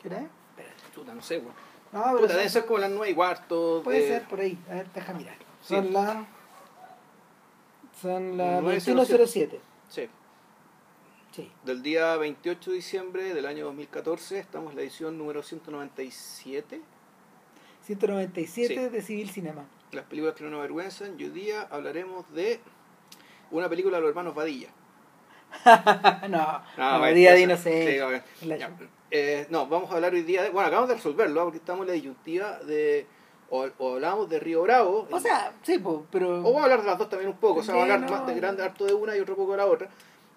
¿Qué era? Chuta, no sé, weón. No, pero Puta, debe ser como las 9 y cuarto. puede de- ser por ahí. A ver, deja mirar. Sí. Son las. Son las 9:07. 21.07. Sí. Sí. Del día 28 de diciembre del año 2014, estamos en la edición número 197. 197 Sí. de Civil Cinema. Las películas que no nos avergüenzan. Y hoy día hablaremos de una película de los hermanos Vadilla. no, no, bueno, día de sí, inocencia. sí, Ya. Eh, no, vamos a hablar hoy día de. Bueno, acabamos de resolverlo, ¿ah? porque estamos en la disyuntiva de. O, o hablamos de Río Bravo. O sea, sí, po, pero. o vamos a hablar de las dos también un poco. O sea, vamos a hablar También, más de no. grande harto de una y otro poco de la otra.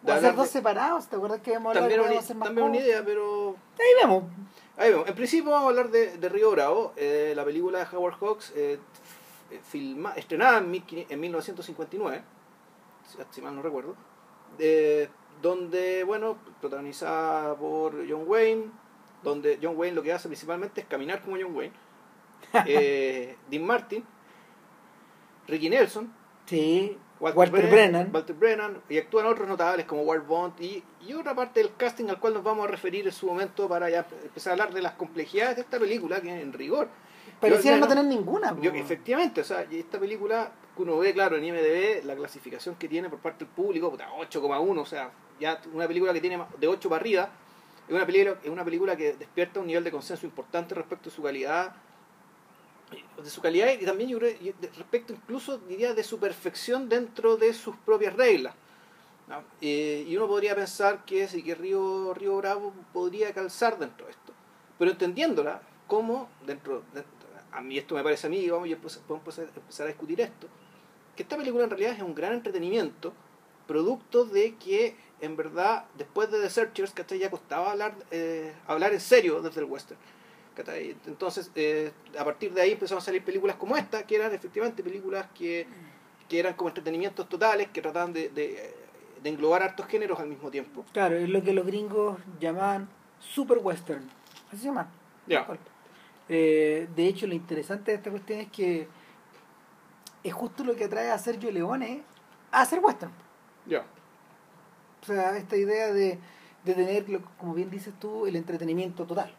De o hacer dos de- separados, ¿te acuerdas que íbamos a hablar también a hacer más también una idea, pero. Ahí vemos. Ahí vemos. En principio vamos a hablar de, de Río Bravo, eh, la película de Howard Hawks, eh, f- filma- estrenada en, 1500 en 1959, si, si mal no recuerdo, eh, donde, bueno, protagonizada por John Wayne, donde John Wayne lo que hace principalmente es caminar como John Wayne, eh, Dean Martin, Ricky Nelson, Sí. Walter, Walter Brennan, Brennan. Walter Brennan, y actúan otros notables como Walt Bond y, y otra parte del casting al cual nos vamos a referir en su momento para ya empezar a hablar de las complejidades de esta película que en rigor Parecía Yo- no tener ninguna. yo- efectivamente, o sea, y esta película que uno ve claro en IMDB la clasificación que tiene por parte del público, puta, 8,1, o sea, ya una película que tiene de 8 para arriba, es una película, es una película que despierta un nivel de consenso importante respecto a su calidad de su calidad y también yo creo respecto incluso diría de su perfección dentro de sus propias reglas ¿no? Eh, y uno podría pensar que sí que Río Río Bravo podría calzar dentro de esto pero entendiéndola como dentro, de- a mí esto me parece a mí vamos y podemos empezar, a discutir esto que esta película en realidad es un gran entretenimiento producto de que en verdad después de The Searchers ¿cachai? ya costaba hablar eh, hablar en serio desde el western ¿cachai? Entonces, eh, a partir de ahí empezaron a salir películas como esta, que eran efectivamente películas que, que eran como entretenimientos totales, que trataban de, de, de englobar hartos géneros al mismo tiempo. Claro, es lo que los gringos llamaban super western. Así se llama. Ya. Eh, de hecho, lo interesante de esta cuestión es que es justo lo que atrae a Sergio Leone a hacer western. Ya. O sea, esta idea de, de tener, lo- como bien dices tú, el entretenimiento total.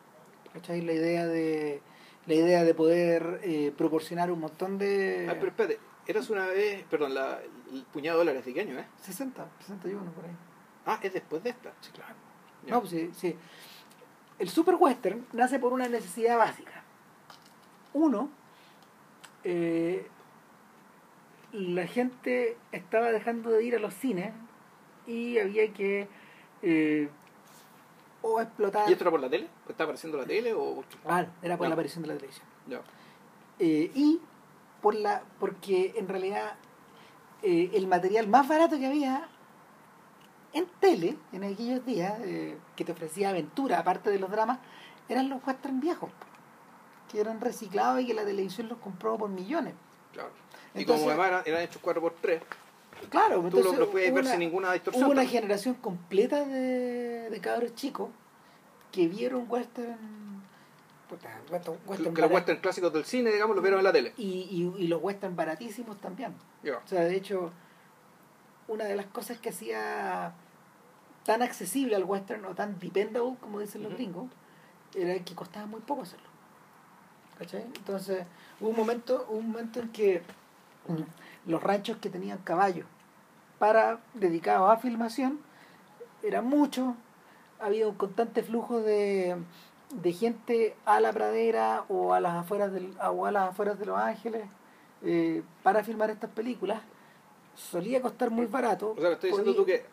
¿Cachai? La idea de, la idea de poder eh, proporcionar un montón de... Ah, pero espérate, eras una vez, perdón, la, el puñado de dólares de qué año, ¿eh? 60, 61 por ahí. Ah, es después de esta. Sí, claro. No, pues sí, sí. El super western nace por una necesidad básica. Uno, eh, la gente estaba dejando de ir a los cines y había que eh, o explotar. ¿Y esto era por la tele? ¿Está apareciendo la tele o...? Claro, era por la aparición de la televisión. Ya. Eh, y por la porque en realidad eh, el material más barato que había en tele en aquellos días eh, que te ofrecía aventura aparte de los dramas eran los western viejos que eran reciclados y que la televisión los compró por millones Claro. Y Entonces- como además eran, hechos 4x3, claro tú entonces lo puedes ver sin ninguna distorsión. hubo una generación completa de, de cabros chicos que vieron western puta, western, que western los western clásicos del cine, digamos, los vieron en la tele. y, y, y los western baratísimos también. O sea, de hecho, una de las cosas que hacía tan accesible al western o tan dependable, como dicen los gringos, era que costaba muy poco hacerlo. ¿Cachai? Entonces, hubo un momento, un momento en que mm, los ranchos que tenían caballos para dedicados a filmación eran muchos, había un constante flujo de, de gente a la pradera o a las afueras del, o a las afueras de Los Ángeles eh, para filmar estas películas solía costar muy barato O sea, me estás diciendo tú que...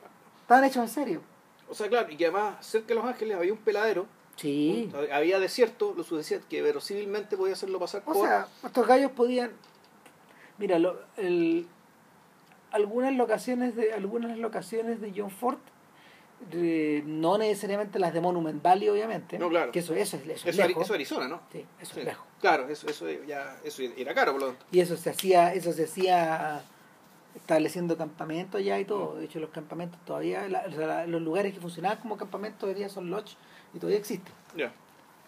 estaban hechos en serio O sea, claro, y que además cerca de Los Ángeles había un peladero sí Había desierto, lo suficiente que verosímilmente podía hacerlo pasar o por. sea estos gallos podían mira lo- el- algunas locaciones de algunas locaciones de John Ford eh, no necesariamente las de Monument Valley obviamente No, claro. que eso eso es, eso es eso, Ari- lejos eso Arizona, ¿no? sí, eso Sí. es lejos Claro, eso, eso ya eso era caro, por lo tanto. y eso se hacía eso se hacía estableciendo campamentos ya y todo. De hecho los campamentos todavía la- o la- los lugares que funcionaban como campamentos hoy día son lodge y todavía existen.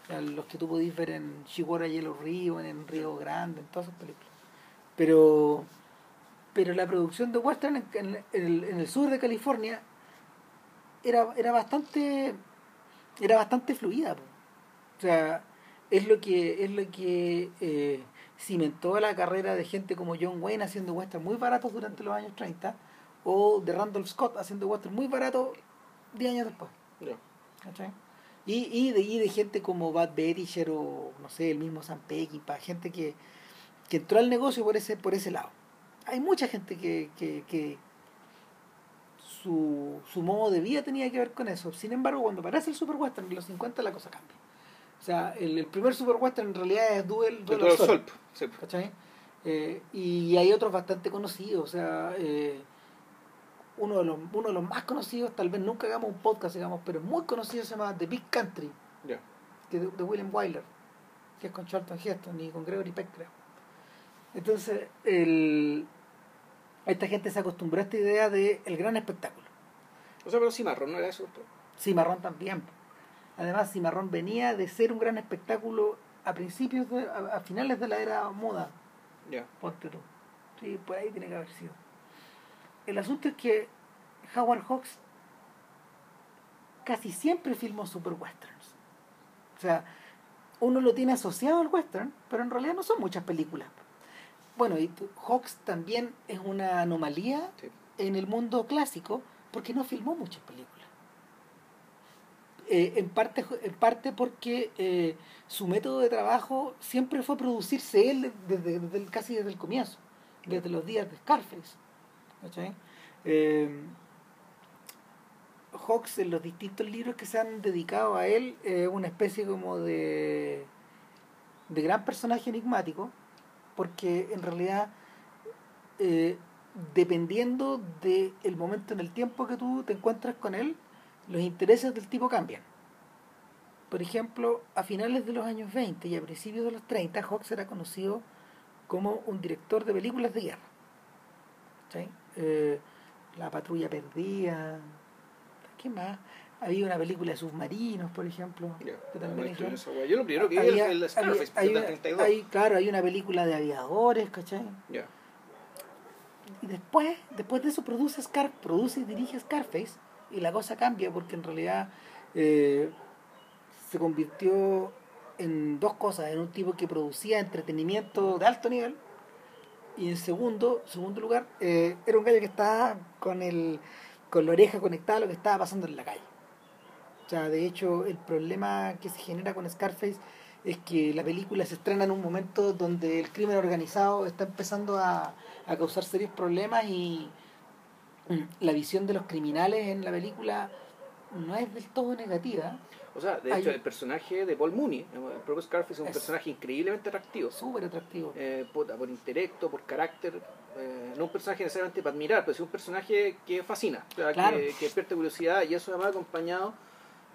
O sea, los que tú podís ver en Chihuahua Yellow Rio en Río Grande en todas esas películas. Pero pero la producción de western en, en- en el, en el sur de California era era bastante era bastante fluida po. sea, es lo que, es lo que eh, cimentó la carrera de gente como John Wayne haciendo westerns muy baratos durante los años 30 o de Randolph Scott haciendo westerns muy baratos 10 años después. Y, y, de, y de gente como Bad Berisher o no sé, el mismo Sam Peckinpah, gente que, que entró al negocio por ese, por ese lado. Hay mucha gente que, que, que su, su modo de vida tenía que ver con eso. Sin embargo, cuando aparece el super western en los 50 la cosa cambia. O sea, el, el primer super western en realidad es Duel, De Duel todo el al Sol. Sí. ¿cachai? Eh, y hay otros bastante conocidos, o sea, eh, uno, de los, uno de los más conocidos, tal vez nunca hagamos un podcast, digamos, pero es muy conocido, se llama The Big Country, que de, de William Wyler, que es con Charlton Heston y con Gregory Peck, creo. Entonces, el, esta gente se acostumbró a esta idea de el gran espectáculo. O sea, pero Cimarrón no era eso. Cimarrón también. Además, Cimarrón venía de ser un gran espectáculo a principios, de, a, a finales de la era moda, Ya. Ponte tú. Sí, por ahí tiene que haber sido. El asunto es que Howard Hawks casi siempre filmó super westerns. O sea, uno lo tiene asociado al western, pero en realidad no son muchas películas. Bueno, y Hawks también es una anomalía Sí. en el mundo clásico porque no filmó muchas películas. Eh, en, parte, en parte porque eh, su método de trabajo siempre fue producirse él desde, casi desde el comienzo, desde los días de Scarface. ¿cachai? Eh, Hawks en los distintos libros que se han dedicado a él es una especie como de, de gran personaje enigmático, porque en realidad dependiendo del momento en el tiempo que tú te encuentras con él, los intereses del tipo cambian. Por ejemplo, a finales de los años 20 y a principios de los 30, Hawks era conocido como un director de películas de guerra. ¿Cachai? Eh, la patrulla perdida. ¿Qué más? Había una película de submarinos, por ejemplo. Que también No, es. Yo lo primero que vi es el Scarface, del había- 32. hay- claro, hay una película de aviadores, ¿cachai? Y después, después de eso produce Scar, produce y dirige Scarface y la cosa cambia porque en realidad eh, se convirtió en dos cosas, en un tipo que producía entretenimiento de alto nivel y en segundo, segundo lugar, eh, era un gallo que estaba con el con la oreja conectada a lo que estaba pasando en la calle. O sea, de hecho, el problema que se genera con Scarface es que la película se estrena en un momento donde el crimen organizado está empezando a, a causar serios problemas y la visión de los criminales en la película no es del todo negativa, O sea, de Hay- hecho, el personaje de Paul Mooney, el propio Scarface, es un Es- personaje increíblemente atractivo. súper atractivo. Eh, por intelecto, por carácter, eh, no un personaje necesariamente para admirar, pero sí un personaje que fascina, o sea, Claro. que, que despierta curiosidad y eso además acompañado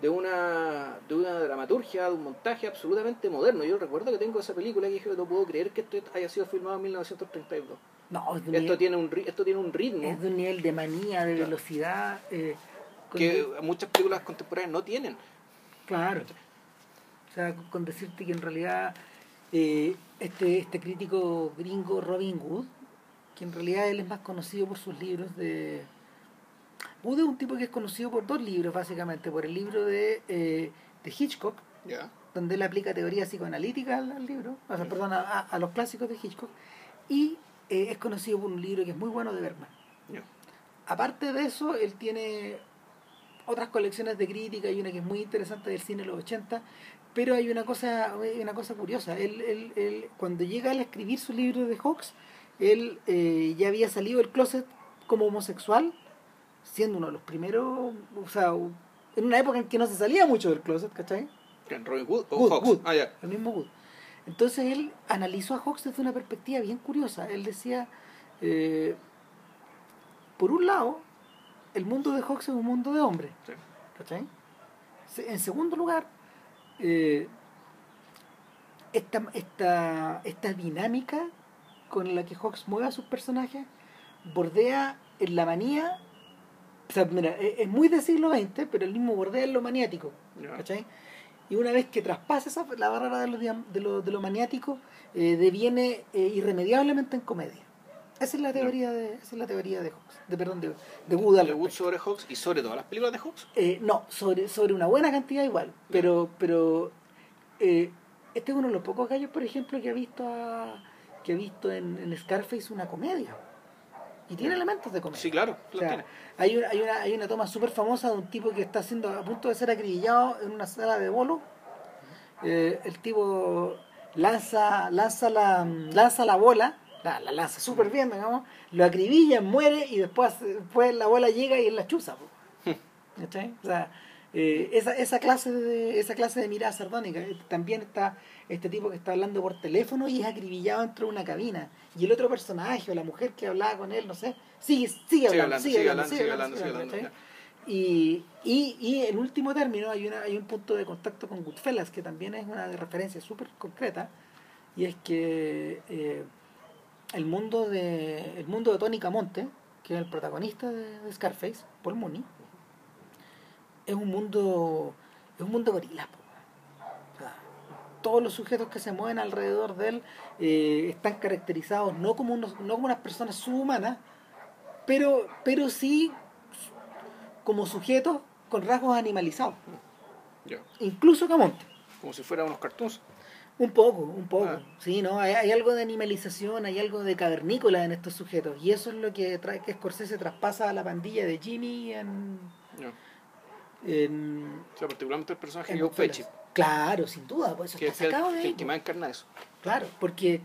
de una, de una dramaturgia, de un montaje absolutamente moderno. Yo recuerdo que tengo esa película y dije, no puedo creer que esto haya sido filmado en 1932. No, es un Esto nivel, tiene un, esto tiene un ritmo es de un nivel de manía, de Claro. velocidad. eh, que de- muchas películas contemporáneas no tienen. Claro. O sea, con decirte que en realidad eh, este, este crítico gringo Robin Wood, que en realidad él es más conocido por sus libros de... Wood es un tipo que es conocido por dos libros, básicamente, por el libro de, eh, de Hitchcock, donde él aplica teoría psicoanalítica al, al libro, o sea, perdón, a, a- a los clásicos de Hitchcock, y eh, es conocido por un libro que es muy bueno de Bergman. Ya. Aparte de eso, él tiene otras colecciones de crítica, hay una que es muy interesante del cine de los 80, pero hay una cosa, una cosa curiosa. Él, él, él, cuando llega a escribir su libro de Hawks, él eh, ya había salido del closet como homosexual, siendo uno de los primeros, o sea, en una época en que no se salía mucho del closet, ¿cachai? ¿Quién, ¿Robin Hood o Wood, Hawks? Wood. Ah, ya. El mismo Wood. Entonces él analizó a Hawks desde una perspectiva bien curiosa. Él decía, eh, por un lado, el mundo de Hawks es un mundo de hombres. Sí. ¿cachai? Se- En segundo lugar, eh, esta, esta, esta dinámica con la que Hawks mueve a sus personajes bordea en la manía. O sea, mira, es, es muy del siglo XX, pero el mismo bordea en lo maniático. Y una vez que traspasa esa, la barrera de lo, de lo, de lo maniático, eh, deviene eh, irremediablemente en comedia. Esa es la teoría de, esa es la teoría de Hawks, de perdón, de, de Wood De Wood sobre Hawks y sobre todas las películas de Hawks. Eh, no, sobre, sobre una buena cantidad igual, pero, pero eh, este es uno de los pocos gallos, por ejemplo, que ha visto a- que ha visto en, en Scarface una comedia. Y tiene elementos de comedia. Sí, claro, O sea, tiene. hay, una, hay, una, hay una toma súper famosa de un tipo que está siendo a punto de ser acribillado en una sala de bolo. Eh, el tipo lanza, lanza, la, lanza la bola, la, la lanza súper bien, digamos, lo acribilla, muere y después, después la bola llega y la chuza. po. ¿Cachai? O sea, eh, esa, esa, clase de, esa clase de mirada sardónica. Eh, También está este tipo que está hablando por teléfono y es acribillado dentro de una cabina. Y el otro personaje o la mujer que hablaba con él, no sé, sigue, sigue hablando, sigue hablando, sigue hablando, sigue hablando, ¿cachai? Y, y, y en último término hay, una, hay un punto de contacto con Goodfellas que también es una referencia súper concreta y es que eh, el mundo de el mundo de Tony Camonte que es el protagonista de, de Scarface Paul Mooney es un mundo es un mundo gorila po. O sea, todos los sujetos que se mueven alrededor de él eh, están caracterizados no como unos, no como unas personas subhumanas pero pero sí como sujetos con rasgos animalizados incluso Camonte Como si fueran unos cartoons. un poco, un poco. Ah. Sí, ¿no? Hay, hay algo de animalización, hay algo de cavernícola en estos sujetos. Y eso es lo que trae que Scorsese traspasa a la pandilla de Jimmy en. En, O sea, particularmente el personaje de Joe. Pesci, Claro, sin duda, pues eso que está el, sacado de ahí. que pues. más encarna eso. Claro, porque,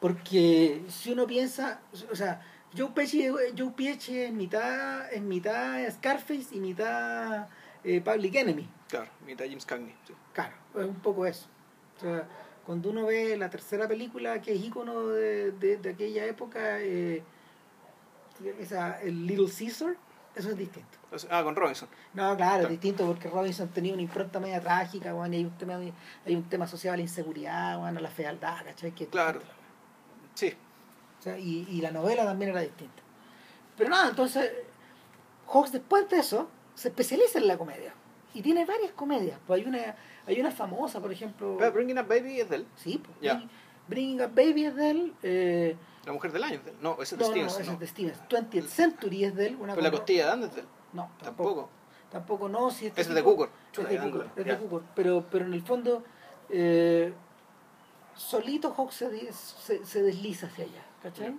porque si uno piensa, o sea, Joe Pesci, Joe Pesci es mitad, es mitad Scarface y mitad eh, Public Enemy. Claro, mitad James Cagney. sí. Claro, es un poco eso. O sea, cuando uno ve la tercera película que es ícono de, de, de aquella época, eh, esa, el Little Caesar, eso es distinto. Ah, con Robinson. No, claro, es distinto porque Robinson tenía una impronta media trágica, bueno, y hay un tema, hay un tema asociado a la inseguridad, bueno, a la fealdad, ¿cachai? Que Claro. distinto. Sí. O sea, y, y la novela también era distinta. Pero nada, entonces, Hawks después de eso se especializa en la comedia. Y tiene varias comedias. Pues hay una, hay una famosa, por ejemplo. Pero Bringing Up Baby es de él. Sí, pues, Bringing Up Baby es de él. Eh, La mujer del año. No, ese es de no, no, Stevens. ese no. es de Stevens. 20th Century es de él. Una Pero la costilla de Andes es de él. No, tampoco. Tampoco. No. Si este es de Cukor. Es de Cukor, es de. Cukor. Pero, pero en el fondo, eh, solito Hawks se, se, se desliza hacia allá. ¿Cachai?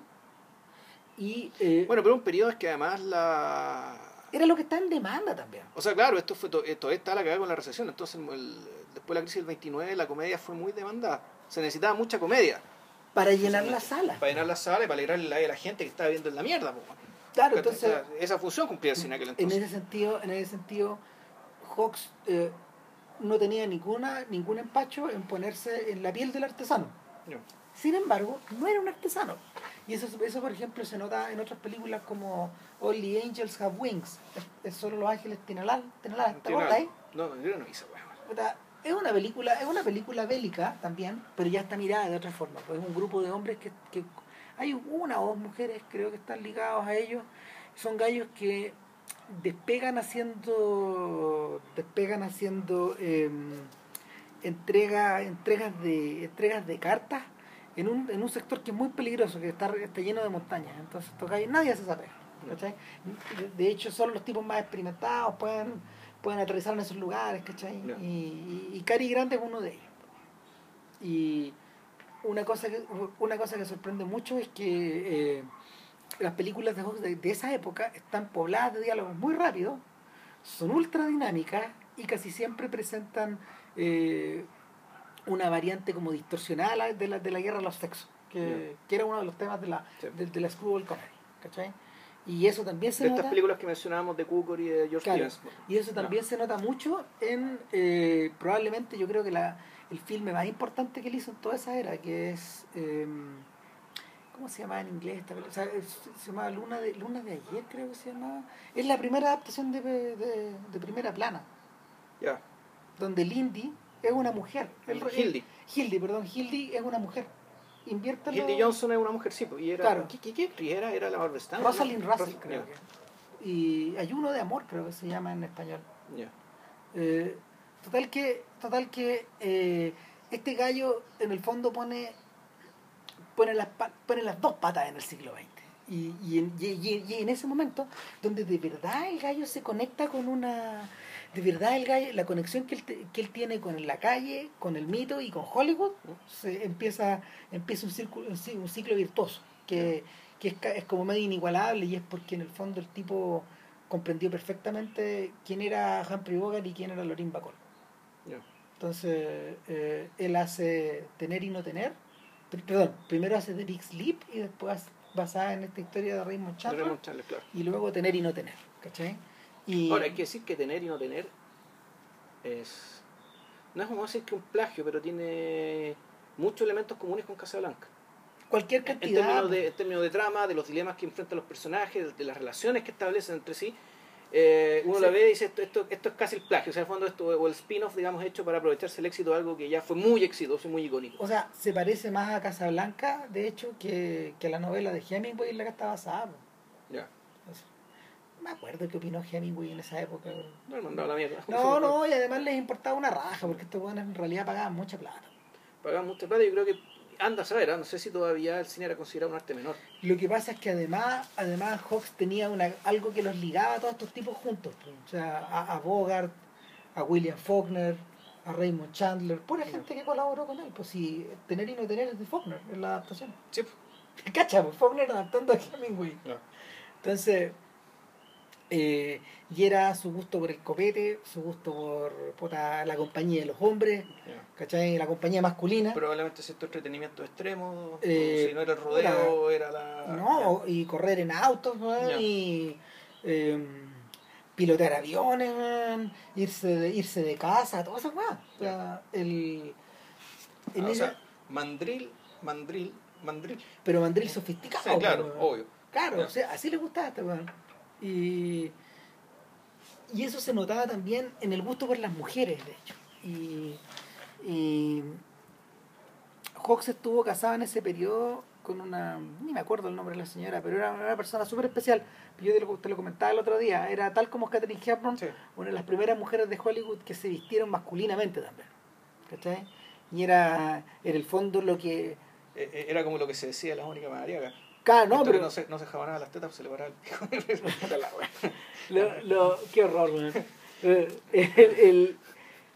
Y eh, Bueno, pero un periodo es que además la... era lo que está en demanda también. O sea, claro, esto fue to- esto está la cagada con la recesión. Entonces, el- después de la crisis del 29, la comedia fue muy demandada. Se necesitaba mucha comedia. Para llenar la sala. Para llenar la sala y para alegrarle la vida a la gente que estaba viendo en la mierda. po. Claro, sea, entonces, esa función cumplía en aquel en entonces. ese sentido, en ese sentido, Hawks eh, no tenía ninguna, ningún empacho en ponerse en la piel del artesano. Ya. Sin embargo, no era un artesano. Y eso, eso por ejemplo, se nota en otras películas como Only Angels Have Wings. Es, es solo los ángeles tienen alas. ¿Te acuerdas ahí? No, yo no hice, weón. Es una película, es una película bélica también, pero ya está mirada de otra forma. Pues es un grupo de hombres que, que hay una o dos mujeres, creo que están ligados a ellos. Son gallos que despegan haciendo despegan haciendo eh, entrega, entregas de entregas de cartas en un, en un sector que es muy peligroso, que está, está lleno de montañas. Entonces estos gallos, nadie. ¿cachai? De- De hecho, son los tipos más experimentados, pueden, pueden aterrizar en esos lugares, ¿cachai? Y, y, y Cary Grant es uno de ellos. Y una cosa que, una cosa que sorprende mucho es que eh, las películas de, de, de esa época están pobladas de diálogos muy rápidos, son ultra dinámicas y casi siempre presentan eh, una variante como distorsionada de la, de la guerra de los sexos, que, que era uno de los temas de la, Sí. de, de la Screwball Comedy. ¿cachai? Y eso también se De nota. estas películas que mencionábamos de Cukor y de George Claro, y eso también se nota mucho en eh, probablemente yo creo que la, el filme más importante que él hizo en toda esa era, que es eh, ¿cómo se llama en inglés esta película? O sea, se llamaba Luna de Luna de ayer creo que se llamaba. Es la primera adaptación de, de, de primera plana, Ya. donde Lindy es una mujer. El- Hildy. Hildy, perdón, Hildy es una mujer. Inviértelo. Hildy Johnson es una mujer, sí, pues, y era... Claro. ¿Qué, qué, era? Era la Barbara Stanwyck, Rosalind. Russell, creo que. Y Ayuno de Amor, creo que se llama en español. Eh, total que, total que eh, este gallo en el fondo pone, pone, las, pone las dos patas en el siglo XX. Y, y, en, y- y en ese momento, donde de verdad el gallo se conecta con una de verdad el gallo, la conexión que él, que él tiene con la calle, con el mito y con Hollywood, se empieza, empieza un, círculo, un ci- un ciclo virtuoso, que, que es, es como medio inigualable y es porque en el fondo el tipo comprendió perfectamente quién era Humphrey Bogart y quién era Lorin Bacall. Ya. Entonces, eh, él hace Tener y No Tener, perdón, primero hace The Big Sleep y después basada en esta historia de Raymond Chandler Raymond Chandler, claro. y luego Tener y No Tener, ¿cachai? Y, Ahora, hay que decir que tener y no tener es. No es como decir que un plagio, pero tiene muchos elementos comunes con Casablanca. cualquier En cantidad términos, de, en términos de trama, de los dilemas que enfrentan los personajes, de las relaciones que establecen entre sí, eh, uno Sí. la ve y dice esto, esto, esto es casi el plagio, o sea, en el fondo esto, o el spin-off, digamos, hecho para aprovecharse el éxito de algo que ya fue muy exitoso y muy icónico. O sea, se parece más a Casablanca, de hecho, que, que a la novela de Hemingway en la que está basada. po. Ya, Entonces, no me acuerdo qué opinó Hemingway en esa época. no he mandado la mierda. No, no, y además les importaba una raja, porque estos buenos en realidad pagaban mucha plata. Pagaban mucha plata y yo creo que, anda a saber, ¿ah? no sé si todavía el cine era considerado un arte menor. Lo que pasa es que además, además Hawks tenía una, algo que los ligaba a todos estos tipos juntos. O sea, a, a Bogart, a William Faulkner, a Raymond Chandler, pura gente que colaboró con él. Pues si tener y no tener es de Faulkner, en la adaptación. Sí, Cacha, pues Faulkner adaptando a Hemingway. Entonces, eh, y era su gusto por el copete, su gusto por puta, la compañía de los hombres, ya. ¿cachai? La compañía masculina. Probablemente cierto entretenimiento extremo, Eh, si no era el rodeo, era la... No, y correr en autos, y eh, pilotear aviones, irse de, irse de casa, todas esas weas. O sea, el, en Ah, o esa- sea, mandril, mandril, mandril. pero mandril sofisticado. Sí, claro, obvio. Claro, o sea, así le gustaba a este weón. Y, y eso se notaba también en el gusto por las mujeres, de hecho. Y, y Hawks estuvo casado en ese periodo con una, ni me acuerdo el nombre de la señora, pero era una persona súper especial. Yo te lo, te lo comentaba el otro día, era tal como Catherine Hepburn, Sí. una de las primeras mujeres de Hollywood que se vistieron masculinamente también. ¿Cachai? Y era en el fondo lo que... Eh, eh, Era como lo que se decía de la Mónica Madariaga. Claro, no, pero... no se, no se jabonaba las tetas, pues se le paraba el pico. Puta la wea. Lo, lo, qué horror, weón. Eh, el- el-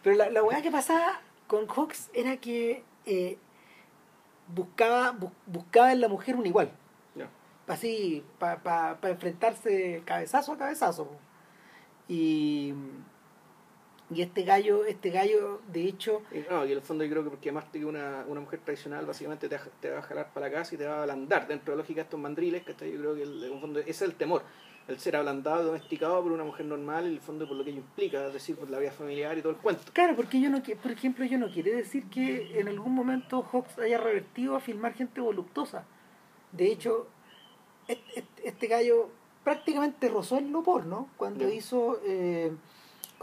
pero la, la weá que pasaba con Hawks era que eh, buscaba, bu- buscaba en la mujer un igual. Ya. Así, para pa, pa enfrentarse cabezazo a cabezazo. Y, y este gallo, este gallo, de hecho, Y no, y en el fondo yo creo que porque además que una, una mujer tradicional básicamente te, va- te va a jalar para la casa y te va a ablandar dentro de la lógica de estos mandriles, que yo creo que el, en el fondo ese es el temor, el ser ablandado, domesticado por una mujer normal, en el fondo por lo que ello implica, es decir, por la vida familiar y todo el cuento. Claro, porque yo no, por ejemplo, yo no quiere decir que en algún momento Hawks haya revertido a filmar gente voluptuosa. De hecho, et- et- este, gallo prácticamente rozó el no porno cuando hizo eh,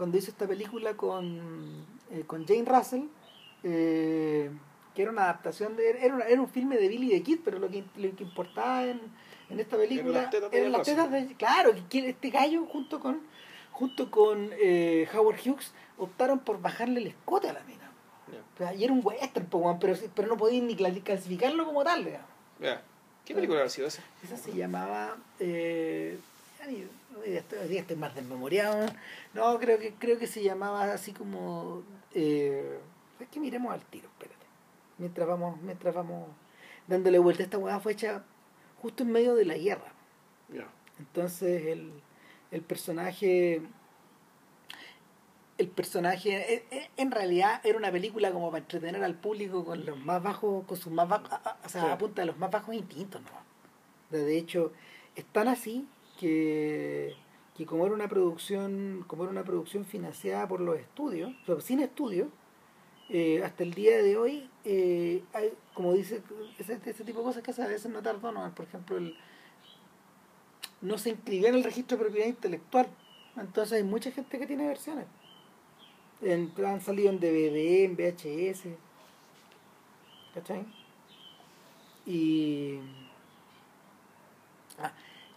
cuando hizo esta película con, eh, con Jane Russell, eh, que era una adaptación de era, una- era un filme de Billy the Kid, pero lo que, lo que importaba en, en esta película Eran las tetas de eran Jane las tetas de claro, que- este gallo junto con junto con eh, Howard Hughes optaron por bajarle el escote a la mina. Ya. O sea, y era un western, pero, pero no podían ni cla- clasificarlo como tal. Ya. ¿Qué película habrá sido esa? Esa se llamaba. Eh, hoy día estoy, hoy día estoy más desmemoriado. No, creo que creo que se llamaba así como. Eh, es que miremos al tiro, espérate. Mientras vamos, mientras vamos dándole vuelta. Esta hueá fue hecha justo en medio de la guerra. Entonces el, el personaje. El personaje, eh, eh, en realidad era una película como para entretener al público con los más bajos, con sus más bajos, a- a- o sea, Sí. a los más bajos instintos, ¿no? De hecho, es tan así que, que como era una producción, como era una producción financiada por los estudios, o sin estudios, eh, hasta el día de hoy, eh, hay, como dice, ese, ese tipo de cosas que a veces no tardó, ¿no? Por ejemplo, el, no se inscribió en el registro de propiedad intelectual. Entonces hay mucha gente que tiene versiones. En, han salido en DVD, en VHS. ¿Cachai? Y.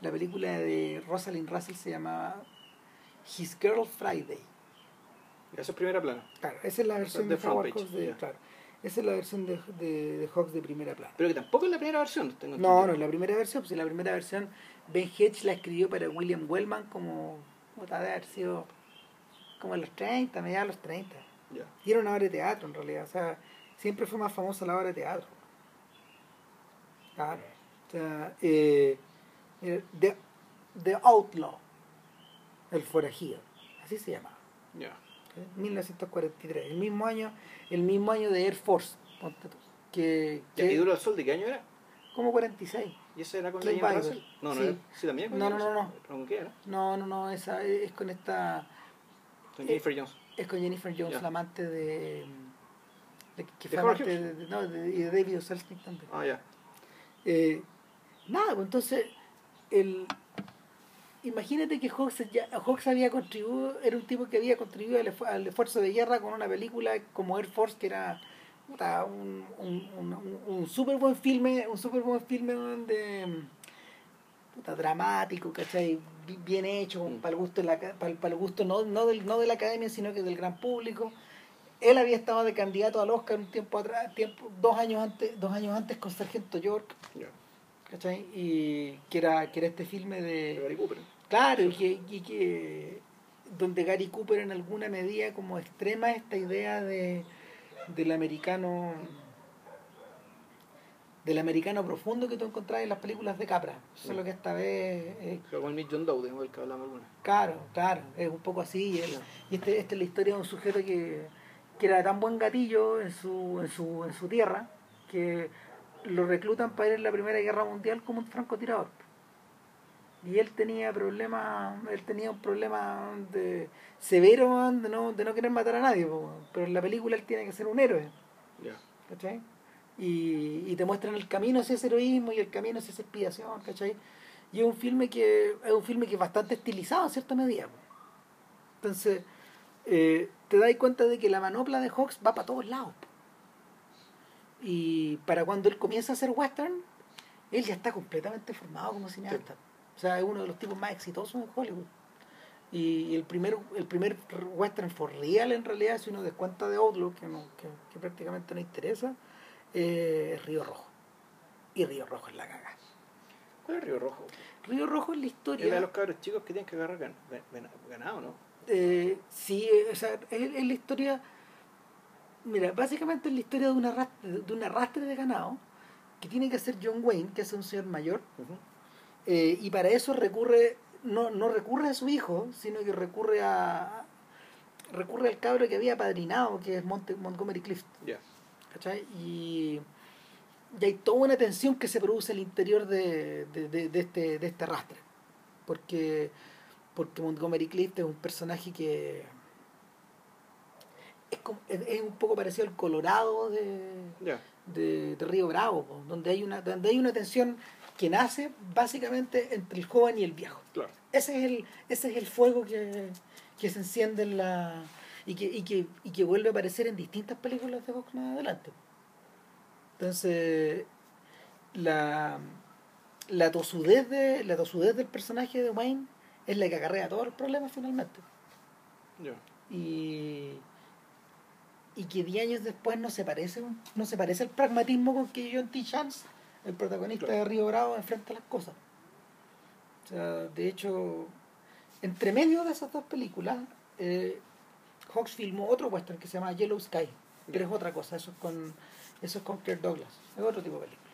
La película de Rosalind Russell se llamaba His Girl Friday. Eso es primera plana. Claro, esa es la versión de Howard Hawks de, claro, esa es la versión de, de, de Hawks de primera plana. Pero que tampoco es la primera versión. Tengo No, no es la primera versión, pues en la primera versión Ben Hedge la escribió para William Wellman como puta de haber sido como en los 30, mediados de los 30. Ya. Y era una obra de teatro en realidad, o sea, siempre fue más famosa la obra de teatro. Claro. O sea, eh, The, The Outlaw, el forajido, así se llamaba. ¿ok? 1943, el mismo año, el mismo año de Air Force, que, Ya, ¿Y que Duro al Sol de qué año era? como 46. ¿Y ese era con Barker. Russell? No, no, Sí. era- sí, también con No, no, no, Russell. ¿Con qué era? No, no, no, esa es con esta Con Eh, Jennifer Jones. es con Jennifer Jones, Ya. la amante de, de- que ¿De fue amante Hughes? de, no, de- y de David. Selznick también. Ah, ya. Eh, nada, pues entonces, el, imagínate que Hawks, ya, Hawks había contribuido, era un tipo que había contribuido al, al esfuerzo de guerra con una película como Air Force, que era un, un, un, un- súper buen filme, un súper buen filme de puta, dramático, ¿cachai? Bi- Bien hecho, Mm. para el gusto, de la, para, el- para el gusto no, no, del, no de la academia, sino que del gran público. Él había estado de candidato al Oscar un tiempo atrás, tiempo, dos años antes, dos años antes con Sargento York. Ya. ¿Cachai? Y que era, que era este filme De de... Gary Cooper. Claro, y que, y que donde Gary Cooper en alguna medida como extrema esta idea de del americano del americano profundo que tú encontrás en las películas de Capra. Solo que esta vez, eh, con el John digamos, el que hablamos alguna. claro, claro, es un poco así. Y este, esta es la historia de un sujeto que, que era tan buen gatillo en su, en su, en su tierra que lo reclutan para ir en la Primera Guerra Mundial como un francotirador. Y él tenía problemas, él tenía un problema de severo de no, de no querer matar a nadie, pero en la película él tiene que ser un héroe, Ya. ¿cachai? Y, y te muestran el camino hacia ese heroísmo y el camino hacia esa expiación, ¿cachai? Y es un filme que es un filme que es bastante estilizado en cierta medida. Entonces, eh, te das cuenta de que la manopla de Hawks va para todos lados. po. Y para cuando él comienza a hacer western, él ya está completamente formado como cineasta. O sea, es uno de los tipos más exitosos en Hollywood. Y el primer, el primer western for real en realidad, si uno descuenta de Outlook, que, no, que, que prácticamente no interesa, eh, es Río Rojo. Y Río Rojo es la caga. ¿Cuál es Río Rojo? Río Rojo es la Era de historia. los cabros chicos que tienen que agarrar gan- gan- ganado, ¿no? eh, sí, o sea, es, es la historia. Mira, básicamente es la historia de un arrastre, de un arrastre de ganado que tiene que hacer John Wayne, que es un señor mayor. Eh, y para eso recurre, no, no recurre a su hijo, sino que recurre a recurre al cabro que había padrinado, que es Monte- Montgomery Clift. Y, y hay toda una tensión que se produce al interior de, de, de- de este, de este arrastre. Porque, porque Montgomery Clift es un personaje que es, como- es- un poco parecido al Colorado de, de, de Río Bravo, po, donde hay una donde hay una tensión que nace básicamente entre el joven y el viejo. Claro. Ese es el ese es el fuego que, que se enciende en la y que, y que y que vuelve a aparecer en distintas películas de Fox más adelante. Entonces la la tosudez de la tosudez del personaje de Wayne es la que acarrea todos los problemas finalmente y y que 10 años después no se parece no se parece al pragmatismo con que John T. Chance el protagonista Claro. de Río Bravo enfrenta las cosas o sea de hecho entre medio de esas dos películas eh, Hawks filmó otro western que se llama Yellow Sky pero es otra cosa eso es con eso es con Kirk Douglas es otro tipo de película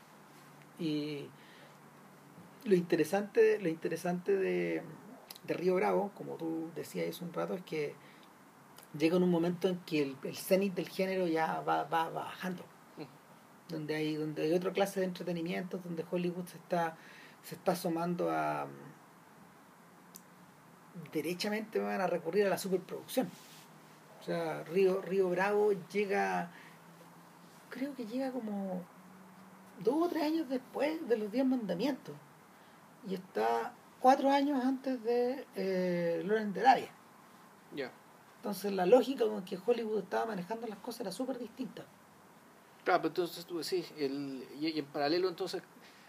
y lo interesante lo interesante de, de Río Bravo como tú decías hace un rato es que llega en un momento en que el, el cenit del género ya va, va, va bajando donde hay donde hay otra clase de entretenimiento donde Hollywood se está se está asomando a derechamente van a recurrir a la superproducción. O sea Río Río Bravo llega creo que llega como dos o tres años después de los diez mandamientos. Y está cuatro años antes de eh, Lawrence de Arabia. Ya. Entonces la lógica con que Hollywood estaba manejando las cosas era súper distinta Claro, pero entonces tú sí, el, y, y en paralelo entonces,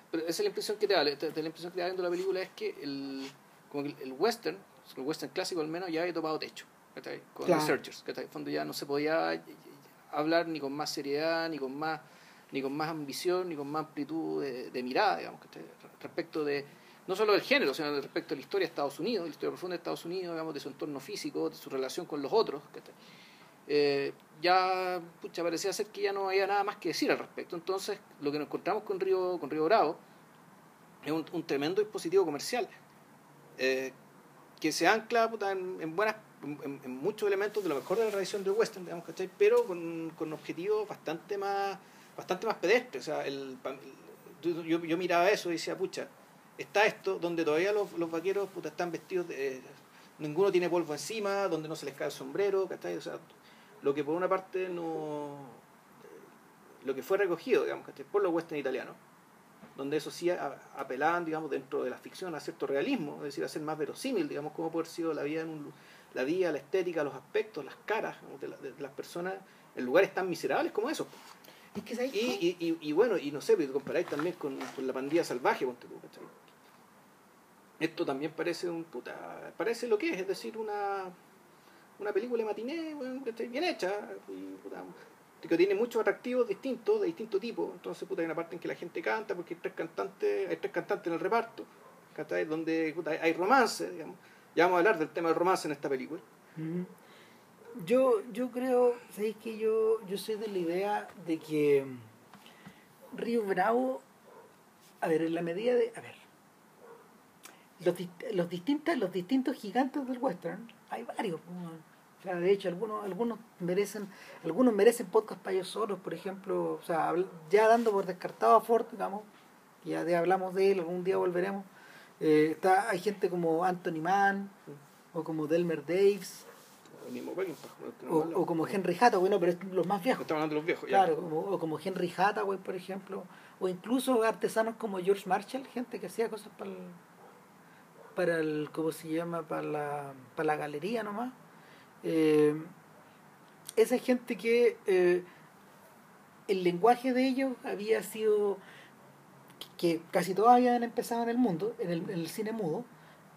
pero esa es la impresión que te da, te- te- la impresión que te da viendo la película es que el, como que el, el western, el western clásico al menos, ya había topado techo, ¿cachai? Con Claro. The Searchers, ¿cachai? En el fondo ya no se podía hablar ni con más seriedad, ni con más ni con más ambición, ni con más amplitud de, de mirada, digamos, ¿cachai? Respecto de, no solo del género, sino respecto a la historia de Estados Unidos, la historia profunda de Estados Unidos, digamos, de su entorno físico, de su relación con los otros, eh, ya pucha, parecía ser que ya no había nada más que decir al respecto. Entonces, lo que nos encontramos con Río, con Río Bravo es un, tremendo dispositivo comercial eh, que se ancla en, buenas en, muchos elementos de lo mejor de la tradición del western, digamos, ¿cachai? pero con, con objetivos bastante más bastante más pedestres. O sea, el, yo, yo miraba eso y decía, pucha, está esto donde todavía los, los vaqueros puta, están vestidos de... ninguno tiene polvo encima, donde no se les cae el sombrero, ¿cachai? O sea, lo que por una parte no... Lo que fue recogido, digamos, ¿cachai? Por los western italianos, donde eso sí apelaban, digamos, dentro de la ficción a cierto realismo, es decir, a ser más verosímil, digamos, cómo puede haber sido la vida en un, la vida, la estética, los aspectos, las caras de, de las personas en lugares tan miserables como esos y, y, y, bueno, y no sé, pero comparáis también con, la pandilla salvaje, Esto también parece un puta. Parece lo que es, es decir, una, una película de matiné, bueno, bien hecha, que tiene muchos atractivos distintos, de distinto tipo. Entonces, puta, hay una parte en que la gente canta, porque hay tres cantantes, hay tres cantantes en el reparto, donde hay romance, digamos. Ya vamos a hablar del tema del romance en esta película. Yo, yo creo, ¿sabéis que yo, yo soy de la idea de que Río Bravo, a ver, en la medida de, a ver, los, los, distintos, los distintos gigantes del western, hay varios. O sea, de hecho, algunos, algunos merecen, algunos merecen podcast para ellos solos, por ejemplo, o sea, ya dando por descartado a Ford, digamos, ya de, hablamos de él, algún día volveremos. Eh, está, hay gente como Anthony Mann, o como Delmer Daves, o, como Henry Hathaway, pero los más viejos. Estamos hablando de los viejos, Claro, o como Henry Hathaway, por ejemplo. O incluso artesanos como George Marshall, gente que hacía cosas para el, para el ¿cómo se llama? Para la, para la galería nomás. Eh, esa gente que eh, el lenguaje de ellos había sido que casi todos habían empezado en el mundo, en el, cine mudo,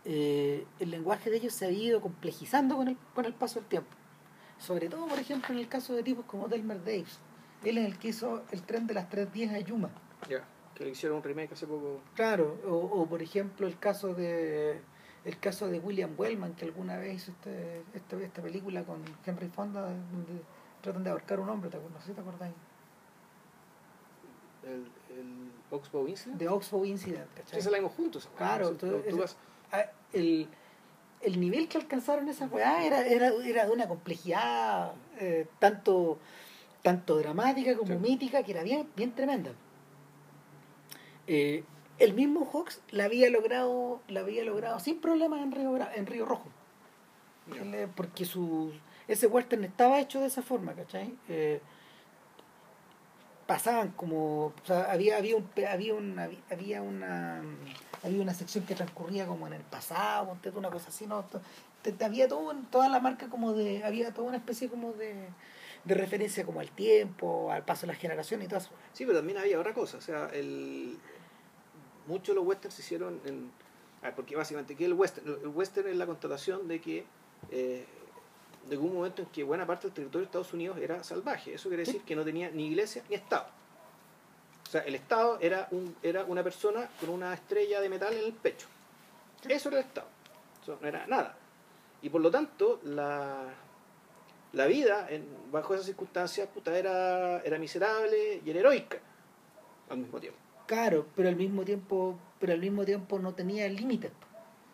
eh, el lenguaje de ellos se ha ido complejizando con el, con el paso del tiempo. Sobre todo, por ejemplo, en el caso de tipos como Delmer Daves. Él es el que hizo el tren de las 310 a Yuma. Que le hicieron un remake hace poco. Claro, o, por ejemplo el caso de el caso de William Wellman, que alguna vez hizo este, esta, esta película con Henry Fonda, donde tratan de ahorcar un hombre, ¿te acuerdas? ¿Sí te acuerdas? El, el Oxbow Incident. De Oxbow Incident, ¿cachai? Se la vimos juntos. Claro, tú, el, el nivel que alcanzaron esa weá era, era, era de una complejidad eh, tanto, tanto dramática como mítica que era bien, bien tremenda. Eh, el mismo Hawks la había logrado, la había logrado sin problemas en Río, en Río Rojo. Porque su, ese western estaba hecho de esa forma, ¿cachai? Eh, pasaban como, o sea, había, había, un, había, una, había una había una sección que transcurría como en el pasado, una cosa así, ¿no? Había todo, toda la marca como de, había toda una especie como de, de referencia como al tiempo, al paso de las generaciones y todo eso. Sí, pero también había otra cosa, o sea, el, muchos de los westerns se hicieron en, porque básicamente que el western, el western es la constatación de que eh, de un momento en que buena parte del territorio de Estados Unidos era salvaje, eso quiere decir que no tenía ni iglesia ni Estado sea, el Estado era, un, era una persona con una estrella de metal en el pecho. Eso era el Estado. Eso no era nada. Y por lo tanto, la, la vida en, bajo esas circunstancias puta, era, era miserable y era heroica al mismo tiempo. Claro, pero al mismo tiempo, pero al mismo tiempo no tenía límites.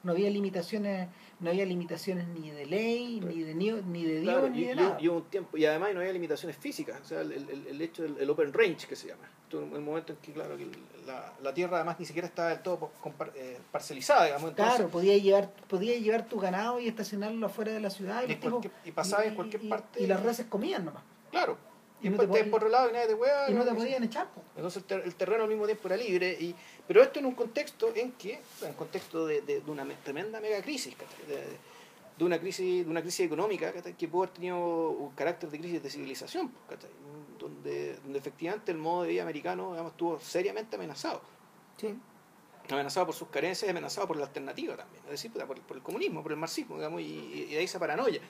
No había limitaciones, no había limitaciones ni de ley, ni de ni, de Dios, ni de nada. Y, un tiempo, y además no había limitaciones físicas, o sea, el, el, el hecho del open range que se llama el momento en que, claro, la, la, tierra además ni siquiera estaba del todo eh, parcelizada, digamos. claro, podía llevar, podía llevar tu ganado y estacionarlo afuera de la ciudad. Y, y, pasaba en cualquier parte. Y las reses comían nomás. Claro. Y, no después por otro lado y nadie te Y no te podían echar. Entonces el, terreno al mismo tiempo era libre. y Pero esto en un contexto en que, en un contexto de, de, una tremenda mega crisis, de, una crisis de una crisis económica que pudo haber tenido un carácter de crisis de civilización donde, donde efectivamente el modo de vida americano digamos, estuvo seriamente amenazado. Sí. Amenazado por sus carencias y amenazado por la alternativa también, es decir, por, el comunismo, por el marxismo, digamos, y, de ahí esa paranoia.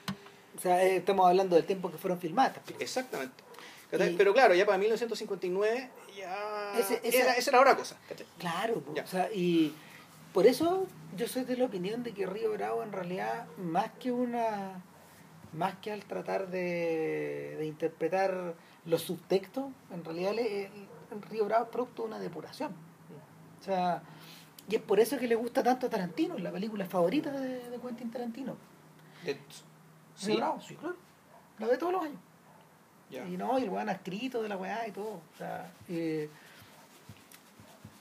O sea, eh, estamos hablando del tiempo que fueron filmadas. Exactamente. Pero claro, ya para 1959 ya esa era otra cosa. Claro, o sea, y, por eso yo soy de la opinión de que Río Bravo en realidad, más que una. Más que al tratar de, de interpretar los subtextos, en realidad le- el, el Río Bravo es producto de una depuración. O sea, y es por eso que le gusta tanto a Tarantino, es la película favorita de, de Quentin Tarantino. De- sí, Bravo, sí, claro. La ve todos los años. Y no, y el weón ha escrito de la weá y todo. O sea, eh,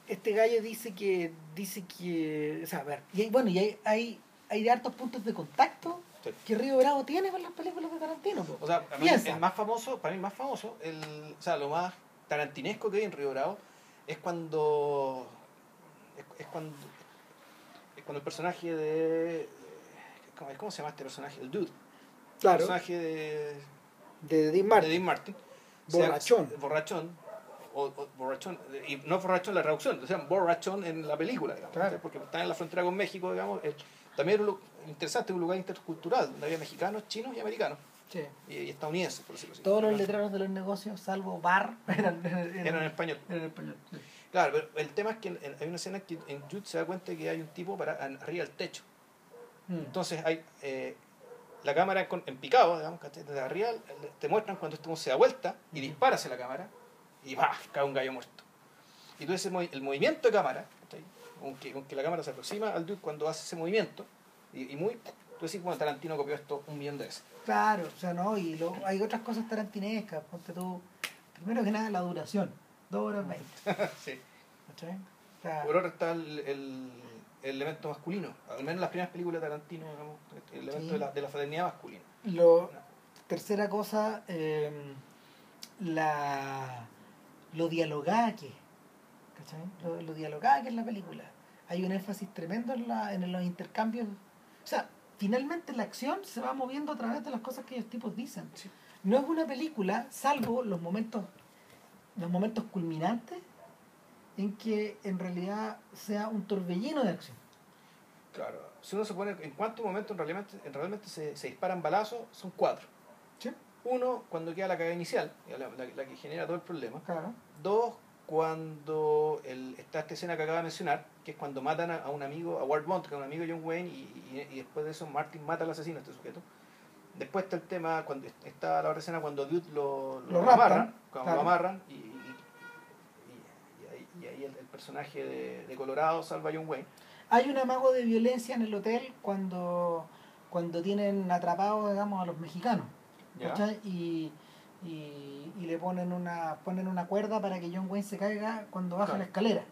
este gallo dice que, dice que, o sea, a ver, y hay, bueno, y hay, hay, hay hartos puntos de contacto Sí. que Río Bravo tiene con las películas de Tarantino. po. O sea, a mí Piensa. el más famoso, para mí el más famoso, el, o sea, lo más tarantinesco que hay en Río Bravo es cuando es, es cuando es cuando el personaje de ¿cómo, cómo se llama este personaje? El dude. El claro, personaje de, de Dean de Martin. Dean Martin. sea, Borrachón. borrachón. O, o borrachón, y no borrachón la traducción, o sea, borrachón en la película, digamos, Claro. porque está en la frontera con México, digamos, eh, también era un interesante, un lugar intercultural, donde había mexicanos, chinos y americanos, Sí. y, y estadounidenses, por decirlo así. Todos los letreros de los negocios, salvo bar, eran, eran, Eran en español. eran en español. sí. Claro, pero el tema es que en- en- hay una escena que en Jude se da cuenta que hay un tipo para en- arriba del techo. Mm. Entonces hay eh, la cámara en picado, digamos, desde arriba te muestran cuando este se da vuelta y dispara hacia la cámara y ¡bah! cae un gallo muerto. Y tú ese el movimiento de cámara, aunque, aunque la cámara se aproxima al dude cuando hace ese movimiento, y, y muy, tú decís, bueno, Tarantino copió esto un millón de veces. Claro, o sea, no, y lo, hay otras cosas tarantinescas, ponte tú, primero que nada la duración, dos horas veinte, sí. ¿cachai? O sea, Por otro está el, el- el elemento masculino, al menos en las primeras películas de Tarantino, digamos, el elemento Sí. de, la, de la fraternidad masculina. lo, tercera cosa, eh, la, lo dialogada que ¿cachai? Lo, lo dialogada que es la película. Hay un énfasis tremendo en, la, en los intercambios. O sea, finalmente la acción se va moviendo a través de las cosas que ellos tipos dicen. Sí. No es una película, salvo los momentos, los momentos culminantes, en que en realidad sea un torbellino de acción. Claro, si uno se pone en cuántos momentos en realmente, en realmente se, se disparan balazos, son cuatro. ¿Sí? Uno, cuando queda la cagada inicial, la, la- la que genera todo el problema. Claro. Dos, cuando el, está esta escena que acaba de mencionar, que es cuando matan a, a un amigo, a Ward Bond, que es un amigo de John Wayne, y, y- y después de eso Martin mata al asesino, este sujeto. Después está el tema, cuando está la otra escena cuando Dude lo, Lo amarran, raptan, cuando claro. lo amarran, y personaje de, de Colorado salva a John Wayne. Hay un amago de violencia en el hotel cuando, cuando tienen atrapados, digamos, a los mexicanos. Y, y, y le ponen una, ponen una cuerda para que John Wayne se caiga cuando baja Claro. la escalera.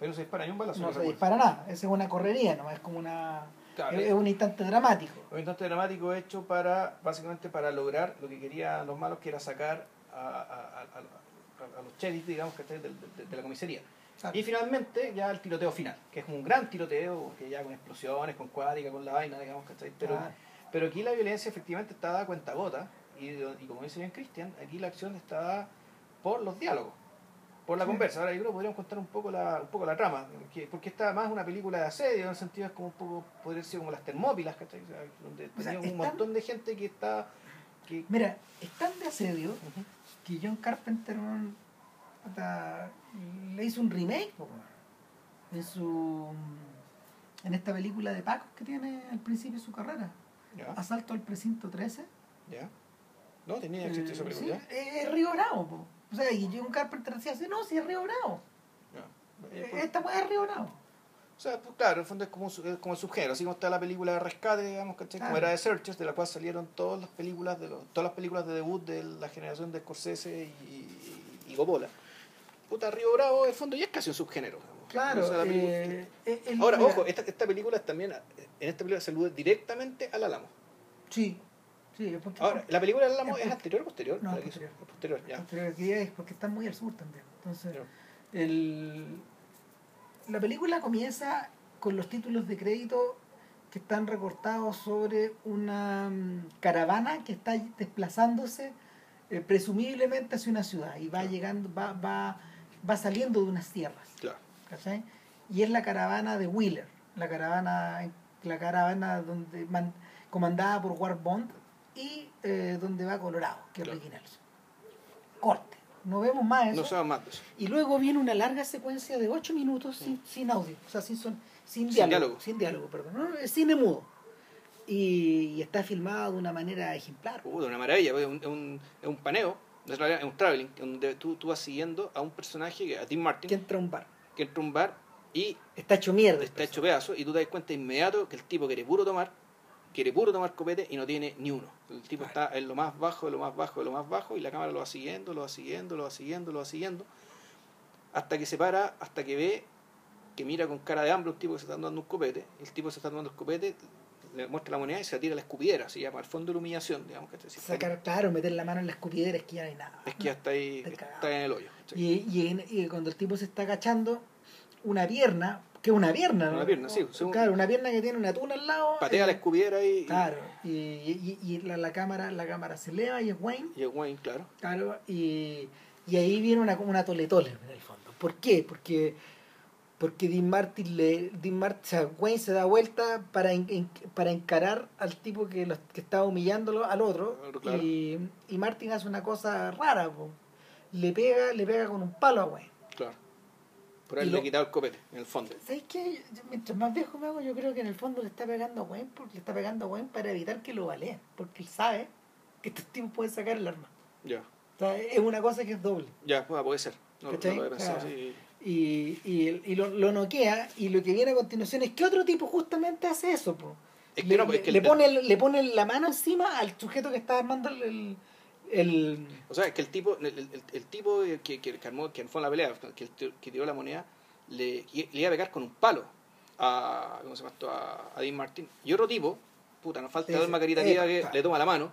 Pero se dispara ni un balazo. No se dispara nada, esa es una correría, no es como una. Claro, es, es un instante dramático. Un instante dramático hecho para, básicamente para lograr lo que querían los malos, que era sacar a, a, a, a- a los sheriffs, digamos, que de, de, de la comisaría. Claro. Y finalmente ya el tiroteo final, que es un gran tiroteo, que ya con explosiones, con cuádrica, con la vaina, digamos, ¿cachai? Pero, pero aquí la violencia efectivamente está dada a cuenta gota, y, y como dice bien Cristian, aquí la acción está dada por los diálogos, por la Sí. conversa. Ahora yo creo que podríamos contar un poco la, un poco la trama, porque, porque esta más una película de asedio, en el sentido es como un poco, podría ser como las termópilas, ¿cachai? O sea, donde O sea, tenía un montón de gente que está... Que, Mira, es tan de asedio que John Carpenter weón, puta, le hizo un remake po, en su en esta película de Paco que tiene al principio de su carrera. Asalto al precinto 13. ya. No, tenía existir esa Eh, película. sí, es Río Bravo. po. O sea, y John Carpenter decía así, no, si es Río Bravo. ya. Eh, Eh, Esta weá es Río Bravo. O sea, pues, claro, en el fondo es como, es como el subgénero, así como está la película de rescate, digamos, ¿cachai? Como era de Searchers, de la cual salieron todas las películas de los, todas las películas de debut de la generación de Scorsese y, y, y Coppola. Puta, Río Bravo, en el fondo ya es casi un subgénero. digamos. Claro. O sea, eh, eh, el- Ahora, mira, ojo, esta, esta película también, en esta película se alude directamente al Álamo. Sí, sí, es porque, Ahora, ¿la película del Álamo Es anterior o posterior? No, posterior. es posterior, ya. pero aquí es porque está muy al sur también. Entonces, el, la película comienza con los títulos de crédito que están recortados sobre una mm, caravana que está desplazándose eh, presumiblemente hacia una ciudad y va llegando, va, va, va saliendo de unas tierras. Claro. ¿cachai? Y es la caravana de Wheeler, la caravana, la caravana donde man- comandada por Ward Bond y eh, donde va Colorado, que Claro. es Nelson. Corte. No vemos más eso. No va más de eso. Y luego viene una larga secuencia de 8 minutos sin, sin audio, o sea, sin, son, sin Sin diálogo, diálogo. sin diálogo, perdón, no, es cine mudo. Y, y está filmado de una manera ejemplar. Puta, una maravilla, pues, es un, es un, un paneo, es un traveling, donde tú, tú vas siguiendo a un personaje, que- a Tim Martin, Que entra a un bar. que entra a un bar y Está hecho mierda. está hecho pedazo y tú te das cuenta inmediato que el tipo quiere puro tomar, quiere puro tomar copete y no tiene ni uno. El tipo está en lo más bajo, de lo más bajo, de lo más bajo y la cámara lo va siguiendo, lo va siguiendo, lo va siguiendo, lo va siguiendo, hasta que se para, hasta que ve que mira con cara de hambre un tipo que se está tomando un copete, el tipo se está tomando el copete, le muestra la moneda y se la tira a la escupidera, se llama al fondo de la humillación, digamos que este Sacar, claro, meter la mano en la escupidera es que ya no hay nada. es que ya está ahí, Está en el hoyo. Y, y, en- y cuando el tipo se está agachando, una pierna, que es una pierna, ¿no? Una pierna, sí, Claro, una pierna que tiene una tuna al lado. Patea eh, la escupidera y, Claro, y, y, y la, la cámara la cámara se eleva y es Wayne, y el Wayne, claro. claro, y, y ahí viene una, una tole tole en el fondo. ¿Por qué? Porque porque Dean Martin le Dean Martin, o sea, Wayne se da vuelta para en- para encarar al tipo que, los- que estaba humillándolo al otro Claro, y, y Martin hace una cosa rara, po. le pega le pega con un palo a Wayne. Claro. Por Y haberle lo- quitado el copete, en el fondo. ¿Sabes qué? Yo- Mientras más viejo me hago, yo creo que en el fondo le está pegando a Wayne porque le está pegando a Wayne para evitar que lo baleen, porque él sabe que estos tipos pueden sacar el arma. Ya. O sea, es una cosa que es doble. Ya, puede ser. No, no lo pensado. Y, y, y lo, lo noquea, y lo que viene a continuación es que otro tipo justamente hace eso. Po. Es que le, no, pues, es que le el- pone, le pone la mano encima al sujeto que está armando el... el, O sea, es que el tipo, el, el- el tipo que, que, que armó, que fue en la pelea, que, que tiró la moneda, le, le iba a pegar con un palo a, ¿cómo se llama esto? a, a Dean Martin. Y otro tipo, puta, nos falta alma caritativa que le toma la mano.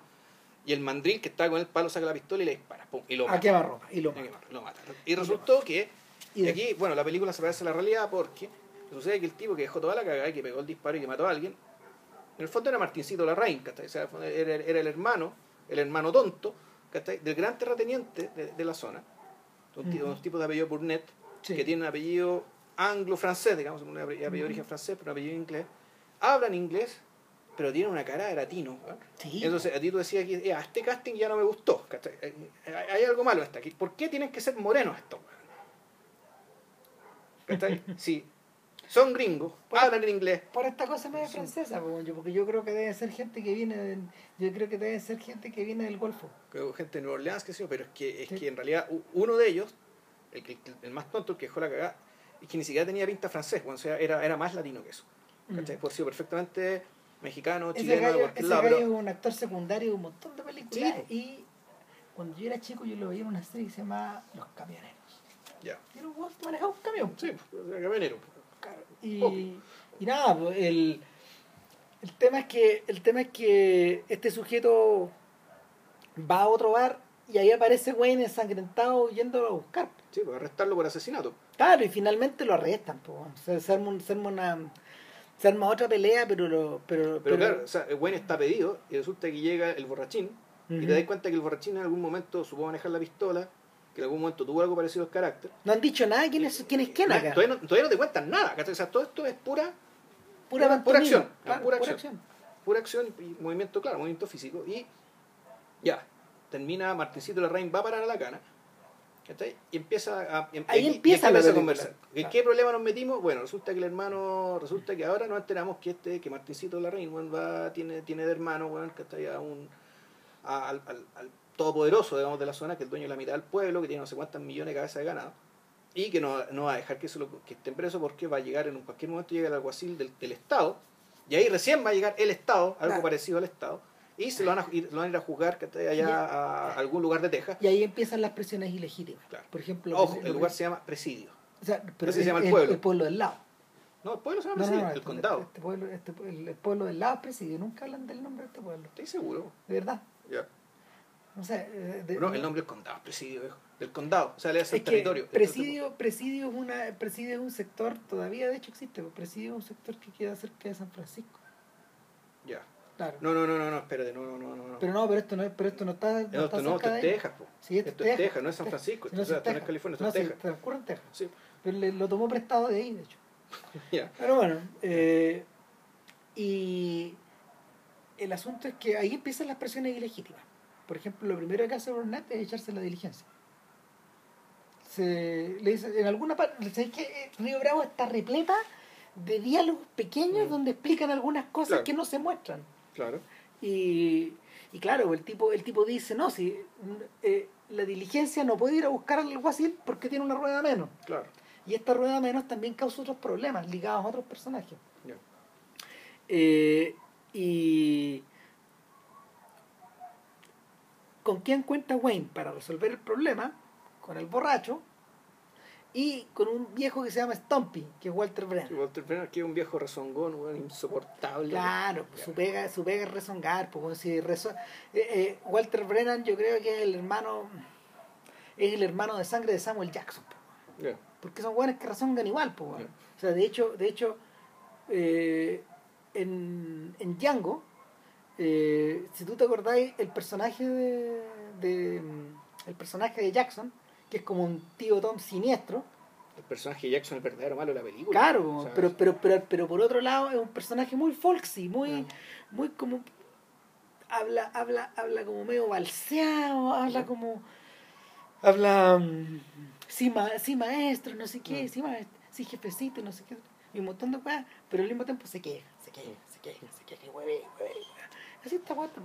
Y el mandril que está con el palo saca la pistola y le dispara. pum, y lo a mata. quemarropa. Y lo Y lo mata. Y resultó que Y Y de- aquí, bueno, la película se parece a la realidad porque sucede que el tipo que dejó toda la cagada y que pegó el disparo y que mató a alguien, en el fondo era Martincito Larraín. O sea, era, era el hermano, el hermano tonto, ¿cachai? Del gran terrateniente de, de la zona, un, un tipo de apellido Burnett, Sí. que tiene un apellido anglo-francés, digamos, un apellido de origen francés, pero un apellido inglés, hablan inglés, pero tiene una cara de latino. ¿eh? Sí. Entonces, a ti tú decías que "Eh, este casting ya no me gustó. Eh, Hay, hay algo malo hasta aquí. ¿Por qué tienen que ser morenos estos? ¿Cachai? Sí. Son gringos, Pues- hablan en inglés. por esta cosa media francesa, po, yo- porque yo creo que debe ser gente que viene del, yo creo que debe ser gente que viene del Golfo. gente de Nueva Orleans, que yo, pero es que, es Sí. que en realidad uno de ellos, el, que- el más tonto, el que dejó la cagada, es que ni siquiera tenía pinta francés, o sea, era, era más latino que eso. ¿cachai? Mm. Puede ser perfectamente mexicano, Ese chileno, de gallo, cualquier ese lado, gallo pero es un actor secundario de un montón de películas Sí. y cuando yo era chico yo lo veía en una serie que se llamaba Los Camioneros. Ya. Y era un camión. Sí, pues, era camionero. Y, Obvio. y nada, pues, el, el tema es que el tema es que este sujeto va a otro bar y ahí aparece Wayne ensangrentado yendo a buscar. Sí, pues arrestarlo por asesinato. Claro, y finalmente lo arrestan, pues. se, se arma, un- se arma una se arma otra pelea, pero lo pero, Pero, claro, o sea, buen está pedido y resulta que llega el borrachín y te das cuenta que el borrachín en algún momento supo manejar la pistola, que en algún momento tuvo algo parecido al carácter. no han dicho nada quién es quién es quién No, acá. todavía, no, todavía no te cuentan nada, ¿cachai? O sea, todo esto es pura, pura pura pantomima, acción, claro, pura pura acción. pura acción y movimiento, claro, movimiento físico. Y ya, termina Martincito Larraín, va a parar a la cana. ¿cachai? Y empieza a, y- Ahí y empieza y aquí a conversar. ¿En qué problema nos metimos? Bueno, resulta que el hermano, resulta que ahora nos enteramos que este, que Martincito Larraín, weón, va, tiene, tiene de hermano, weón, que está ya un, al, al todopoderoso, digamos, de la zona, que es el dueño de la mitad del pueblo, que tiene no sé cuántas millones de cabezas de ganado, y que no, no va a dejar que, se lo, que estén preso porque va a llegar en un cualquier momento llega el alguacil del, del Estado, y ahí recién va a llegar el Estado, algo Claro. parecido al Estado, y se lo van a ir, lo van a, ir a juzgar que allá Ya. a algún lugar de Texas. Y ahí empiezan las presiones ilegítimas. Claro. Por ejemplo, Ojo, el lugar se llama Presidio. o sea, pero se llama el pueblo. El pueblo del lado. No, el pueblo se llama No, Presidio, no, el este- condado. Este pueblo, este, el pueblo del lado es presidio. Nunca hablan del nombre de este pueblo. ¿Estoy seguro? De verdad. Ya. O sea, eh, de- No, el nombre del condado, Presidio, viejo. Del condado, o sea, le hace es el territorio. presidio, presidio es una presidio es un sector todavía de hecho existe presidio es un sector que queda cerca de San Francisco Ya. claro No, no, no, no, no, espérate, no, no, no, no. pero no pero esto no es- pero esto no está no, No, está esto no, esto es. Texas, po. Sí, esto, Esto es Texas, no es San Francisco, Sí, no, esto, sí, no es Texas. California, esto no, es sí, Texas. transcurre en Texas Sí, pero le- lo tomó prestado de ahí de hecho ya. pero bueno eh, y el asunto es que ahí empiezan las presiones ilegítimas por ejemplo lo primero que hace Burnett es echarse la diligencia se le dice en alguna parte ¿sabéis que Río Bravo está repleta de diálogos pequeños Mm. donde explican algunas cosas Claro. que no se muestran. Claro. Y, y claro, el tipo, el tipo dice, no, si eh, la diligencia no puede ir a buscar al alguacil porque tiene una rueda menos. Claro. Y esta rueda menos también causa otros problemas ligados a otros personajes. Ya. Eh, y con quién cuenta Wayne para resolver el problema, con el borracho y con un viejo que se llama Stumpy, que es Walter Brennan. Sí, Walter Brennan, que es un viejo rezongón, weón, insoportable. Claro, pues, su pega, su pega es rezongar, pues, bueno, si rezo- eh, eh, Walter Brennan yo creo que es el hermano es el hermano de sangre de Samuel Jackson, pues, porque son buenos que rezongan igual, pues, bueno. Ya. o sea, de hecho, de hecho eh, en, en Django, eh, si tú te acordáis, el personaje de, de mm, el personaje de Jackson, que es como un tío Tom siniestro, El personaje de Jackson es el verdadero malo de la película. Claro, O sea, pero, pero, pero, pero por otro lado es un personaje muy folksy, muy, Mm. muy como habla, habla, habla como medio balseado, habla como habla sí, ma- sí maestro, no sé qué, Mm. sí maestro, sí jefecito, no sé qué, y un montón de cosas, pero al mismo tiempo se queja, se queja, se queja, se queja, hueve, hueve. Así está Walter.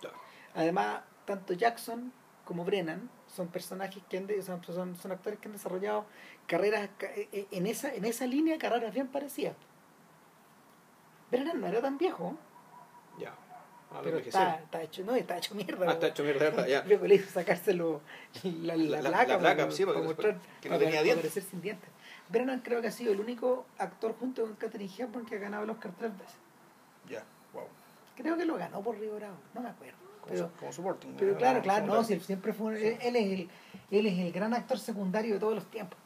Claro. Además, tanto Jackson como Brennan son personajes que han de- son, son, son actores que han desarrollado carreras ca- eh, eh, en esa, en esa línea, carreras bien parecidas. Brennan no era tan viejo, Ya. Ah, pero está, está hecho, no, está hecho mierda. Ah, está hecho mierda, verdad, ya. Viejo le hizo sacárselo la, la, La- la- placa, la placa, para, sí, para mostrar, que no para- tenía sin dientes. Brennan creo que ha sido el único actor junto con Catherine Hepburn que ha ganado el Oscar tres veces. Ya. Creo que lo ganó por Río Bravo, no me acuerdo. Pero, su- como supporting. Pero claro, Como claro, no, si él siempre fue, un- él, él es el, él es el gran actor secundario de todos los tiempos.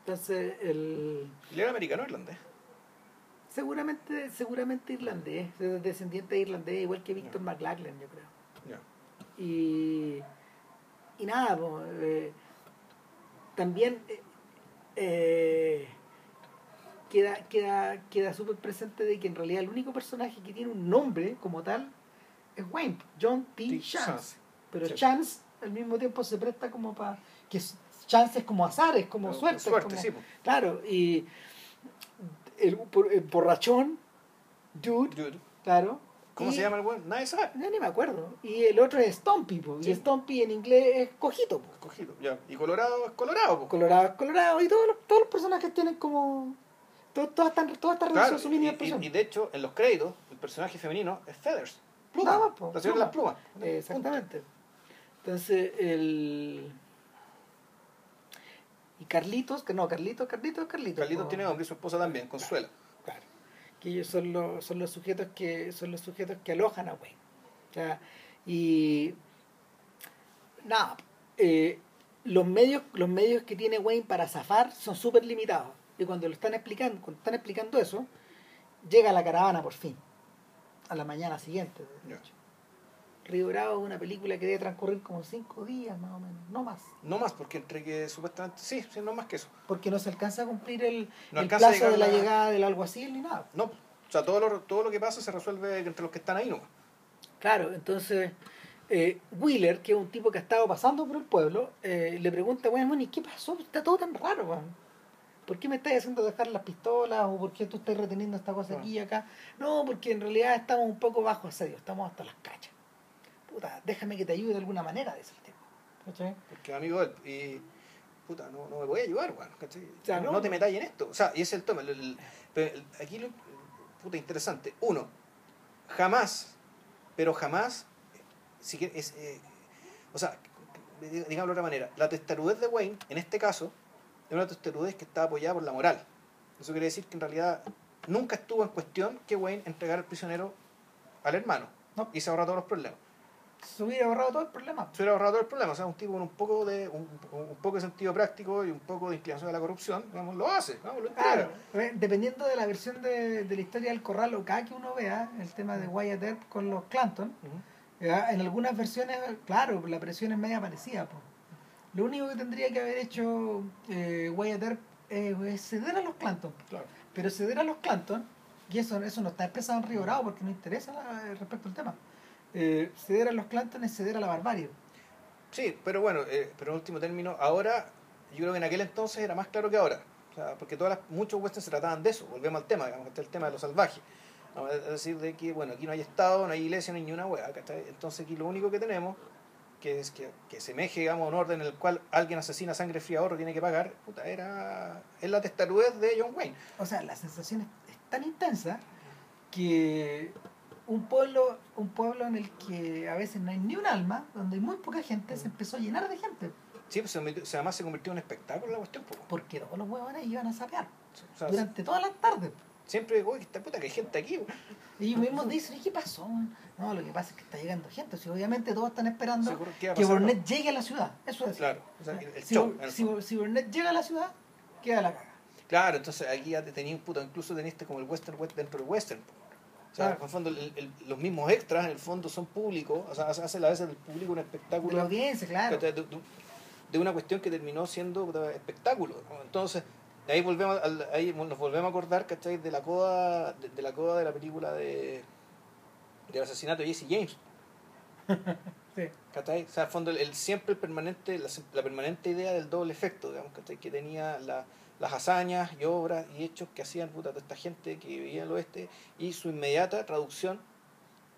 Entonces, el, ¿Y era americano o irlandés? seguramente, seguramente irlandés, de- descendiente de irlandés, igual que Victor McLachlan, yo creo. Ya. Y, y nada, eh, también eh, eh, queda, queda, queda súper presente de que en realidad el único personaje que tiene un nombre como tal es Wayne, John T. T. Chance. Pero Sí. Chance al mismo tiempo se presta como para que Chance es como azar, es como No, suerte. es Suerte, como- sí. Claro, y el, borrachón, dude, Dude. claro. ¿Cómo y- se llama el buen? Nadie sabe. Ni me acuerdo. Y el otro es Stompy, po, Sí. y Stompy en inglés es cojito. po. Escogido. Ya. Y Colorado es Colorado. po. Colorado es colorado, y todos los, todos los personajes tienen como... Todo, todas están, todas están Claro, a su línea de y, y- expresión. y de hecho, en los créditos, el personaje femenino es Feathers. Pluma. Nada po, la señora de las pluma. plumas. Eh, Exactamente. Entonces, el... Y Carlitos, que no, Carlitos, Carlitos, Carlitos. Carlitos po. tiene hombre y su esposa también, Consuela. Claro. Que ellos son los, son los sujetos que son los sujetos que alojan a Wayne. O sea, y nada, eh, los medios, los medios que tiene Wayne para zafar son súper limitados. Y cuando lo están explicando, cuando están explicando eso, llega la caravana por fin. A la mañana siguiente, de. Río Bravo es una película que debe transcurrir como cinco días más o menos, no más. No más, porque entre que supuestamente. Sí, sí, no más que eso. Porque no se alcanza a cumplir el, No el plazo de la llegada del alguacil ni nada. No. O sea, todo lo, todo lo que pasa se resuelve entre los que están ahí nomás. Claro, entonces eh, Wheeler, que es un tipo que ha estado pasando por el pueblo, eh, le pregunta, bueno, ¿y qué pasó? Está todo tan raro, weón. ¿Por qué me estás haciendo dejar las pistolas? ¿O por qué tú estás reteniendo esta cosa aquí y acá? No, porque en realidad estamos un poco bajo asedio, estamos hasta las cachas. Puta, déjame que te ayude de alguna manera, dice el tipo. ¿Cachai? Porque amigo él. Y. Puta, no, no me voy a ayudar, weón. ¿cachai? sea, no, te metáis en esto. O sea, y ese es el tema. el- el- pero el- aquí lo. Puta, interesante. Uno, jamás, pero jamás. Si es, eh, o sea, digámoslo de otra manera, la testarudez de Wayne, en este caso, es una testarudez que está apoyada por la moral. Eso quiere decir que en realidad nunca estuvo en cuestión que Wayne entregara al prisionero al hermano No. y se ahorra todos los problemas. Se hubiera ahorrado todo el problema. Se hubiera ahorrado todo el problema. O sea, un tipo con un poco de un, un poco de sentido práctico y un poco de inclinación a la corrupción, digamos, lo hace, ¿no? lo. Claro, eh, dependiendo de la versión de, de la historia del corral o cada que uno vea, el tema de Wyatt Earp con los Clanton. Ya, En algunas versiones, claro, la presión es media parecida. Lo único que tendría que haber hecho eh, Wyatt Earp eh, es ceder a los Clanton. Claro. Pero ceder a los Clanton, y eso, eso no está expresado en Río Bravo porque no interesa la- respecto al tema. Eh, ceder a los Clanton es ceder a la barbarie. Sí, pero bueno, eh, pero en último término, ahora, yo creo que en aquel entonces era más claro que ahora. O sea, porque todas las, muchos westerns se trataban de eso, volvemos al tema, digamos, que está el tema de lo salvaje. Vamos a decir de que, bueno, aquí no hay Estado, no hay iglesia, no hay ni una hueá. Entonces aquí lo único que tenemos, que es que, que semeje, digamos, un orden en el cual alguien asesina sangre fría ahorro tiene que pagar, puta, era, es la testarudez de John Wayne. O sea, la sensación es, es tan intensa que un pueblo, un pueblo en el que a veces no hay ni un alma, donde hay muy poca gente, se empezó a llenar de gente. Sí, pues se, además se convirtió en un espectáculo la cuestión, pues. Porque todos los huevones iban a sapear O sea, durante todas las tardes. siempre, uy, esta puta que hay gente aquí. Y ellos mismos dicen, ¿y qué pasó? No, lo que pasa es que está llegando gente. Si obviamente todos están esperando Seguro, ¿qué va a que? Burnett llegue a la ciudad. Eso es. Claro, o sea, el si, show, si- Burnett llega a la ciudad, queda la caga. Claro, entonces aquí ya te tenía un puto, incluso teniste como el western west- dentro del western. O sea, Claro. en el fondo el- el- los mismos extras en el fondo son públicos, o sea, hacen a veces del público un De la espectáculo audiencia, claro. de, de- de una cuestión que terminó siendo espectáculo. ¿no? Entonces, ahí volvemos al- ahí nos volvemos a acordar, ¿cachai? De la coda de, de la coda de la película de del asesinato de Jesse James. Sí. ¿cachai? O sea, al fondo, el, el- siempre el permanente, la, la permanente idea del doble efecto, digamos, ¿cachai? Que tenía la- las hazañas y obras y hechos que hacían puta, toda esta gente que vivía en el oeste y su inmediata traducción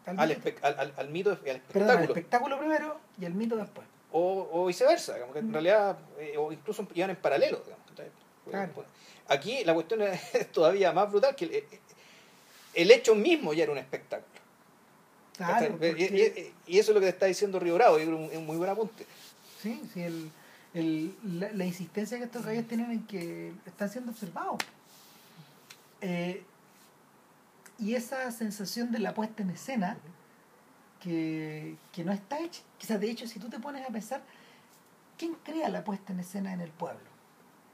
Al al, mito. espe- al, al- al mito al Perdón, espectáculo. espectáculo primero y el mito después. o, o viceversa, digamos, que en Mm. realidad, eh, o incluso iban en paralelo. Digamos, ¿cachai? Claro. Aquí la cuestión es todavía más brutal que el, el hecho mismo ya era un espectáculo. Claro, y, y- y eso es lo que te está diciendo Río Bravo, es un, muy buen apunte. Sí, sí, el, el- la, la insistencia que estos gallos tienen en que están siendo observados. Eh, y esa sensación de la puesta en escena que, que no está hecha. Quizás, de hecho, si tú te pones a pensar, ¿quién crea la puesta en escena en el pueblo?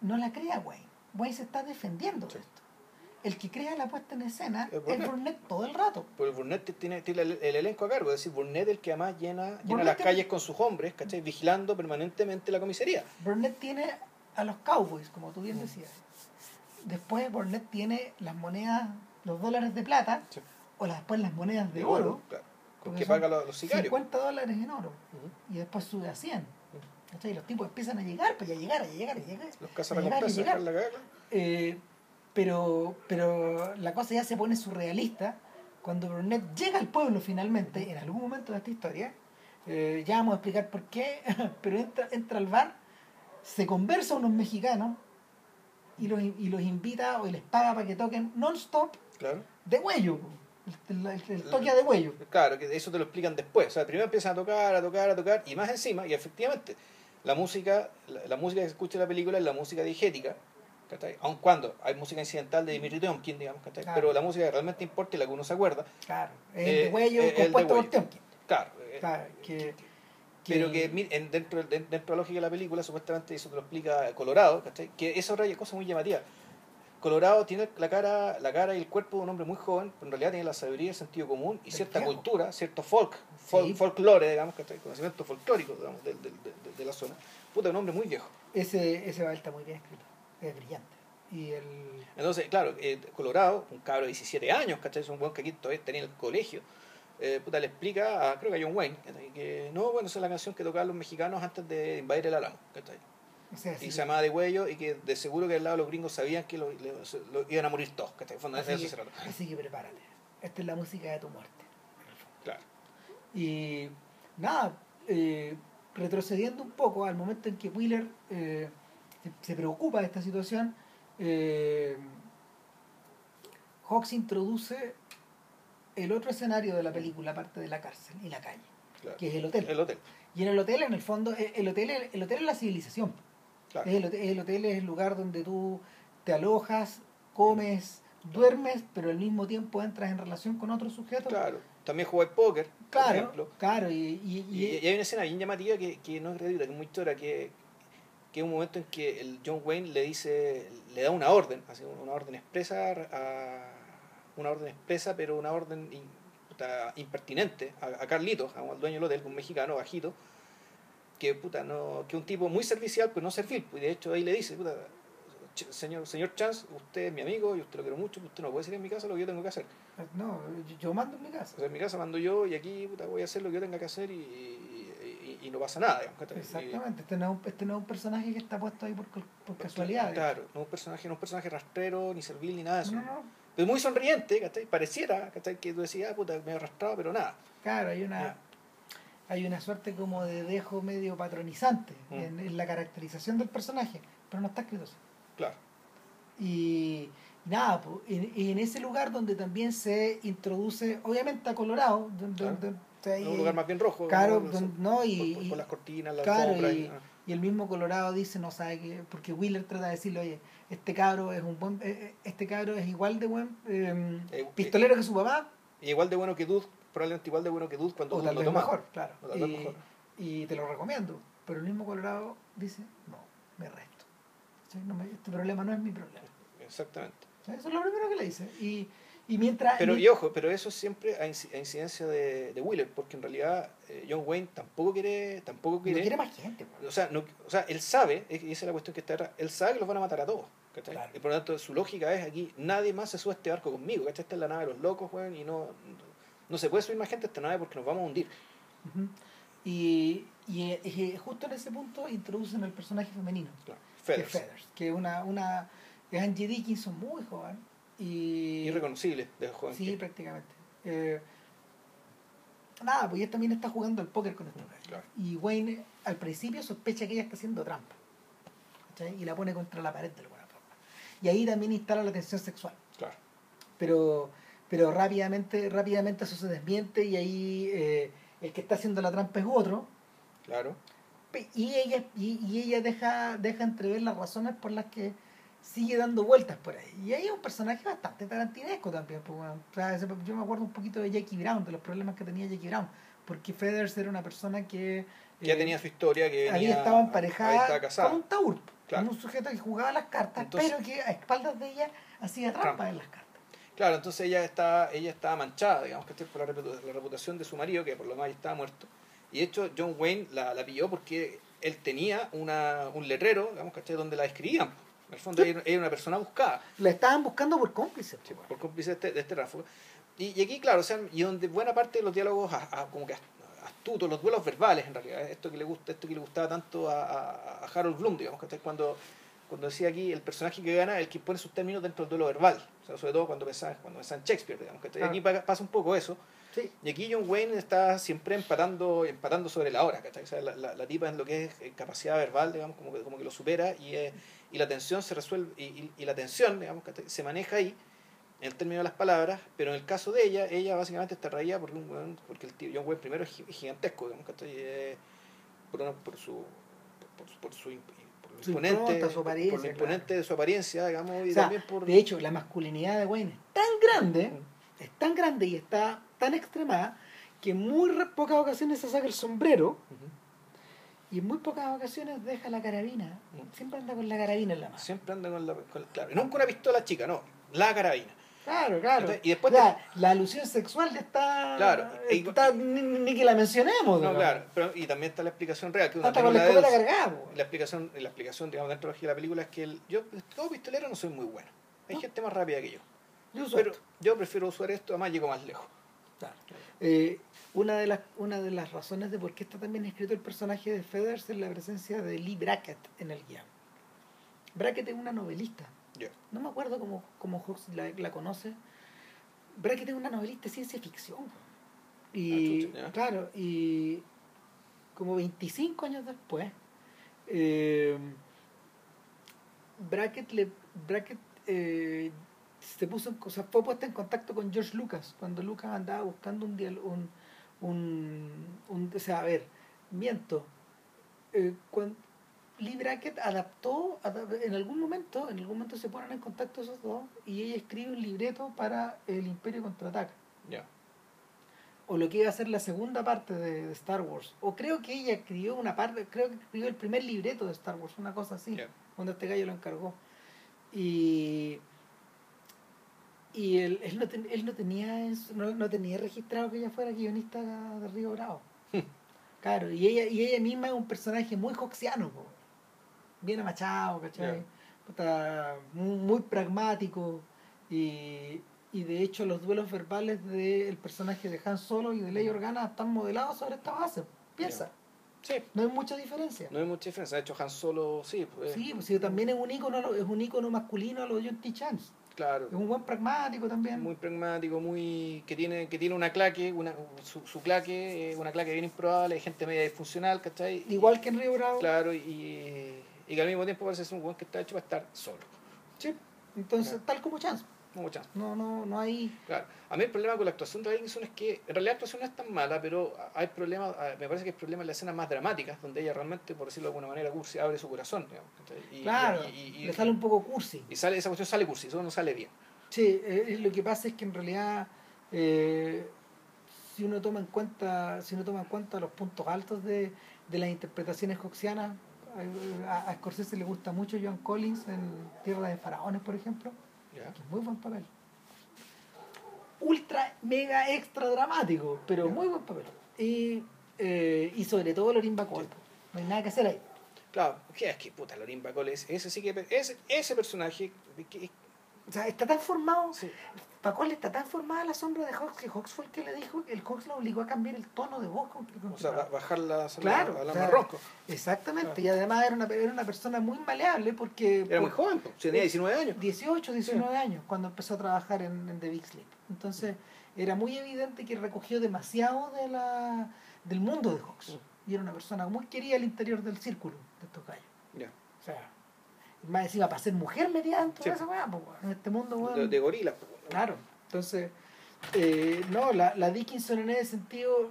No la crea Wayne. Wayne se está defendiendo de esto. El que crea la puesta en escena Es es Burnett. Todo el rato. Porque Burnett tiene, tiene el, el elenco a cargo, es decir, Burnett el que además llena, llena las calles con sus hombres, ¿cachai? vigilando permanentemente la comisaría. Burnett tiene a los cowboys, como tú bien decías. Después Burnett tiene las monedas, los dólares de plata, Sí. o las, después las monedas de, oro, claro, con que paga los, los sicarios. 50 dólares en oro, y después sube a 100. ¿cachai? Y los tipos empiezan a llegar, pues ya llegar, a llegar, a llegar. Los a cazarrecompensas, a la. Eh, pero, pero la cosa ya se pone surrealista cuando Burnett llega al pueblo finalmente, en algún momento de esta historia. eh, ya vamos a explicar por qué, pero entra, entra al bar, se conversa a unos mexicanos y los, y los invita o les paga para que toquen non-stop Claro. de huello. El, el- el toque de huello. Claro, que eso te lo explican después. O sea, primero empiezan a tocar, a tocar, a tocar, y más encima, y efectivamente, la música, la, la música que se escucha en la película es la música diegética, ¿cachai? Aun cuando hay música incidental de Dimitri Tiomkin, digamos, ¿cachai? Claro. Pero la música que realmente importa y la que uno se acuerda, Claro. El Eh, de huello eh, de compuesto por. Tiomkin. claro, eh, Claro, que, pero que en- dentro, de- dentro de la lógica de la película, supuestamente eso te lo explica Colorado, ¿cachai? Que esa otra cosa muy llamativa. Colorado tiene la cara, la cara y el cuerpo de un hombre muy joven, pero en realidad tiene la sabiduría, el sentido común y cierta cultura, cierto folk, folk Sí. folclore, digamos, conocimiento folclórico digamos, del- del- de, de la zona. Puta, un hombre muy viejo. ese, ese Babel está muy bien escrito. Es brillante. Y el, Entonces, claro, eh, Colorado, un cabro de 17 años, ¿cachai? Es un buen que aquí todavía tenía en el colegio. eh, puta, le explica a, creo que a John Wayne, ¿cachai? que no, bueno, esa es la canción que tocaban los mexicanos antes de invadir el Álamo, ¿cachai? o sea, y se llamaba de huello y que de seguro que al lado los gringos sabían que lo, le- lo iban a morir todos, ¿cachai? Fondo, así, que, así que prepárate. Esta es la música de tu muerte. Claro. Y nada, eh, retrocediendo un poco al momento en que Wheeler eh, se, preocupa de esta situación, eh, Hawks introduce el otro escenario de la película, aparte de la cárcel y la calle, claro. que es el hotel. El hotel, Y en el hotel, en el fondo, eh, el hotel, el hotel es la civilización. claro. Es el, hotel, el hotel es el lugar donde tú te alojas, comes, duermes, pero al mismo tiempo entras en relación con otros sujetos. Claro. También jugó al póker, por claro, ejemplo. claro, y, y- Y, y- y hay una escena bien llamativa que, que no es gratuita, que es muy chora, que, que es un momento en que el John Wayne le dice, le da una orden, así, una orden expresa a una orden expresa, pero una orden in- puta, impertinente a, a Carlitos, al dueño del hotel, un mexicano bajito, que puta no, que un tipo muy servicial, pues no servil, pues de hecho ahí le dice, puta, ch- señor, señor Chance, usted es mi amigo, y usted lo quiero mucho, usted no puede ser en mi casa lo que yo tengo que hacer. no, yo- yo mando en mi casa. O sea, en mi casa mando yo y aquí puta, voy a hacer lo que yo tenga que hacer y, y- y- no pasa nada. Exactamente, este no, es un, este no es un personaje que está puesto ahí por, por casualidad. Claro, no es un personaje, no es un personaje rastrero, ni servil, ni nada de eso. No, no, Es muy sonriente, ¿cachai? Pareciera, ¿cachai? Que tú decías, ah, puta, me he arrastrado, pero nada. Claro, hay una, hay una suerte como de dejo medio patronizante Mm. en, en la caracterización del personaje, pero no está escrito así. Claro. Y nada, po, en, y en ese lugar donde también se introduce, obviamente a Colorado, donde, Claro. donde- En un lugar más bien rojo. claro, ¿no? don- no, y, por, y- por las cortinas, las claro, alfombras. y, ah. y el mismo Colorado dice, no sabe que, porque Wheeler trata de decirle, oye, este cabro es un buen, eh, eh, este cabro es igual de buen eh, Eh, pistolero que su papá, Y igual de bueno que Dude, probablemente igual de bueno que Dude cuando o Dude tal lo vez toma. mejor, claro. O tal vez Y, mejor. y te lo recomiendo. Pero el mismo Colorado dice, no, me resto. ¿Sí? No me- este problema no es mi problema. Exactamente. Eso es lo primero que le dice. Y, y mientras... Pero, y ojo, pero eso siempre a, inci- a incidencia de, de Wheeler, porque en realidad eh, John Wayne tampoco quiere, tampoco no quiere, quiere más gente. po. o sea, no, o sea, él sabe, y esa es la cuestión que está atrás, él sabe que los van a matar a todos, ¿cachai? Claro. Y por lo tanto su lógica es aquí, nadie más se sube a este barco conmigo, ¿cachai? Esta es la nave de los locos, weón, y no, no se puede subir más gente a esta nave porque nos vamos a hundir. Y, y, eh, y justo en ese punto introducen el personaje femenino, Claro. que Feathers. Feathers, que es una, una es Angie Dickinson muy joven y Irreconocible de joven. sí que- prácticamente Eh, nada pues ella también está jugando al póker con esta mujer Claro. y Wayne al principio sospecha que ella está haciendo trampa y la pone contra la pared de alguna forma y ahí también instala la tensión sexual Claro. pero pero rápidamente rápidamente eso se desmiente y ahí eh, el que está haciendo la trampa es otro Claro. Y ella y, y ella deja deja entrever las razones por las que sigue dando vueltas por ahí y ahí es un personaje bastante tarantinesco también pues, bueno. O sea, ese- yo me acuerdo un poquito de Jackie Brown de los problemas que tenía Jackie Brown porque Feathers era una persona que Ya eh, tenía su historia, que había había emparejada con un taur Claro. con un sujeto que jugaba las cartas Entonces- pero que a espaldas de ella hacía trampa Trampa. en las cartas Claro, entonces ella está, ella estaba manchada, digamos, que por la, reputa- la reputación de su marido, que por lo más ya estaba muerto. Y de hecho, John Wayne la, la pilló porque él tenía una, un letrero, digamos, ¿cachai? Donde la escribían. En el fondo, era una persona buscada, la estaban buscando por cómplice sí, por cómplice de este, de este ráfago. Y, y aquí, claro, o sea, y donde buena parte de los diálogos a- a- como que ast- astutos, los duelos verbales, en realidad, esto que le gusta, esto que le gustaba tanto a, a- Harold Bloom, digamos, ¿cachai? Cuando, cuando decía aquí el personaje que gana el que impone sus términos dentro del duelo verbal. O sea, sobre todo cuando pensaba, cuando pensaba en Shakespeare, digamos, ¿cachai? Claro. Aquí pa- pasa un poco eso. Sí Y aquí John Wayne está siempre empatando, empatando sobre la hora, ¿cachai? O sea, la, la, la tipa en lo que es eh, capacidad verbal, digamos, como que, como que lo supera y, eh, y la tensión se resuelve, y, y- y la tensión, digamos, ¿cachai? se maneja ahí, en el término de las palabras, pero en el caso de ella, ella básicamente está reía porque, un porque el tío John Wayne primero es gi- gigantesco, digamos, ¿cachai? Eh, por, una- por su por, su- por su por imponente, impronta, su por lo imponente de su apariencia, digamos, y O sea, también por... De hecho, la masculinidad de Wayne es tan grande, es tan grande y está tan extremada que en muy pocas ocasiones se saca el sombrero Ujú. y en muy pocas ocasiones deja la carabina. Mm. Siempre anda con la carabina en la mano. Siempre anda con la... Con, claro, y nunca una pistola chica, no, la carabina. Claro, claro. Entonces, y después la, la alusión sexual ya está. Claro, está- ni, ni que la mencionemos. No, claro, pero, y también está la explicación real, que Hasta con la de escopeta cargada. La explicación, la explicación, digamos, dentro de la película es que el, yo, como pistolero, no soy muy bueno. Hay No. gente más rápida que yo. Yo uso Pero esto. yo prefiero usar esto, además llego más lejos. Claro. Eh, una, de las, una de las razones de por qué está también escrito el personaje de Feathers es la presencia de Lee Brackett en el guion. Brackett es una novelista. No me acuerdo cómo, cómo la, la conoce. Brackett es una novelista de ciencia ficción. Y Ah, claro, y como 25 años después, eh, Brackett, le, Brackett eh, se puso en, o sea, fue puesta en contacto con George Lucas cuando Lucas andaba buscando un dial- un, un, un- o sea, a ver, miento. Eh, cuan- Lee Brackett adaptó, adap- en algún momento, en algún momento se ponen en contacto esos dos y ella escribe un libreto para el Imperio contraataca Ya. o lo que iba a ser la segunda parte de, de Star Wars. O creo que ella escribió una parte, creo que escribió el primer libreto de Star Wars, una cosa así, cuando este gallo lo encargó. Y, y él, él, no, ten- él no, tenía en su- no, no tenía registrado que ella fuera guionista de Río Bravo. claro, y ella, y ella misma es un personaje muy hoxiano, po. bien amachado, ¿cachai? Puta, muy, muy pragmático y, y de hecho los duelos verbales del personaje de Han Solo y de Leia Organa están modelados sobre esta base. Piensa. Sí, No hay mucha diferencia. no hay mucha diferencia. De hecho, Han Solo, sí, pues, Sí, pues sí, también es un ícono, es un ícono masculino a los John T. Chance. Claro. Es un buen pragmático también. Muy pragmático, muy que tiene que tiene una claque, una, su, su claque, eh, una claque bien improbable, hay gente media disfuncional, ¿cachai? Igual que en Río Bravo. Claro, y, y que al mismo tiempo parece ser un buen que está hecho para estar solo. Sí. Entonces, Claro. tal como Chance. No. No, no, no hay. Claro. A mí el problema con la actuación de Dickinson es que en realidad la actuación no es tan mala, pero hay problemas, ah, me parece que hay problemas en las escenas más dramáticas, donde ella realmente, por decirlo de alguna manera, cursi, abre su corazón. digamos, ¿cachai? y, claro, y, le sale un poco cursi. y sale, esa cuestión sale cursi, eso no sale bien. Sí, eh, lo que pasa es que en realidad, eh, si uno toma en cuenta, si uno toma en cuenta los puntos altos de, de las interpretaciones hoxianas, a, a Scorsese le gusta mucho John Collins en Tierra de Faraones, por ejemplo, es muy buen papel. Ultra, mega, extra dramático, pero muy buen papel. Y, eh, y sobre todo Lorin Bacall. No hay nada que hacer ahí. Claro, que es que puta, Lorin Bacall, ese, ese sí que ese, ese personaje que, O sea, está tan formado, sí, Bacall está tan formada la sombra de Hawks que Hawks fue el que le dijo, el Hawks lo obligó a cambiar el tono de voz con que o sea, ba- bajar la Claro, a la o sea. Exactamente, Claro. y además era una, era una persona muy maleable porque... Era muy joven, pues, tenía 19 años. 18, 19 años cuando empezó a trabajar en, en The Big Sleep. Entonces era muy evidente que recogió demasiado de la, del mundo de Hawks. Y era una persona muy querida al interior del círculo de estos gallos. Ya. O sea, más encima para ser mujer metida en toda Sí. esa weá, en este mundo, weón. De, de gorilas. pues. Claro, entonces, eh, no, la, la Dickinson en ese sentido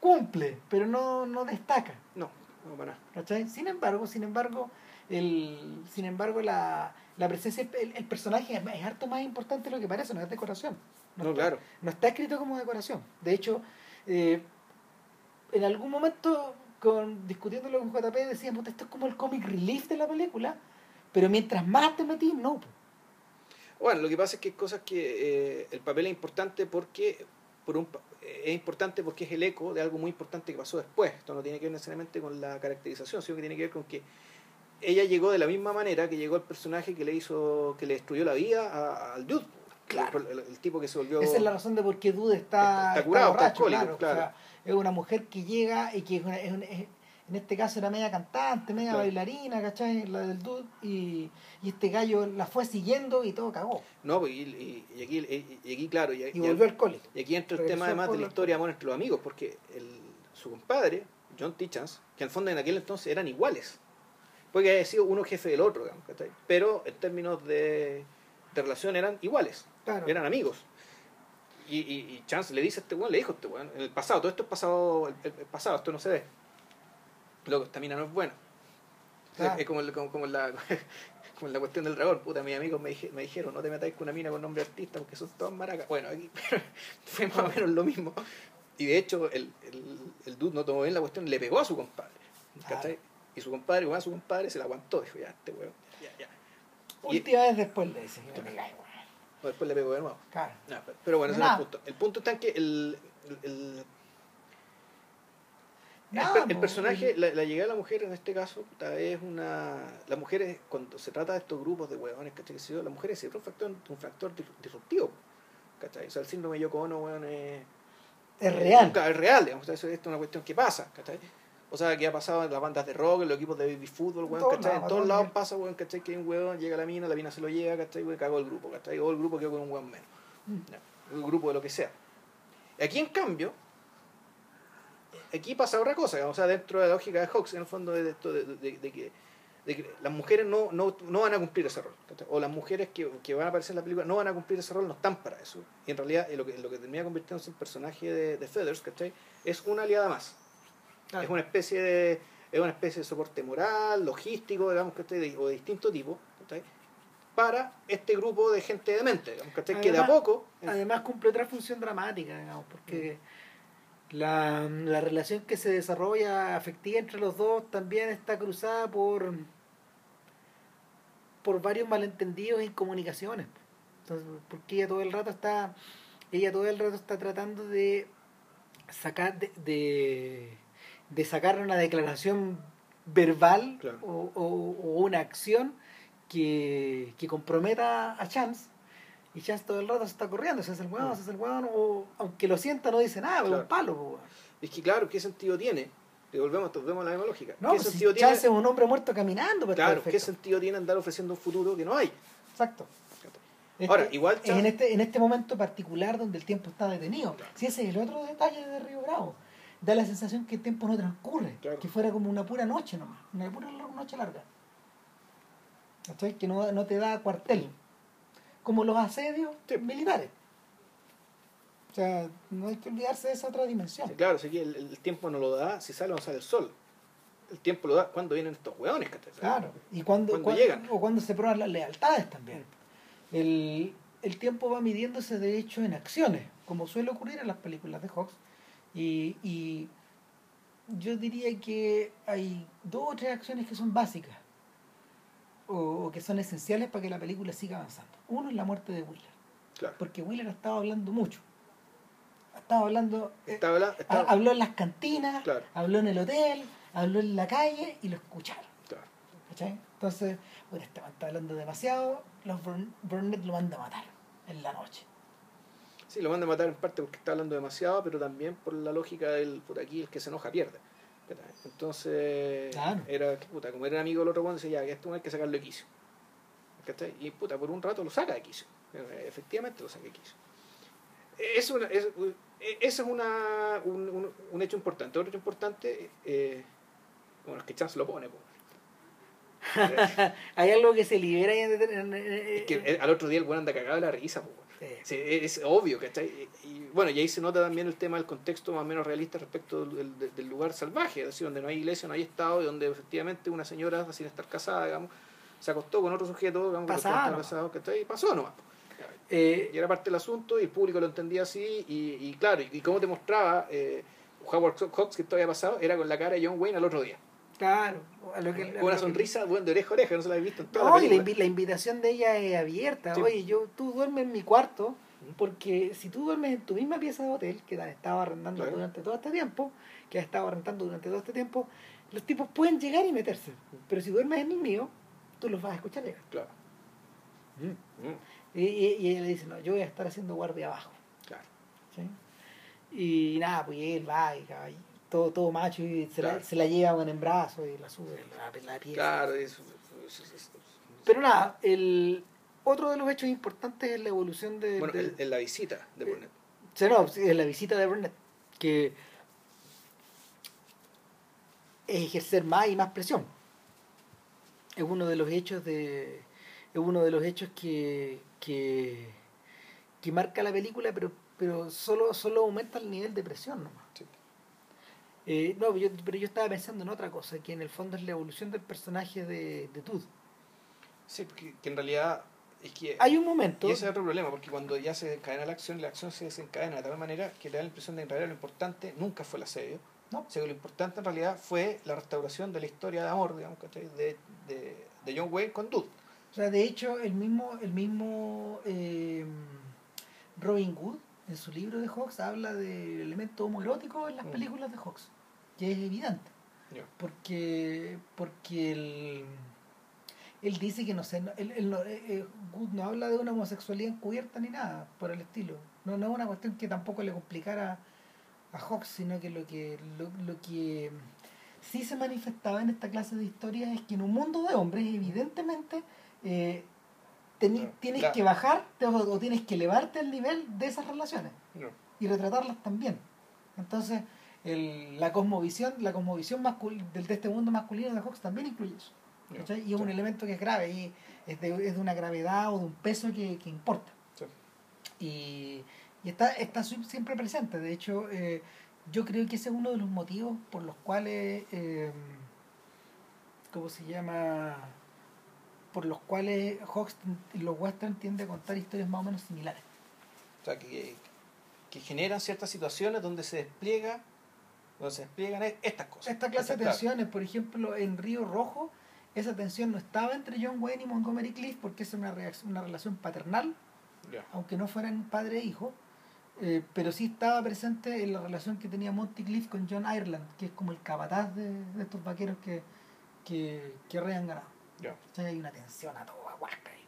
cumple, pero no, no destaca. No, no para nada. ¿cachai? Sin embargo, sin embargo, el, sin embargo la, la presencia, el, el personaje es, es harto más importante de lo que parece, no es decoración. No, está, claro. no está escrito como decoración. De hecho, eh, en algún momento, con, discutiéndolo con JP, decíamos, esto es como el comic relief de la película, pero mientras más te metís, no. Bueno, lo que pasa es que hay cosas que eh, el papel es importante porque por un, eh, es importante porque es el eco de algo muy importante que pasó después. Esto no tiene que ver necesariamente con la caracterización, sino que tiene que ver con que ella llegó de la misma manera que llegó el personaje que le hizo, que le destruyó la vida a- al dude. Claro. El, el tipo que se volvió. Esa es la razón de por qué Dude está, Está- está curado, está alcohólico, claro. O claro. sea, es una mujer que llega y que es una- es una- es- en este caso era media cantante, media Claro. bailarina, ¿cachai? La del Dude. Y, y este gallo la fue siguiendo y todo cagó. No, pues, y, y- y aquí, claro, y, volvió alcohólico. y aquí entra el Regresó tema al además de la historia de amor entre los amigos, porque el, su compadre, John Tichans, que al fondo en aquel entonces eran iguales, porque había sido uno jefe del otro, digamos, ¿cachai? pero en términos de, de relación eran iguales, Claro. eran amigos. Y, y, y Chance le dice a este weón, le dijo a este weón, en el pasado, todo esto es pasado, el, pasado, esto no se ve. Loco, esta mina no es buena. Claro. Es como, como, como en la, como la cuestión del dragón, puta, mis amigos me, dije- me dijeron, no te metáis con una mina con nombre artista, porque son todas maracas. Bueno, aquí fue más o menos lo mismo. Y de hecho, el, el, el dude no tomó bien la cuestión, le pegó a su compadre. ¿cachai? Claro. Y su compadre, igual a su compadre, se la aguantó. Dijo, ya, este weón, ya, ya. Y Última vez después le dice, "Me cae, weón". Después le pegó de nuevo. Claro. No, pero, bueno, ese no es el punto. El punto está en que el, el, el- personaje, la, la llegada de la mujer en este caso, es una. Las mujeres, cuando se trata de estos grupos de huevones, ¿cachai? Las mujeres siempre un factor, un factor dis- disruptivo, ¿cachai? O sea, el síndrome de Yoko Ono, weón, es. es real. Es real, digamos, o sea, eso- esto es una cuestión que pasa, ¿cachai? O sea, que ha pasado en las bandas de rock, en los equipos de baby fútbol, weón, todos ¿cachai? En todos a lados pasa, weón, ¿cachai? Que hay un weón, llega la mina, la mina se lo lleva, ¿cachai? Weón, cagó el grupo, ¿cachai? O el grupo quedó con un weón menos. Mm. Un grupo de lo que sea. Aquí, en cambio, aquí pasa otra cosa, o sea, dentro de la lógica de Hawks, en el fondo, de, esto de, de- de que, de que las mujeres no, no, no van a cumplir ese rol, ¿cachai? o las mujeres que, que van a aparecer en la película no van a cumplir ese rol, no están para eso. Y en realidad, lo que, lo que termina convirtiéndose en personaje de, de Feathers, ¿cachai? Es una aliada más. Claro. Es una especie de es una especie de soporte moral, logístico, digamos, ¿cachai? De- o de distinto tipo, para este grupo de gente demente, digamos, ¿cachai? que de a Además- poco... Además cumple otra función dramática, digamos, porque la, la relación que se desarrolla afectiva entre los dos también está cruzada por por varios malentendidos e incomunicaciones. Entonces, porque ella todo el rato está ella todo el rato está tratando de sacar de, de, de sacar una declaración verbal Claro. o, o- o una acción que, que comprometa a Chance y Chance todo el rato se está corriendo, se hace el hueón, se hace el hueón, o aunque lo sienta no dice nada, es Claro. un palo. po. Es que, claro, ¿qué sentido tiene? Y volvemos, volvemos a la misma lógica. No, ¿Qué pues si sentido tiene? Chance es un hombre muerto caminando. Pues, Claro, ¿qué sentido tiene andar ofreciendo un futuro que no hay? Exacto. Ahora, Este- igual es Chance- en este, en este momento particular donde el tiempo está detenido. Claro. Si ese es el otro detalle de Río Bravo. Da la sensación que el tiempo no transcurre, Claro. que fuera como una pura noche nomás, una pura noche larga. ¿Cachai? Que no, no te da cuartel. Como los asedios Sí. militares. O sea, no hay que olvidarse de esa otra dimensión. Sí, claro, si aquí el, el tiempo no lo da si sale o no sale el sol. El tiempo lo da cuando vienen estos hueones, ¿cachai? Claro, y cuando, Cuando cuan- llegan. o cuando se prueban las lealtades también. El, el tiempo va midiéndose de hecho en acciones, como suele ocurrir en las películas de Hawks. Y, y yo diría que hay dos o tres acciones que son básicas o, o que son esenciales para que la película siga avanzando. Uno es la muerte de Wheeler, Claro. porque Wheeler ha estado hablando mucho. Ha estado hablando, eh, ha- habló en las cantinas, Claro. habló en el hotel, habló en la calle y lo escucharon. Entonces, bueno, este man está hablando demasiado, los Burn- Burnett lo manda a matar en la noche. Sí, lo manda a matar en parte porque está hablando demasiado, pero también por la lógica del por aquí el que se enoja pierde. Entonces, Claro. era, puta, como era amigo del otro bueno, decía ya, esto hay que sacarlo de quicio. Y puta, por un rato lo saca de quicio. Efectivamente lo saca de quicio. Es una, es, ese es una, un, un- un hecho importante. Otro hecho importante, eh, bueno, es que Chance lo pone. po. Hay algo que se libera y en- en- en- Es que eh, al otro día el weón anda cagado de la risa. po. Sí. Sí, es obvio, ¿cachai? Y, y, bueno, y ahí se nota también el tema del contexto más o menos realista respecto del, del- del lugar salvaje, es decir, donde no hay iglesia, no hay estado, y donde efectivamente una señora, sin estar casada, digamos, se acostó con otro sujeto, digamos, nomás. casado, ¿cachai? Y pasó nomás. Eh, Y era parte del asunto, y el público lo entendía así, y, y claro, y, como te mostraba, eh, Howard Hawks, que esto había pasado, era con la cara de John Wayne al otro día. Claro. a lo que- a Con lo una que- sonrisa, bueno, de oreja a oreja, no se la había visto en toda No, la y la, invitación de ella es abierta. Sí. Oye, yo, tú duermes en mi cuarto, porque si tú duermes en tu misma pieza de hotel, que te han estado arrendando Claro. durante todo este tiempo, que has estado rentando durante todo este tiempo, los tipos pueden llegar y meterse. Pero si duermes en el mío, tú los vas a escuchar llegar. Claro. Mm, Y, y- y ella le dice, no, yo voy a estar haciendo guardia abajo. claro. ¿sí? Y nada, pues él va y, y todo, todo macho y se, la, se la lleva con en brazos y la sube la, la pieza. Claro, es- es- es- es- Pero nada, el otro de los hechos importantes es la evolución de, bueno, del- en, en la visita de eh, Burnett. Sí, no, es la visita de Burnett, que es ejercer más y más presión. Es uno de los hechos de es uno de los hechos que que, que marca la película, pero pero solo solo aumenta el nivel de presión nomás. Sí. Eh, no, yo, pero yo estaba pensando en otra cosa, que en el fondo es la evolución del personaje de, de Todd. Sí, porque que en realidad es que... Hay un momento... Y ese es otro problema, porque cuando ya se desencadena la acción, la acción se desencadena de tal manera que te da la impresión de que en realidad lo importante nunca fue el asedio, No. sino que lo importante en realidad fue la restauración de la historia de amor, digamos. De, de, de John Wayne con Dude. O sea, de hecho, el mismo, el mismo eh, Robin Hood, en su libro de Hawks, habla del elemento homoerótico en las Mm. películas de Hawks, que es evidente, porque porque él, él dice que no sé, no- él, él no, eh, eh, Good no habla de una homosexualidad encubierta ni nada por el estilo. No, no es una cuestión que tampoco le complicara a Hawks, sino que lo que lo, lo que sí se manifestaba en esta clase de historias es que en un mundo de hombres, evidentemente, eh, teni- tienes La- que bajarte o, o tienes que elevarte al nivel de esas relaciones y retratarlas también. Entonces, el- la cosmovisión, la cosmovisión mascul- del, de este mundo masculino de Hawks también incluye eso. ¿cachai? Y es un elemento que es grave, y es de, es de una gravedad o de un peso que, que importa. Y, y está, está siempre presente. De hecho, eh, yo creo que ese es uno de los motivos por los cuales, eh, ¿cómo se llama? Por los cuales Hawks y los western tienden a contar historias más o menos similares. O sea, que, que generan ciertas situaciones donde se despliega, donde se despliegan estas cosas. Esta clase de tensiones, por ejemplo, en Río Rojo, esa tensión no estaba entre John Wayne y Montgomery Cliff porque es una, reacción, una relación paternal, Ya. aunque no fueran padre e hijo, eh, pero sí estaba presente en la relación que tenía Monty Cliff con John Ireland, que es como el capataz de, de estos vaqueros que, que, que re han ganado. Ya. O sea, hay una tensión a toda huasca ahí.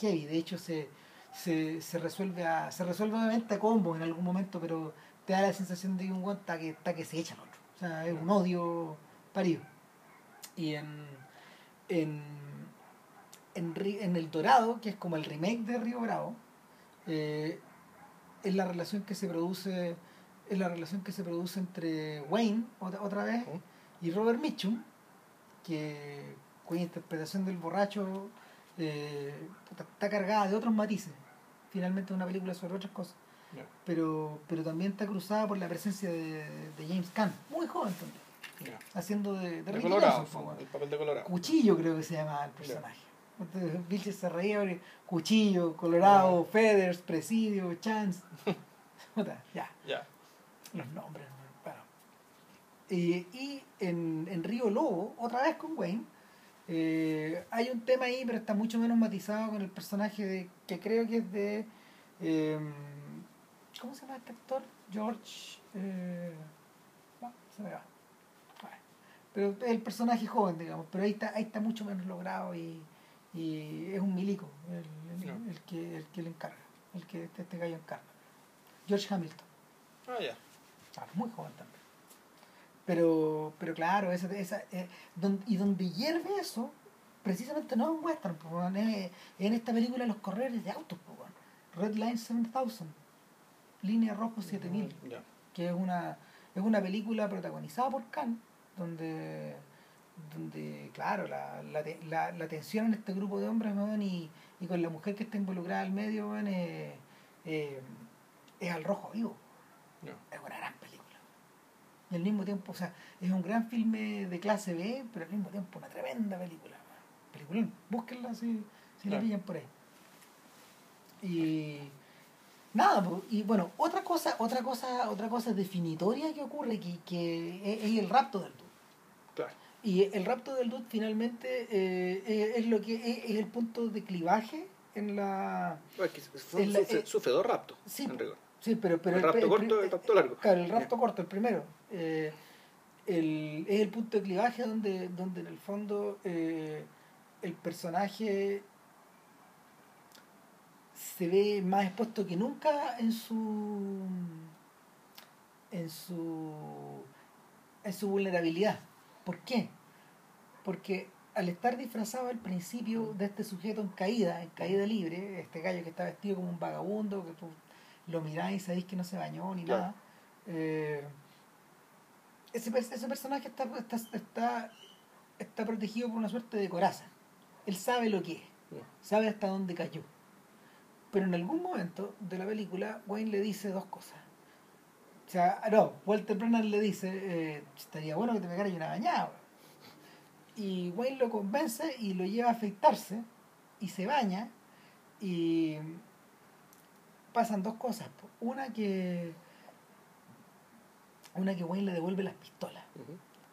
Heavy, de hecho se, se, se resuelve a, se resuelve obviamente a combo en algún momento, pero te da la sensación de que un weón está que, está que se echa al otro. O sea, es un odio parido. Y en, en, en, en El Dorado, que es como el remake de Río Bravo, eh, es la relación que se produce es la relación que se produce entre Wayne otra, otra vez y Robert Mitchum que cuya interpretación del borracho eh, está cargada de otros matices finalmente es una película sobre otras cosas Pero pero también está cruzada por la presencia de, de James Caan muy joven también haciendo de, de De Colorado, el papel de Colorado. Cuchillo creo que se llamaba el personaje. Entonces, Vilches se reía Cuchillo, Colorado, Feathers, Presidio, Chance. Ya, Ya. los nombres. ¿no? Bueno. Y, y en, en Río Lobo, otra vez con Wayne, eh, hay un tema ahí, pero está mucho menos matizado con el personaje de, que creo que es de... eh, ¿Cómo se llama este actor? George... Eh, no, se me va. Bueno, pero es el personaje joven, digamos, pero ahí está, ahí está mucho menos logrado y, y es un milico el, el- que, el que le encarga, el que este, este gallo encarga. George Hamilton, Ah, ya. ah, muy joven también. Pero, pero claro, esa, esa, eh, don- y donde hierve eso, precisamente no es un western, en esta película los corredores de autos. Red Line 7000, Línea Rojo 7000 Ya. que es una es una película protagonizada por Khan donde donde claro la, la, la, la tensión en este grupo de hombres weón, y, y con la mujer que está involucrada al medio weón, es, eh, es al rojo vivo. Es una gran película. Y al mismo tiempo o sea es un gran filme de clase B pero al mismo tiempo una tremenda película peliculón. Búsquenla si, si la pillan por ahí. Y nada po, y bueno otra cosa otra cosa otra cosa definitoria que ocurre que, que es, es el rapto del dude Claro. y el rapto del dude finalmente eh, es, lo que es, es el punto de clivaje en la es que fue- En la- sufre, eh, sufre dos raptos, sí, en rigor. sí pero pero El rapto pri- corto y el rapto largo. claro el rapto corto el primero eh, el, es el punto de clivaje donde donde en el fondo el personaje se ve más expuesto que nunca en su en su en su vulnerabilidad ¿por qué? porque al estar disfrazado al principio de este sujeto en caída, en caída libre, este gallo que está vestido como un vagabundo, que tú lo mirás y sabés que no se bañó ni Claro. nada, eh, ese, ese personaje está, está, está, está protegido por una suerte de coraza. Él sabe lo que es, sabe hasta dónde cayó. Pero en algún momento de la película, Wayne le dice dos cosas. O sea, no, Walter Brennan le dice, eh, estaría bueno que te pegaras una bañada. weón". Y Wayne lo convence y lo lleva a afeitarse y se baña y pasan dos cosas. Una que una que Wayne le devuelve las pistolas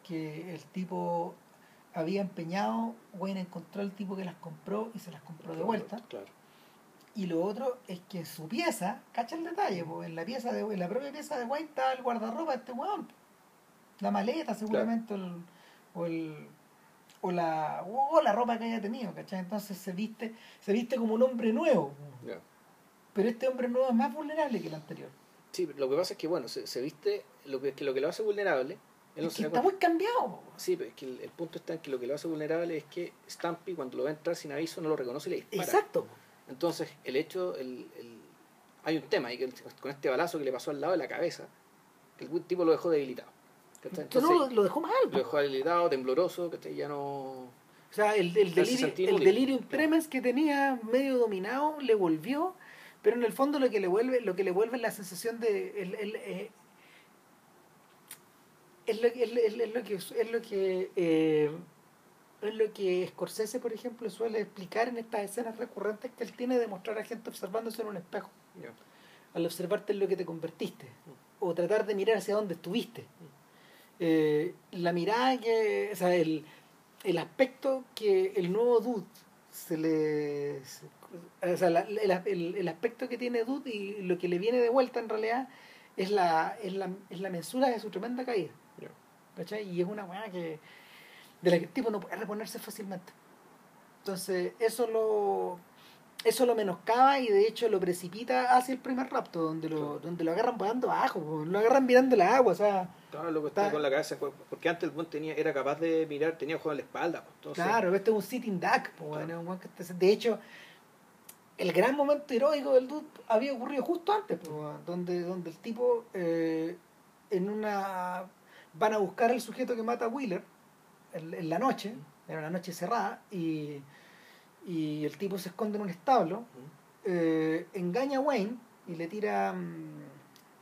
que el tipo había empeñado, Wayne encontró al tipo que las compró y se las compró de vuelta. Claro. Y lo otro es que en su pieza, cacha el detalle, po, en la pieza de en la propia pieza de Wayne está el guardarropa de este weón. La maleta seguramente, o el- o el o la, o la ropa que haya tenido, ¿cachai? Entonces se viste, se viste como un hombre nuevo. Pero este hombre nuevo es más vulnerable que el anterior. Sí, lo que pasa es que, bueno, se, se viste, lo que, que lo que lo hace vulnerable, él Es que está muy cambiado. Sí, pero es que el, el punto está en que lo que lo hace vulnerable es que Stampy, cuando lo va a entrar sin aviso, no lo reconoce y le dispara. Exacto. Entonces, el hecho, el, el- hay un tema ahí que con este balazo que le pasó al lado de la cabeza, que el tipo lo dejó debilitado. Entonces, no, lo, dejó mal. lo dejó debilitado, tembloroso, que ya no... O sea, el, el delirio, el delirium tremens que tenía medio dominado le volvió, pero en el fondo lo que le vuelve, lo que le vuelve es la sensación de el, el, eh, es lo, que- es, es lo que es lo que eh, es lo que Scorsese, por ejemplo, suele explicar en estas escenas recurrentes que él tiene de mostrar a gente observándose en un espejo. Al observarte en lo que te convertiste. O tratar de mirar hacia dónde estuviste. Eh, la mirada que. O sea, el, el aspecto que el nuevo Dude se le. se- o sea, la- el, el- el aspecto que tiene Dude y lo que le viene de vuelta en realidad es la, es la, es la mensura de su tremenda caída. ¿Cachai? Y es una weá que. De la que el tipo no puede reponerse fácilmente. Entonces, eso lo. eso lo menoscaba y de hecho lo precipita hacia el primer rapto, donde lo, donde lo agarran volando abajo, lo agarran mirando el agua, o sea, Claro, lo que está con la cabeza, porque antes el buen tenía, era capaz de mirar, tenía ojos en la espalda. pues, entonces- claro, este es un sitting duck, de hecho, el gran momento heroico del dude había ocurrido justo antes, donde, donde el tipo eh, en una van a buscar al sujeto que mata a Wheeler en, la noche, era una noche cerrada, y, y el tipo se esconde en un establo, eh, engaña a Wayne y le tira mm,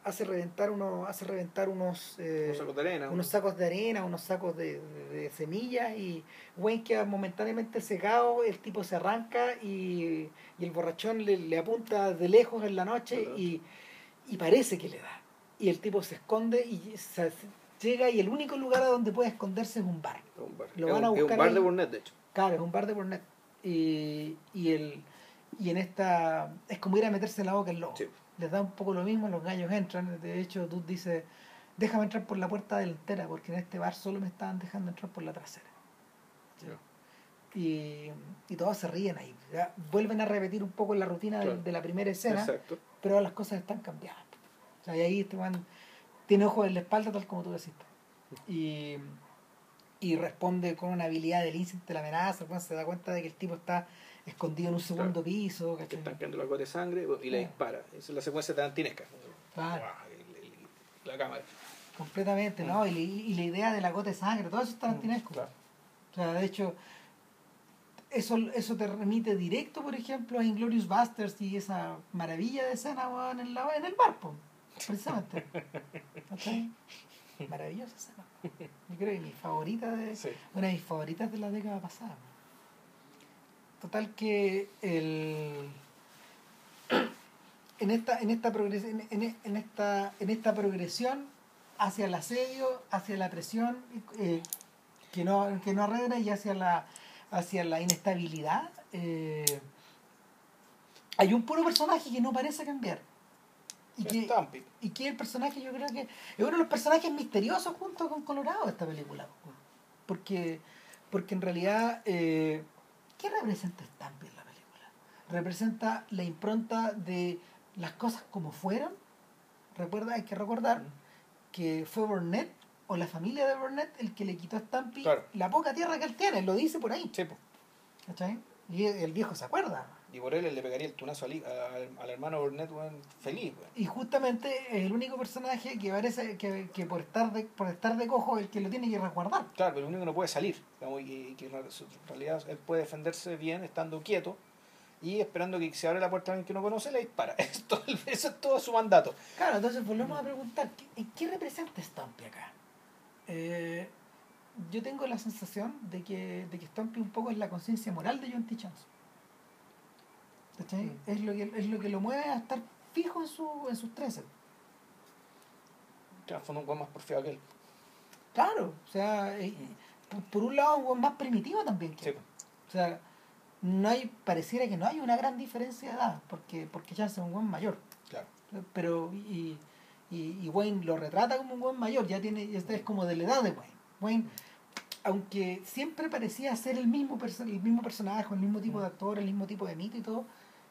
hace reventar unos hace reventar unos eh, Unos sacos de arena. unos sacos de arena unos sacos de, de- de semillas y Wayne queda momentáneamente cegado el tipo se arranca y, y el borrachón le, le apunta de lejos en la noche y, y parece que le da y el tipo se esconde y se- llega y el único lugar a donde puede esconderse es un bar Un bar. Lo van a un- es un buscar bar ahí. de Burnett, de hecho. Claro, es un bar de Burnett. Y, y, el, y en esta. Es como ir a meterse en la boca el lobo. Sí. Les da un poco lo mismo, los gallos entran. De hecho, tú dices: Déjame entrar por la puerta delantera, porque en este bar solo me estaban dejando entrar por la trasera. Y, y todos se ríen ahí. Ya Vuelven a repetir un poco la rutina de- Claro. de, la primera escena, Exacto. pero las cosas están cambiadas. O sea, y ahí este man tiene ojos en la espalda, tal como tú deciste. Y, y responde con una habilidad del instinto de la amenaza. se da cuenta de que el tipo está escondido en un segundo piso. Que están las gotas de sangre y le Ah. dispara. Esa es la secuencia tarantinesca. Claro. La cámara. Completamente, Mm. ¿no? Y, la- y la idea de la gota de sangre, todo eso es tarantinesco. Claro. O sea, de hecho, eso, eso te remite directo, por ejemplo, a Inglorious Busters y esa maravilla de escena en, la, en el bar, po, precisamente. ¿Cachai? Maravillosa escena. Yo creo que mi favorita de, Sí. una de mis favoritas de la década pasada. Total que el en esta en esta progresión en, en esta en esta progresión hacia el asedio, hacia la presión eh, que no que no arregla y hacia la hacia la inestabilidad eh, hay un puro personaje que no parece cambiar y que, y que el personaje yo creo que es uno de los personajes misteriosos junto con Colorado esta película porque porque en realidad eh, ¿qué representa Stampede en la película? representa la impronta de las cosas como fueron recuerda hay que recordar que fue Burnett o la familia de Burnett el que le quitó a Stampede Claro. la poca tierra que él tiene lo dice por ahí Sí, po. ¿cachai? y el viejo se acuerda Y por él le pegaría el tunazo al, al, al hermano Burnett, feliz, weón. y justamente es el único personaje que parece que, que por estar de por estar de cojo es el que lo tiene que resguardar Claro, pero el único que no puede salir. digamos, y, que en real- en realidad él puede defenderse bien estando quieto y esperando que se abra la puerta a alguien que no conoce, le dispara. Esto, eso es todo su mandato. Claro, entonces volvemos a preguntar, ¿qué, ¿qué representa Stampy acá? Eh, yo tengo la sensación de que, de que Stampy un poco es la conciencia moral de John T. Chance. ¿Cachai? Mm. Es, lo que, es lo que lo mueve a estar fijo en, su, en sus 13. Transforma un weón más porfiado que él. Claro, o sea, eh, por, por un lado un weón más primitivo también. que Sí. O sea, no hay, pareciera que no hay una gran diferencia de edad, porque, porque Chance es un buen mayor. claro. pero y, y, y Wayne lo retrata como un buen mayor, ya tiene, ya es como de la edad de Wayne. Wayne, aunque siempre parecía ser el mismo el mismo personaje, el mismo tipo de actor, el mismo tipo de mito y todo,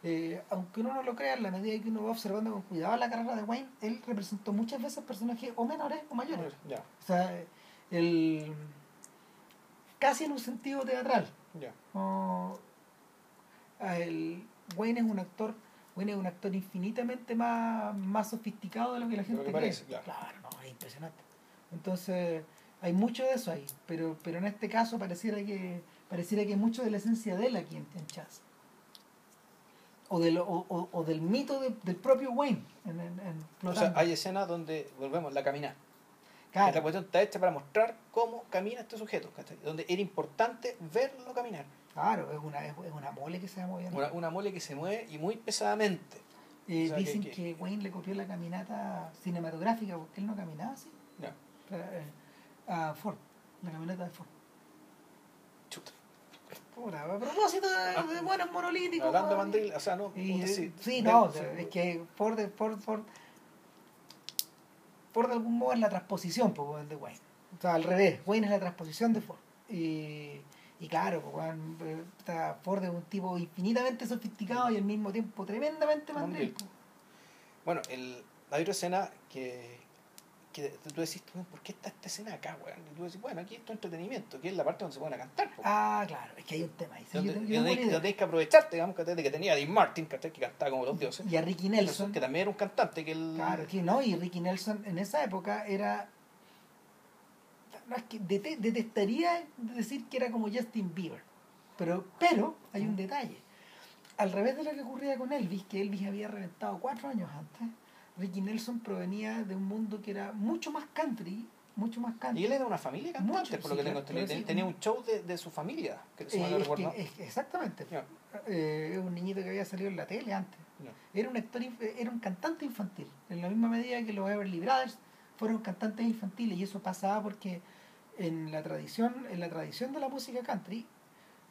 eh, aunque uno no lo crea, en la medida que uno va observando con cuidado la carrera de Wayne, él representó muchas veces personajes o menores o mayores. Ya, O sea, el casi en un sentido teatral. ya. O- el, Wayne es un actor Wayne es un actor infinitamente más, más sofisticado de lo que la gente que cree. claro. no, es impresionante. Entonces, hay mucho de eso ahí, pero, pero en este caso pareciera que pareciera que hay mucho de la esencia de él aquí en, en Chaz. O, del, o, o- o del mito de- del propio Wayne en, en, en O Flotando. sea, hay escenas donde, volvemos, la caminar. Claro. Esta cuestión está hecha para mostrar cómo camina este sujeto, ¿cachai? Donde era importante verlo caminar. Claro, es una, es una mole que se va moviendo. Una, una mole que se mueve y muy pesadamente. Eh, o sea, que- dicen que- que, Wayne le copió la caminata cinematográfica porque él no caminaba así. Ya, O sea, eh, a Ford, la camioneta de Ford. Puta, a propósito de, de buenos monolíticos. Hablando de mandril, o sea, no. Y, sí, no, sí, es que Ford, Ford, Ford, Ford de algún modo es la transposición pues, de Wayne. O sea, al revés, Wayne es la transposición de Ford. Y, y claro, pues, Ford es un tipo infinitamente sofisticado y al mismo tiempo tremendamente. Mandril. Bueno, el, hay otra escena que, que tú decís, "Weón, ¿por qué está esta escena acá, weón? Y tú decís, bueno, aquí es tu entretenimiento, que es la parte donde se pueden a cantar. Ah, claro, es que hay un tema ahí. sí, donde, yo tengo- donde yo tengo hay- donde que aprovecharte, digamos, de que tenía a Dean Martin, que cantaba como los dioses. Y a Ricky Nelson. que también era un cantante que él... Claro, que no, y Ricky Nelson en esa época era. No, es que dete- detestaría decir que era como Justin Bieber. Pero, pero hay un detalle. Al revés de lo que ocurría con Elvis, que Elvis había reventado cuatro años antes, Ricky Nelson provenía de un mundo que era mucho más country, mucho más country. Y él era de una familia de cantantes, Mucho, por lo sí, que tengo claro, sí. Tenía un show de, de su familia, que si Eh, no es recuerdo. que- es- exactamente. Eh, es un niñito que había salido en la tele antes. Era un actor, era un cantante infantil, en la misma medida que los Everly Brothers fueron cantantes infantiles y eso pasaba porque en la tradición, en la tradición de la música country,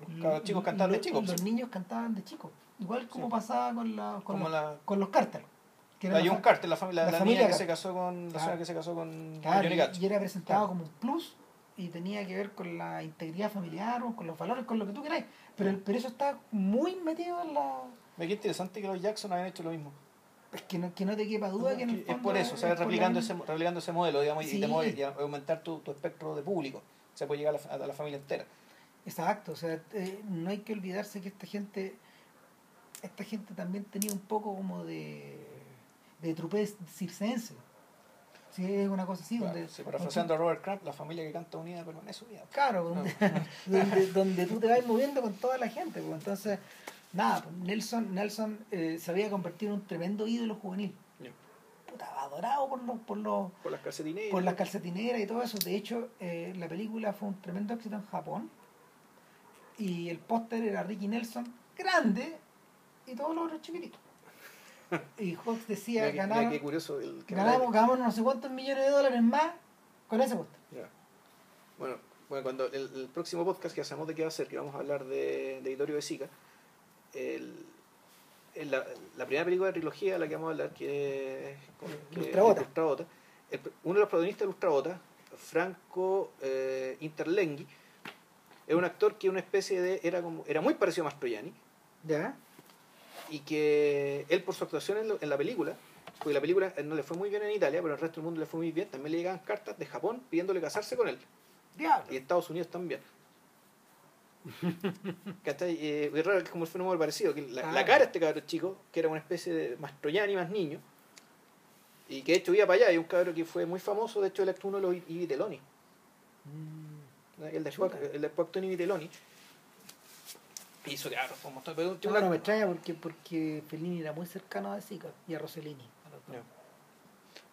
Los cabros chicos cantaban de los- chicos. Los sí. niños cantaban de chicos, igual como Sí. pasaba con, la, con, los, la, con los Carter. Que era la la John Carter, la familia, la la, familia niña que se casó con la Claro. señora que se casó con claro, Johnny y, y era presentado Claro. como un plus y tenía que ver con la integridad familiar o con los valores, con lo que tú queráis. Pero, el- pero eso está muy metido en la... Ve qué interesante que los Jackson habían hecho lo mismo. Es que no, que no te quepa duda que en el es fondo por eso, o sea, es por la replicando ese, replicando ese modelo, digamos, y, Sí. te mueve- y aumentar tu, tu espectro de público. Se puede llegar a la, a la familia entera. Exacto, o sea, eh, no hay que olvidarse que esta gente, esta gente también tenía un poco como de, de trupé circense. Sí, es una cosa así, Claro, donde, sí, parafraseando a Robert Crumb, la familia que canta unida permanece unida. claro, donde, donde, donde tú te vas moviendo con toda la gente. pues, entonces, nada, pues, Nelson, Nelson eh, se había convertido en un tremendo ídolo juvenil. Ya. Puta, adorado por los, por los, Por las calcetineras. por las calcetineras y todo eso. De hecho, eh, la película fue un tremendo éxito en Japón. Y el póster era Ricky Nelson grande y todos los otros chiquititos. Y Hawks decía, curioso el que ganamos, ganamos no sé cuántos millones de dólares más con ese póster. Ya. Bueno, bueno, cuando el, el próximo podcast que hacemos de qué va a ser, que vamos a hablar de, de Vittorio de Sica, el, el- la, la primera película de trilogía de la que vamos a hablar, que es. Ultrabota, el- uno de los protagonistas de Ultrabota, Franco eh, Interlenghi, es un actor que una especie de era como era muy parecido a Mastroianni ¿Ya? Y que él por su actuación en, lo- en la película porque la película eh, no le fue muy bien en Italia pero el resto del mundo le fue muy bien también le llegaban cartas de Japón pidiéndole casarse con él Diablo. y Estados Unidos también. ¿Cachai? Eh, es raro como el fenómeno parecido, que la, Ah. la cara de este cabrón chico, que era una especie de Mastroianni más niño, y que de hecho iba para allá, y un cabrón que fue muy famoso, de hecho él actuó uno de los I- Viteloni, Mm. el después, después actuó en Viteloni, y hizo fue un montón, pero un tipo- No, no me extraña porque, porque Fellini era muy cercano a Zika y a Rossellini. Pero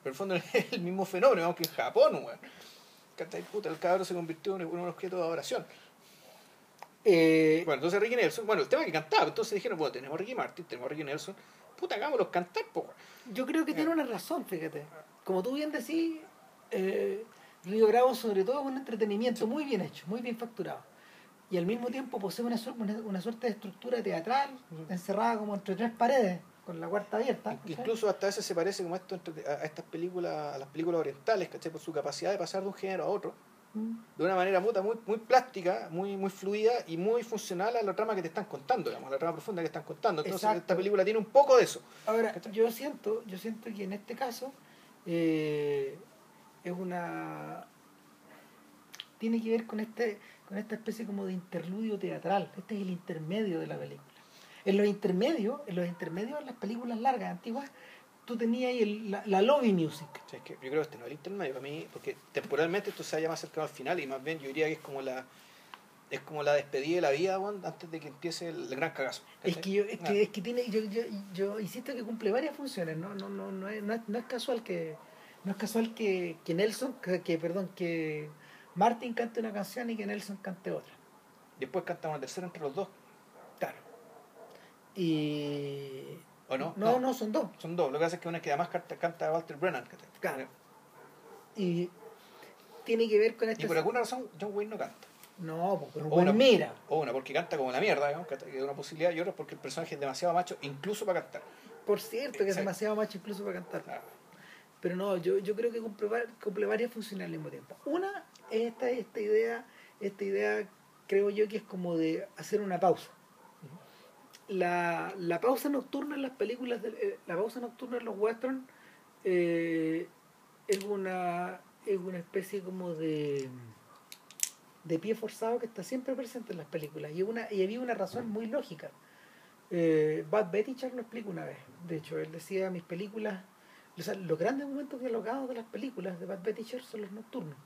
en el fondo es el mismo fenómeno, aunque en Japón, weón. Puta, el cabrón se convirtió en un objeto de adoración. Eh, Bueno, entonces Ricky Nelson, bueno, el tema que cantaba, entonces dijeron, bueno, tenemos a Ricky Martin, tenemos a Ricky Nelson, puta, hagámoslos cantar, po. Yo creo que tiene una razón, fíjate. Como tú bien decís, eh, Río Bravo sobre todo es un entretenimiento muy bien hecho, muy bien facturado. Y al mismo tiempo posee una, una, una suerte de estructura teatral, encerrada como entre tres paredes, con la cuarta abierta. Incluso hasta a veces se parece como esto entre- a a estas películas, a las películas orientales, ¿cachai? Por su capacidad de pasar de un género a otro, Mm. de una manera puta, muy, muy plástica, muy, muy fluida y muy funcional a la trama que te están contando, digamos, a la trama profunda que están contando. Entonces Exacto. esta película tiene un poco de eso. Ahora, ¿Cachai? yo siento, yo siento que en este caso eh, es una tiene que ver con este, con esta especie como de interludio teatral. Este es el intermedio de la película. En los intermedios, en los intermedios de las películas largas, antiguas, tú tenías ahí el- la, la lobby music. Sea, es que yo creo que este no es el intermedio para mí, porque temporalmente esto se haya más cercano al final y más bien yo diría que es como la es como la despedida de la vida weón, antes de que empiece el, el gran cagazo. Es que, yo, es, Ah. que, es que tiene, yo, yo, yo insisto que cumple varias funciones, no, no, no, no, es, no, es, no es casual que no es casual que, que Nelson, que, que, perdón, que Martin cante una canción y que Nelson cante otra. Después cantamos una tercera entre los dos, Claro. Y ¿o no? no, no, son dos. Son dos. Lo que pasa es que una es que además canta, canta Walter Brennan. Claro. Y tiene que ver con Y este por alguna razón John Wayne no canta. No, porque O una- mira. O una porque canta como la mierda, digamos, que es una posibilidad, y otra porque el personaje es demasiado macho, incluso para cantar. Por cierto, que es demasiado macho incluso para cantar. Ah, Pero no, yo, yo creo que cumple, cumple varias funciones al mismo tiempo. Una es esta, esta idea, esta idea creo yo que es como de hacer una pausa. La, la pausa nocturna en las películas, de, eh, la pausa nocturna en los westerns eh, es una es una especie como de de pie forzado que está siempre presente en las películas y una y había una razón muy lógica eh, Bud Betticher lo explica una vez de hecho él decía mis películas o sea, los grandes momentos dialogados de las películas de Bud Betticher son los nocturnos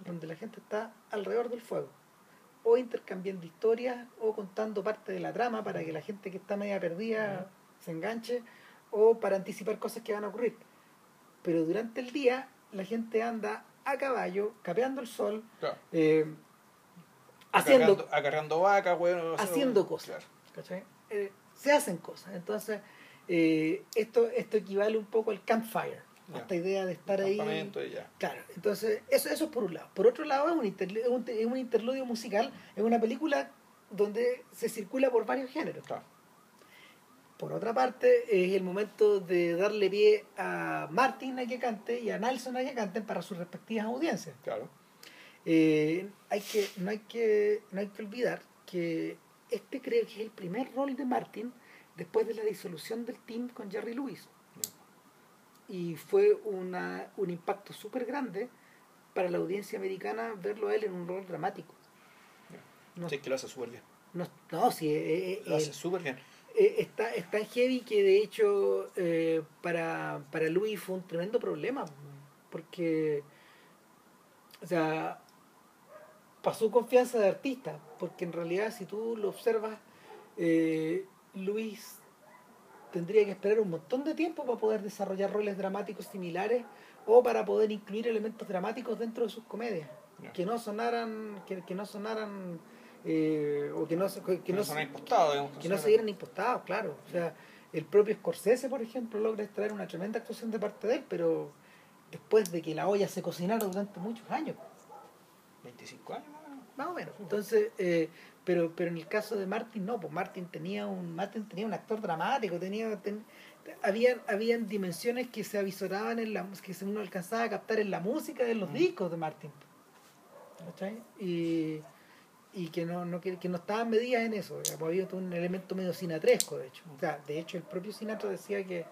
donde la gente está alrededor del fuego o intercambiando historias o contando parte de la trama para que la gente que está media perdida se enganche o para anticipar cosas que van a ocurrir pero durante el día la gente anda a caballo, capeando el sol, Claro. eh, haciendo, vacas, weón. haciendo cosas. Eh, se hacen cosas. Entonces, eh, esto, esto equivale un poco al campfire, a Ya. esta idea de estar ahí. Ya. Claro, entonces eso, eso es por un lado. Por otro lado, es un, interlu- es un, es un interludio musical, es una película donde se circula por varios géneros. Claro. Por otra parte, es el momento de darle pie a Martin a que cante y a Nelson a que canten para sus respectivas audiencias. Claro. Eh, hay que, no, hay que, no hay que olvidar que este creo que es el primer rol de Martin después de la disolución del team con Jerry Lewis. Y fue una, un impacto súper grande para la audiencia americana verlo a él en un rol dramático. No, Sí, que lo hace súper bien. no, no, sí, eh, eh, Lo hace eh, súper bien. eh, está, es tan heavy que de hecho para, para Louis fue un tremendo problema porque o sea pasó confianza de artista porque en realidad si tú lo observas eh, Luis tendría que esperar un montón de tiempo para poder desarrollar roles dramáticos similares o para poder incluir elementos dramáticos dentro de sus comedias que no sonaran que, que no sonaran eh, o que no se- que, Que no no impostados, digamos. que no se vieran impostados, claro. O sea, el propio Scorsese, por ejemplo, logra extraer una tremenda actuación de parte de él, pero después de que la olla se cocinara durante muchos años, 25 años, más o menos. más o menos. Entonces, eh, pero, pero en el caso de Martin, no, pues Martin tenía un, Martin tenía un actor dramático, tenía, ten- habían, habían dimensiones que se avisoraban en la que uno alcanzaba a captar en la música de los Mm. discos de Martin. ¿Cachai? Y, y que no, no que, que no estaban medidas en eso, pues había todo un elemento medio sinatresco, de hecho. O sea, de hecho el propio Sinatra decía que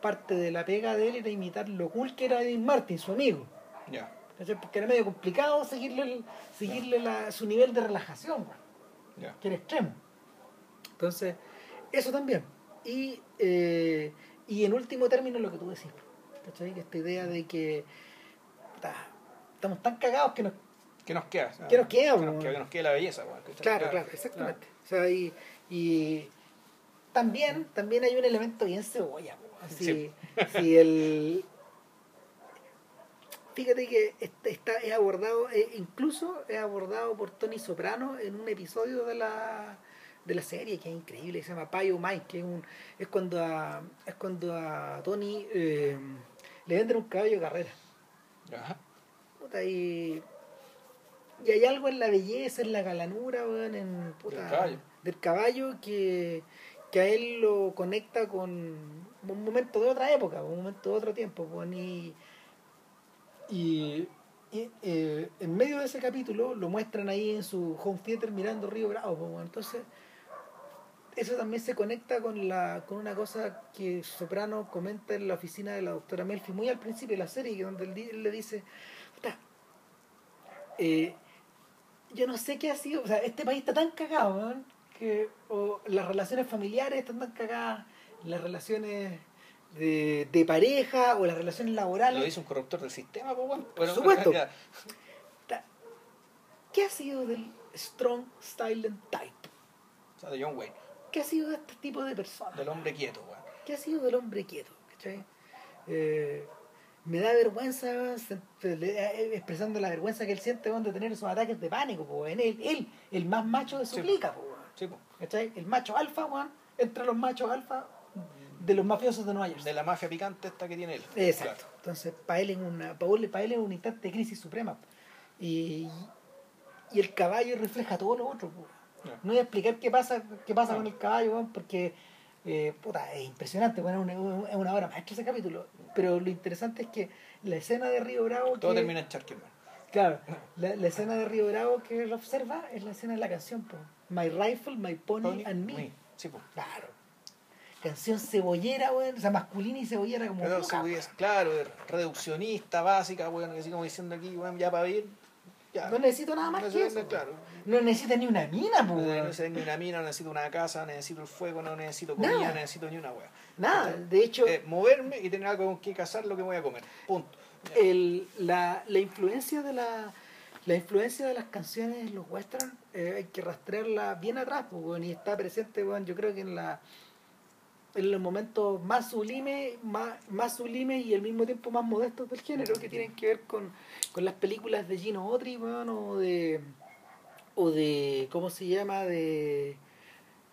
parte de la pega de él era imitar lo cool que era Dean Martin, su amigo. Ya. ¿Cachai? Porque era medio complicado seguirle, el- seguirle la- su nivel de relajación, que era extremo. Entonces, eso también. Y, eh, y en último término lo que tú decís, ¿cachai? Que esta idea de que estamos tan cagados que nos... ¿Qué nos queda? ¿Qué nos queda, Que nos queda, que nos quede la belleza. Claro, claro, exactamente. O sea, y, y también, también hay un elemento bien cebolla. Sí. si el... Fíjate que este- está, es abordado, eh, incluso es abordado por Tony Soprano en un episodio de la, de la serie que es increíble, que se llama Pie o Mike, que es, un, es, cuando a, es cuando a Tony eh, le venden un caballo de carrera. Ajá. Puta, y, y hay algo en la belleza, en la galanura, weón, en, puta, Del caballo. del caballo que, que a él lo conecta con un momento de otra época, un momento de otro tiempo. weón, y y, y, eh, en medio de ese capítulo lo muestran ahí en su home theater mirando Río Bravo. entonces, eso también se conecta con la con una cosa que Soprano comenta en la oficina de la doctora Melfi muy al principio de la serie, donde él, le dice, "Puta, eh, yo no sé qué ha sido, o sea, este país está tan cagado, que o las relaciones familiares están tan cagadas, las relaciones de, de pareja o las relaciones laborales. Lo dice un corruptor del sistema, pues, weón. Por supuesto. ¿Qué ha sido del strong silent type? O sea, de John Wayne. ¿Qué ha sido de este tipo de personas? Del hombre quieto, weón. ¿Qué ha sido del hombre quieto? ¿cachai? Eh, me da vergüenza eh, expresando la vergüenza que él siente de tener esos ataques de pánico, po, weón. él, él, el más macho de su Sí. clica, po, weón. Sí, pues. ¿cachai? El macho alfa, weón, entre los machos alfa de los mafiosos de Nueva York. De la mafia picante esta que tiene él. Exacto. Entonces, para él, una, para él, para él es un instante de crisis suprema. Y, y el caballo refleja todo lo otro. po. No voy a explicar qué pasa, qué pasa con el caballo, porque eh, puta, es impresionante, bueno, es una, es una obra maestra ese capítulo. Pero lo interesante es que la escena de Río Bravo... Todo que- termina en Charquerman. Claro, la, la escena de Río Bravo que él observa es la escena de la canción, po. My Rifle, My Pony, Pony, and Me. Me. Sí, pues. Claro. Canción cebollera, weón. O sea, masculina y cebollera como Pero poca, weón. claro, reduccionista, básica, bueno, que así como diciendo aquí, bueno, ya para vivir, ya. No necesito nada más No que sé, eso. no, claro. No necesita ni una mina, po, No weón. necesito ni una mina, no necesito una casa, no necesito el fuego, no necesito comida, Nada. no necesito ni una wea. Nada, de hecho, Eh, moverme y tener algo con que cazar lo que voy a comer. Punto. El, la, la influencia de la la influencia de las canciones en los western eh, hay que rastrearla bien atrás pues, weón, y está presente weón, yo creo que en la en los momentos más sublimes más, más sublimes y al mismo tiempo más modestos del género que tienen que ver con, con las películas de Gino Autry weón, o de o de cómo se llama de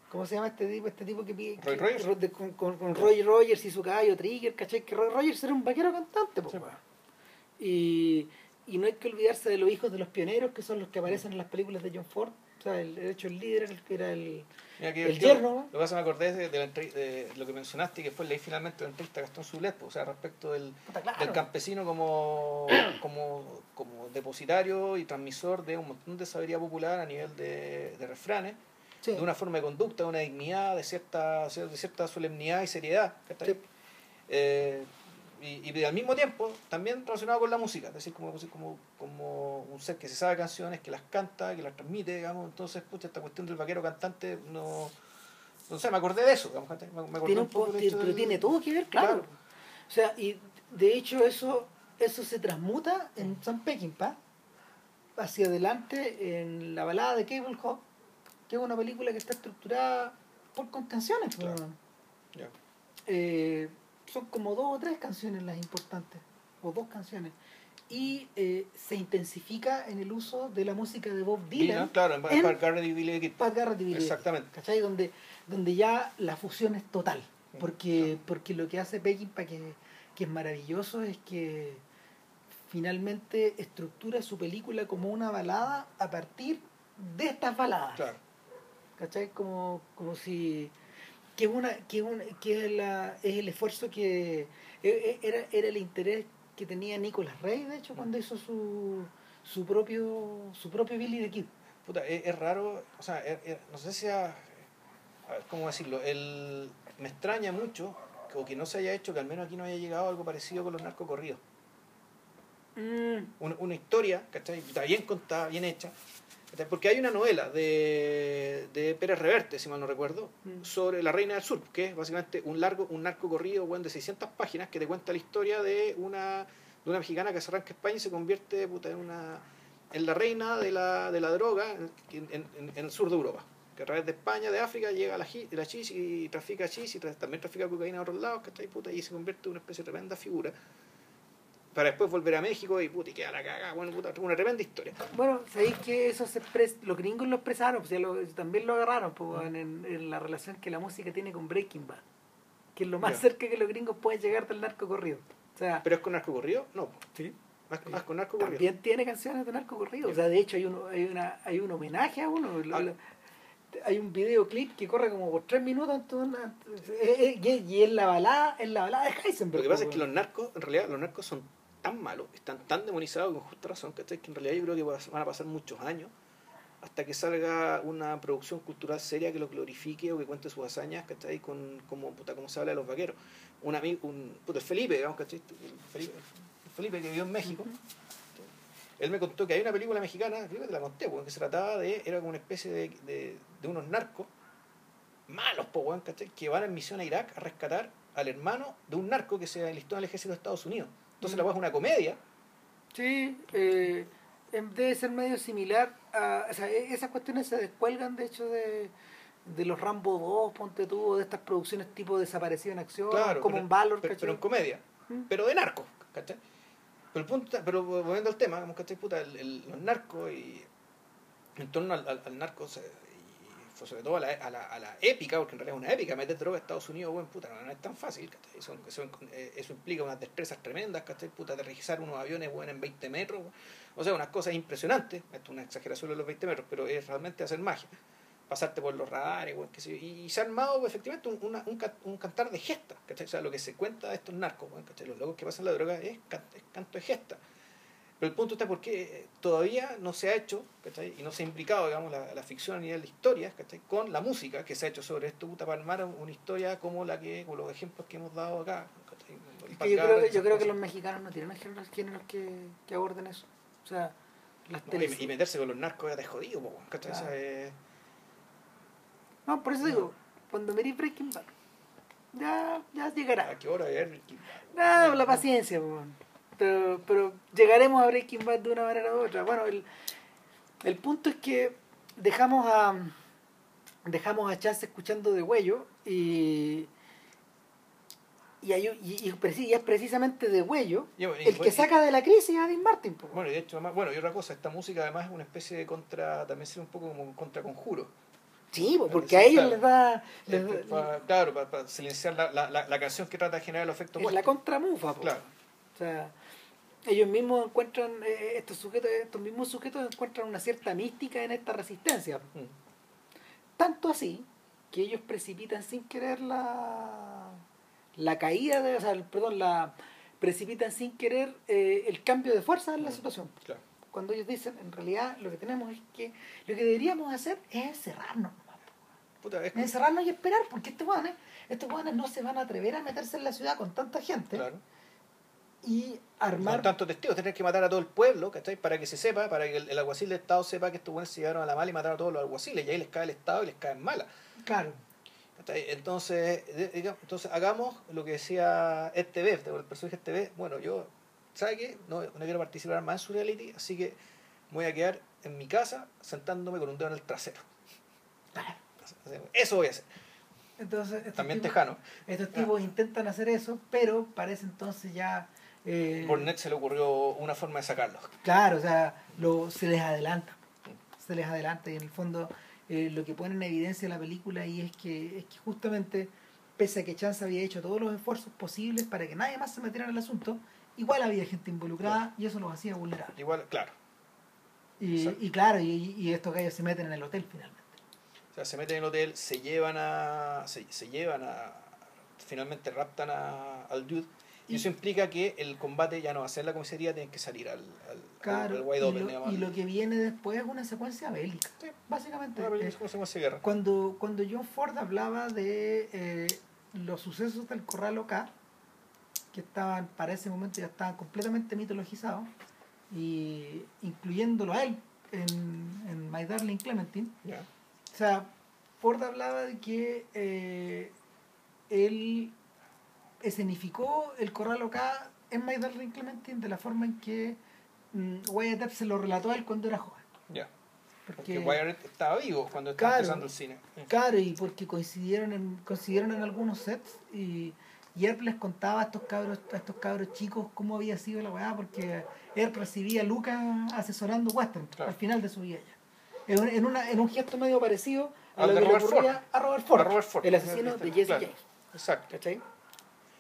¿Cómo se llama este tipo? Este tipo que pide. Roy que- Rogers. de- con, con, con Roy Rogers y su caballo Trigger, ¿cachai? Que Roy Rogers era un vaquero cantante, po, Sí. Y, y no hay que olvidarse de los hijos de los pioneros, que son los que aparecen en las películas de John Ford. O sea, el, de hecho, el líder era el que era el. Mira, que el yerno, ¿no? Lo que pasa me acordé de, de de lo que mencionaste, que fue leí finalmente la entrevista a Gastón Zulet, pues, o sea, respecto del, claro. del campesino como, como, como depositario y transmisor de un montón de sabiduría popular a nivel de, de refranes, Sí. de una forma de conducta, de una dignidad, de cierta, de cierta solemnidad y seriedad. Eh, y, y al mismo tiempo también relacionado con la música, es decir, como, como, como un ser que se sabe canciones, que las canta, que las transmite, digamos, entonces, pucha, esta cuestión del vaquero cantante, no, no sé, me acordé de eso, digamos, me, acordé Tiene un poco pero del- tiene todo que ver, claro. Claro. O sea, y de hecho eso eso se transmuta en San Peckinpah hacia adelante en la balada de Cable Hawk, que es una película que está estructurada por contenciones. Claro. Eh, son como dos o tres canciones las importantes, o dos canciones. Y eh, se intensifica en el uso de la música de Bob Dylan, Dylan, claro, en, en Pat Garrett y Billy Kid. Pat Garrett y Billy Idol, Exactamente. ¿cachai? Donde, donde ya la fusión es total. Porque, porque lo que hace Peckinpah que, que es maravilloso es que finalmente estructura su película como una balada a partir de estas baladas. Claro. ¿cachai? Como, como si que una que una que es, la, es el esfuerzo que e- e- era era el interés que tenía Nicolas Rey de hecho cuando hizo su su propio su propio Billy the Kid Puta, es, es raro, o sea, es- es- no sé si a, a ver, ¿cómo decirlo? El, me extraña mucho o que no se haya hecho, que al menos aquí no haya llegado algo parecido con los narcocorridos. Una, una historia, ¿cachai? Está bien contada, bien hecha. Porque hay una novela de, de Pérez Reverte, si mal no recuerdo, Mm. sobre la Reina del Sur, que es básicamente un largo un narco corrido bueno, de 600 páginas que te cuenta la historia de una, de una mexicana que se arranca a España y se convierte puta, en una en la reina de la, de la droga en, en- en- en el sur de Europa. Que a través de España, de África, llega a la, la chis y trafica chis y tra- también trafica cocaína a otros lados, ¿cachai? Puta, y se convierte en una especie de tremenda figura. Para después volver a México y puta, y queda la caga, bueno, puta, una tremenda historia. bueno sabéis que eso se expres- los gringos lo expresaron pues, ya lo- también lo agarraron pues, en, la relación que la música tiene con Breaking Bad que es lo más cerca que los gringos pueden llegar del narco corrido o sea ¿Pero es con narco corrido? No, sí. más, más con narco corrido. también tiene canciones de narco corrido o sea de hecho hay uno hay una hay un homenaje a uno Ah. lo- hay un videoclip que corre como por tres minutos en toda una- eh, eh, y es- la balada es la balada de Heisenberg Lo que pasa es que los narcos, en realidad, los narcos son tan malos, están tan demonizados con justa razón, ¿cachai? Que en realidad yo creo que va- van a pasar muchos años hasta que salga una producción cultural seria que lo glorifique o que cuente sus hazañas, ¿cachai? Con, como, puta, como se habla de los vaqueros. Un amigo, un, puta, el Felipe, digamos, ¿cachai? El Felipe, el Felipe que vivió en México. Él me contó que hay una película mexicana, creo que te la conté, weón, que se trataba de, era como una especie de, de, de unos narcos malos, po, weón, ¿cachai? Que van en misión a Irak a rescatar al hermano de un narco que se enlistó en el ejército de Estados Unidos. Entonces la weá es una comedia, Sí, eh, em, debe ser medio similar a... O sea, e- esas cuestiones se descuelgan, de hecho, de, de los Rambo 2, ponte tú, de estas producciones tipo Desaparecido en Acción, claro, como pero, un Valor, pero, pero en comedia, Mm. pero de narcos, ¿cachai? Pero, el punto, pero volviendo al tema, ¿cachai? Puta, el- el- los narcos y en torno al, al, al narco, se- sobre todo a la, a, la, a la épica, porque en realidad es una épica, meter droga a Estados Unidos, bueno, puta, no, es tan fácil. Eso, eso, implica unas destrezas tremendas, ¿cachai? Puta, aterrizar unos aviones, bueno, en 20 metros, o sea, unas cosas impresionantes, esto es una exageración de los 20 metros, pero es realmente hacer magia. Pasarte por los radares, y se ha armado efectivamente un, un, un cantar de gesta, ¿cachai? O sea, lo que se cuenta de estos narcos. Los locos que pasan la droga es, can- es canto de gesta. Pero el punto está porque todavía no se ha hecho, ¿cachai? Y no se ha implicado, digamos, la, la ficción a nivel de historias, ¿cachai? Con la música que se ha hecho sobre esto, puta, para armar una historia como la que, como los ejemplos que hemos dado acá, ¿cachai? Es que yo creo, yo creo que los mexicanos no tienen géneros, géneros que, que aborden eso. O sea, las No, y, y meterse con los narcos ya te jodido, po, ¿cachai? Claro. O sea, eh, No, por eso digo, cuando miré Breaking Bad, ya, ya llegará. ¿A qué hora ver? Ah, la paciencia, po. Pero, pero llegaremos a Breaking Bad de una manera u otra. Bueno, el, el punto es que dejamos a dejamos a Chance escuchando de huello y y, hay y, y es precisamente de huello el que saca de la crisis a Dean Martin. po. Bueno, y de hecho, además, bueno, y otra cosa, esta música además es una especie de contra, también sirve un poco como un contraconjuro. Sí, po, Sí, porque a ellos les da, les da- pa- claro, para silenciar la, la, la, canción que trata de generar el efecto es la contramufa. po. Claro. O sea, ellos mismos encuentran, eh, estos sujetos, estos mismos sujetos encuentran una cierta mística en esta resistencia. Mm. Tanto así que ellos precipitan sin querer la, la caída de, o sea, perdón, la precipitan sin querer eh, el cambio de fuerza en la Mm. situación. Claro. Cuando ellos dicen, en realidad lo que tenemos es que lo que deberíamos hacer es encerrarnos. Puta, es- Encerrarnos y esperar, porque estos guanes, estos guanes no se van a atrever a meterse en la ciudad con tanta gente claro. Y Con armar tantos testigos, tener que matar a todo el pueblo, ¿cachai? Para que se sepa, para que el, el alguacil del Estado sepa que estos buenos se llevaron a la mala y mataron a todos los alguaciles, y ahí les cae el Estado y les cae en mala. Claro. ¿cachai? Entonces, digamos, entonces hagamos lo que decía este Bev, el personaje este Bev, bueno, yo, ¿sabe qué? No, no quiero participar más en su reality, así que me voy a quedar en mi casa sentándome con un dedo en el trasero. Eso voy a hacer. Entonces, También tipos- tejano. Estos tipos intentan hacer eso, pero parece entonces ya... eh, Burnett se le ocurrió una forma de sacarlos. Claro, o sea, lo, se les adelanta. Se les adelanta y en el fondo eh, lo que pone en evidencia la película ahí es que, es que justamente, pese a que Chance había hecho todos los esfuerzos posibles para que nadie más se metiera en el asunto, igual había gente involucrada y eso los hacía vulnerables. Igual, claro. Y, Exacto. y claro, y, y estos gallos se meten en el hotel finalmente. O sea, se meten en el hotel, se llevan a. se, se llevan a. finalmente raptan a, al dude. Y, Y- eso implica que el combate ya no va a ser la comisaría, tienen que salir al, al, Claro, al wide y, open, lo, y lo que viene después es una secuencia bélica. Sí. Básicamente, Una eh, como se llama esa guerra. cuando, cuando John Ford hablaba de eh, los sucesos del Corral OK, que estaban, para ese momento ya estaban completamente mitologizados, y incluyéndolo a él en, en My Darling Clementine, Ya. o sea, Ford hablaba de que eh, él escenificó el Corral OK en My Darling Clementine de la forma en que mm, Wyatt Earp se lo relató a él cuando era joven. Ya. Porque Porque, Wyatt estaba vivo cuando estaba Claro. empezando el cine. claro, y porque coincidieron en, coincidieron en algunos sets y, y Earp les contaba a estos cabros, a estos cabros chicos cómo había sido la weá, porque Earp recibía a Lucas asesorando Western Claro. al final de su vida ya. En, un- en una, en un gesto medio parecido a Al lo de que le Robert ocurría Ford. a Robert Ford, A Robert Ford. el asesino de Jesse Claro. James. Exacto. ¿Cachai?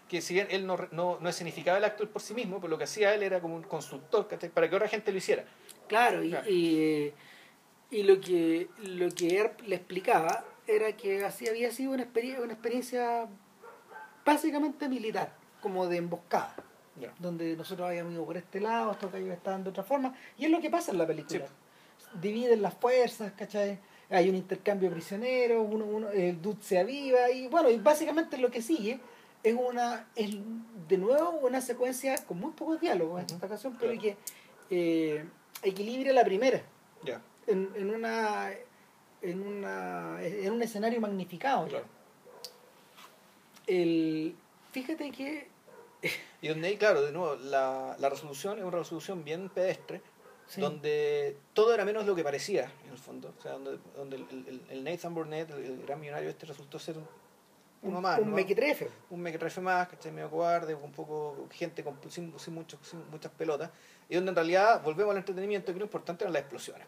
Que si bien él no, no, no escenificaba el actor por sí mismo, pero lo que hacía él era como un constructor. Para que otra gente lo hiciera. Claro, y, Claro. y, y lo que lo que Earp le explicaba era que así había sido una experiencia, una experiencia básicamente militar, como de emboscada, donde nosotros habíamos ido por este lado, estos gallos estaban de otra forma, y es lo que pasa en la película. Dividen las fuerzas, ¿cachai? Hay un intercambio de prisioneros, uno, uno, el dude se aviva, y bueno, y básicamente lo que sigue es una, es de nuevo una secuencia con muy pocos diálogos en Ujú, esta ocasión, pero claro. que eh, equilibra la primera Ya. en, en una en una en un escenario magnificado. Claro. el fíjate que Y donde ahí, claro, de nuevo, la, la resolución es una resolución bien pedestre, sí, donde todo era menos lo que parecía, en el fondo. O sea, donde, donde el, el- el Nathan Burnett, el, el gran millonario este, resultó ser uno un, más. un ¿no? mequetrefe un mequetrefe más, ¿cachai? Medio cobarde, un poco gente con, sin, sin, muchos- sin muchas pelotas. Y donde en realidad volvemos al entretenimiento, que lo importante eran las explosiones.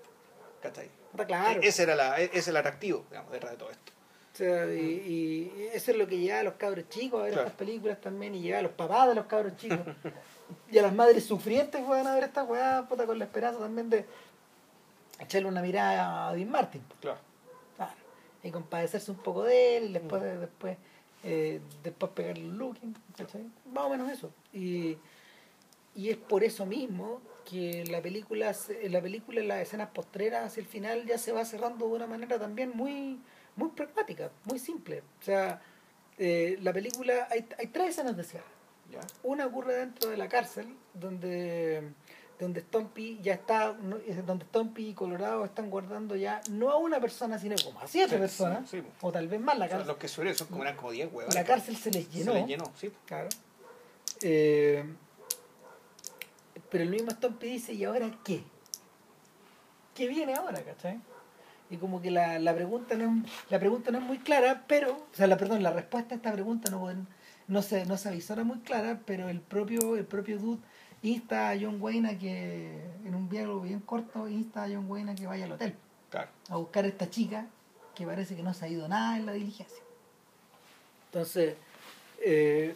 ¿cachai? claro E- Ese era la, e- ese es el atractivo, digamos, detrás de todo esto. O sea, y, y eso es lo que lleva a los cabros chicos a ver Claro. estas películas también y lleva a los papás de los cabros chicos y a las madres sufrientes van a ver estas weas puta, con la esperanza también de echarle una mirada a Dean Martin Claro. Y compadecerse un poco de él después después eh, después pegarle un looking ¿cachai? más o menos eso y, y es por eso mismo que la película, la película las escenas postreras hacia el final ya se va cerrando de una manera también muy, muy pragmática, muy simple. O sea, eh, la película, hay, hay tres escenas de cierre. ¿Ya? Una ocurre dentro de la cárcel, donde, donde Stompy ya está, donde Stompy y Colorado están guardando ya no a una persona, sino como a siete Sí, personas, sí, sí. o tal vez más. La cárcel, los que suelen son como eran como 10 huevos. la cárcel se les llenó. Se les llenó, sí. Claro. Eh, pero el mismo Stompy dice, ¿y ahora qué? ¿Qué viene ahora, cachai? Y como que la, la pregunta no es, la pregunta no es muy clara, pero, o sea, la perdón, la respuesta a esta pregunta no, no se, no se avisora muy clara, pero el propio, el propio Dude insta a John Wayne a que, en un diálogo bien corto, insta a John Wayne a que vaya al hotel Claro. a buscar a esta chica que parece que no se ha ido nada en la diligencia. Entonces, eh,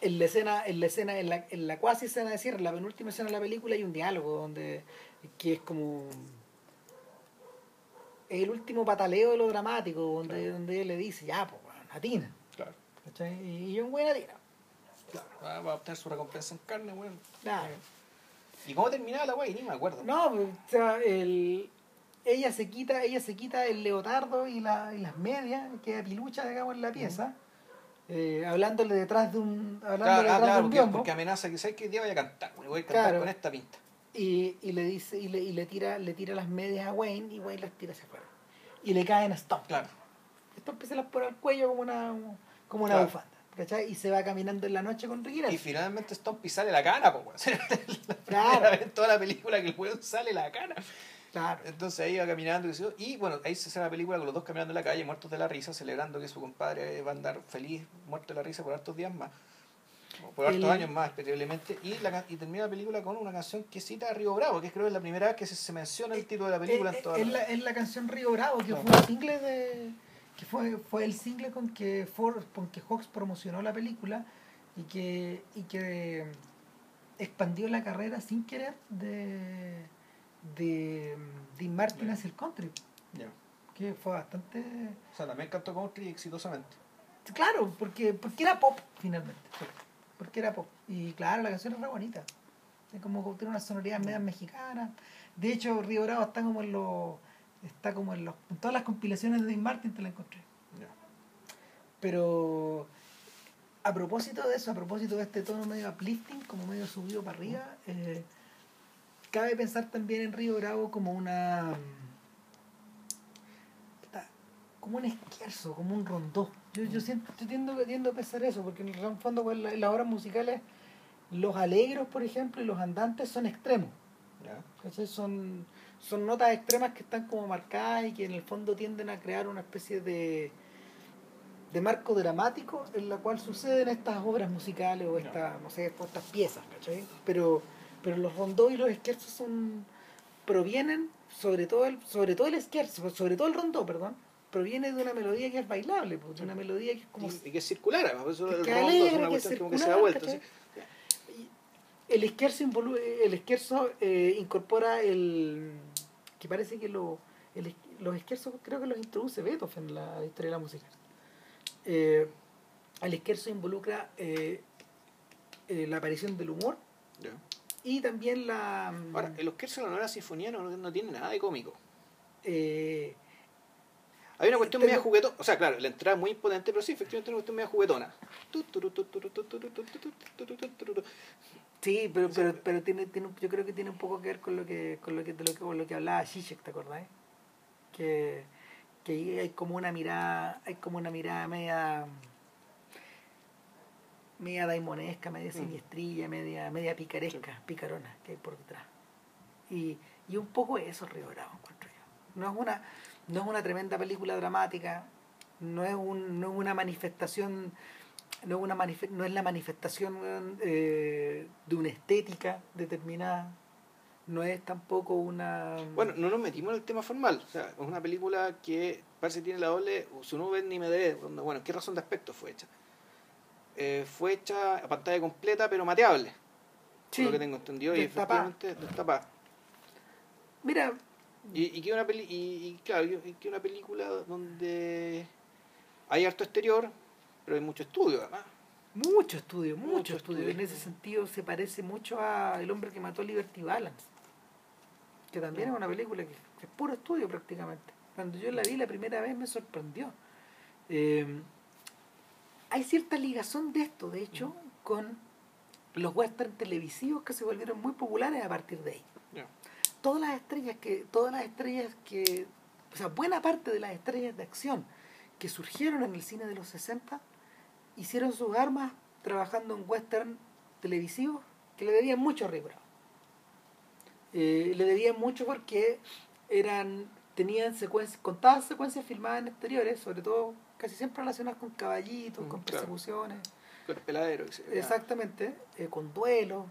en la escena, en la escena, en la, en la cuasi escena de cierre, en la penúltima escena de la película hay un diálogo donde que es como el último pataleo de lo dramático, donde, Claro. donde él le dice, ya, pues, atina. Claro. ¿cachai? Y John Wayne atina. Claro. Va, va a obtener su recompensa en carne, weón. Nada. ¿Y cómo terminaba la wey? Ni me acuerdo. No, o sea, el, ella se quita, ella se quita el leotardo y, la, y las medias, queda pilucha, digamos, en la pieza, eh, hablándole detrás de un, hablándole Claro, ah, detrás claro, de un porque, porque amenaza que sabes que día voy a cantar, voy a cantar Claro. con esta pinta. y, y le dice, y le, y le tira, le tira las medias a Wayne y Wayne las tira hacia afuera. Y le caen a Stomp. Claro. Stomp se las pone al cuello como una, como una Claro. bufanda. ¿Cachai? Y se va caminando en la noche con Ricky Y Nelson. finalmente Stompy sale la cana, pues, la Claro. vez en toda la película que el weón sale la cana. Claro. Entonces ahí va caminando y, y bueno, ahí se hace la película con los dos caminando en la calle, muertos de la risa, celebrando que su compadre va a andar feliz, muerto de la risa por hartos días más. O por hartos El- años más, preferiblemente. Y, la, y termina la película con una canción que cita a Río Bravo, que es creo que es la primera vez que se, se menciona el título de la película Eh, en toda es, la... la, es la canción Río Bravo, que No. fue un single de. Que fue, fue el single con que Ford, con que Hawks promocionó la película y que, y que expandió la carrera sin querer de de Dean Martin Ya. hacia el country, que fue bastante O sea, también cantó country exitosamente. claro, porque, porque era pop finalmente. Porque era pop. Y claro, la canción es re bonita. Es como que tiene una sonoridad media mexicana. De hecho, Río Bravo está como en los. Está como en los. En todas las compilaciones de Dean Martin te la encontré. Pero a propósito de eso, a propósito de este tono medio uplifting, como medio subido para arriba, eh, cabe pensar también en Río Bravo como una. puta, como un esquerzo, como un rondó. Yo, yo, siento, yo tiendo, tiendo a pensar eso, porque en el fondo pues, la- las obras musicales, los alegros, por ejemplo, y los andantes son extremos. ¿cachai? Son, son notas extremas que están como marcadas y que en el fondo tienden a crear una especie de, de marco dramático en la cual suceden estas obras musicales o estas, no sé, o estas piezas, ¿cachai? Pero, pero los rondó y los esquerzos son provienen, sobre todo el, sobre todo el esquerzo, sobre todo el rondó, perdón, proviene de una melodía que es bailable, pues, de una melodía que es como Y, y que es circular, además, eso el rondo es una que es cuestión como que se da vuelta. el esquerzo involu- el esquerzo eh, incorpora el que parece que lo, el los esquerzos creo que los introduce Beethoven en la historia de la música eh, el esquerzo involucra eh, eh, la aparición del humor y también la Ahora, el Oscar no era sinfonía, no, no tiene nada de cómico. eh, Hay una cuestión media juguetona, o sea, claro, la entrada es muy impotente, pero sí, efectivamente, una cuestión media juguetona. Sí pero pero, pero tiene, tiene yo creo que tiene un poco que ver con lo que con lo que de lo que, con lo que hablaba Zizek ¿te acordás? que que ahí hay como una mirada hay como una mirada media media daimonesca media Mm. siniestrilla media media picaresca picarona que hay por detrás y, y un poco eso es Río Bravo encuentro yo no es una no es una tremenda película dramática no es un no es una manifestación no es una no es la manifestación eh, de una estética determinada no es tampoco una Bueno, no nos metimos en el tema formal. O sea, es una película que parece que tiene la doble. Si uno ve en IMDb, donde- bueno, ¿qué razón de aspecto fue hecha? Eh, fue hecha a pantalla completa, pero mateable. Sí, Por lo que tengo entendido. Y efectivamente, destapada. mira Y, y que una peli y, y claro, y que una película donde hay harto exterior, pero hay mucho estudio además. Mucho estudio, mucho, Mucho estudio. estudio. En ese sentido se parece mucho a El hombre que mató a Liberty Balance, que también Mm. es una película que, que es puro estudio prácticamente. Cuando yo la vi la primera vez me sorprendió. Eh, hay cierta ligazón de esto, de hecho, con los western televisivos que se volvieron muy populares a partir de ahí. Todas las estrellas que, todas las estrellas que, o sea, buena parte de las estrellas de acción que surgieron en el cine de los 60 hicieron sus armas trabajando en western televisivos que le debían mucho a Ray Brown. Eh, le debían mucho porque eran tenían secuencias, contadas secuencias filmadas en exteriores, sobre todo casi siempre relacionadas con caballitos, Mm, con persecuciones, Con el peladero. que se- ya. exactamente, eh, con duelos,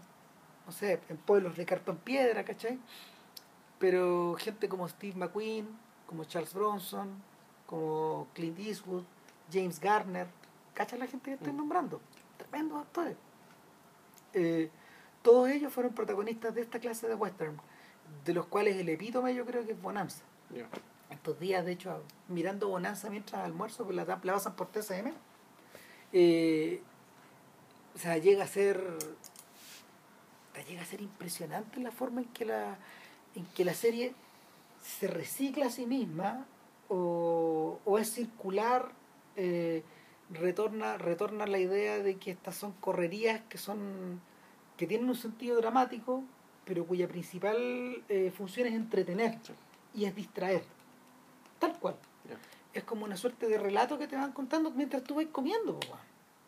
no sé, en pueblos de cartón piedra, ¿cachai? Pero gente como Steve McQueen, como Charles Bronson, como Clint Eastwood, James Garner, ¿cachai la gente que estoy nombrando? Tremendos actores. Eh, todos ellos fueron protagonistas de esta clase de western, de los cuales el epítome yo creo que es Bonanza. Estos días, de hecho, mirando Bonanza mientras almuerzo, pues la, la pasan por TCM. Eh, o sea, llega a ser. Llega a ser impresionante la forma en que la, en que la serie se recicla a sí misma o, o es circular, eh, retorna, retorna la idea de que estas son correrías que son que tienen un sentido dramático, pero cuya principal eh, función es entretener Sí. y es distraer. Tal cual. Es como una suerte de relato que te van contando mientras tú vas comiendo.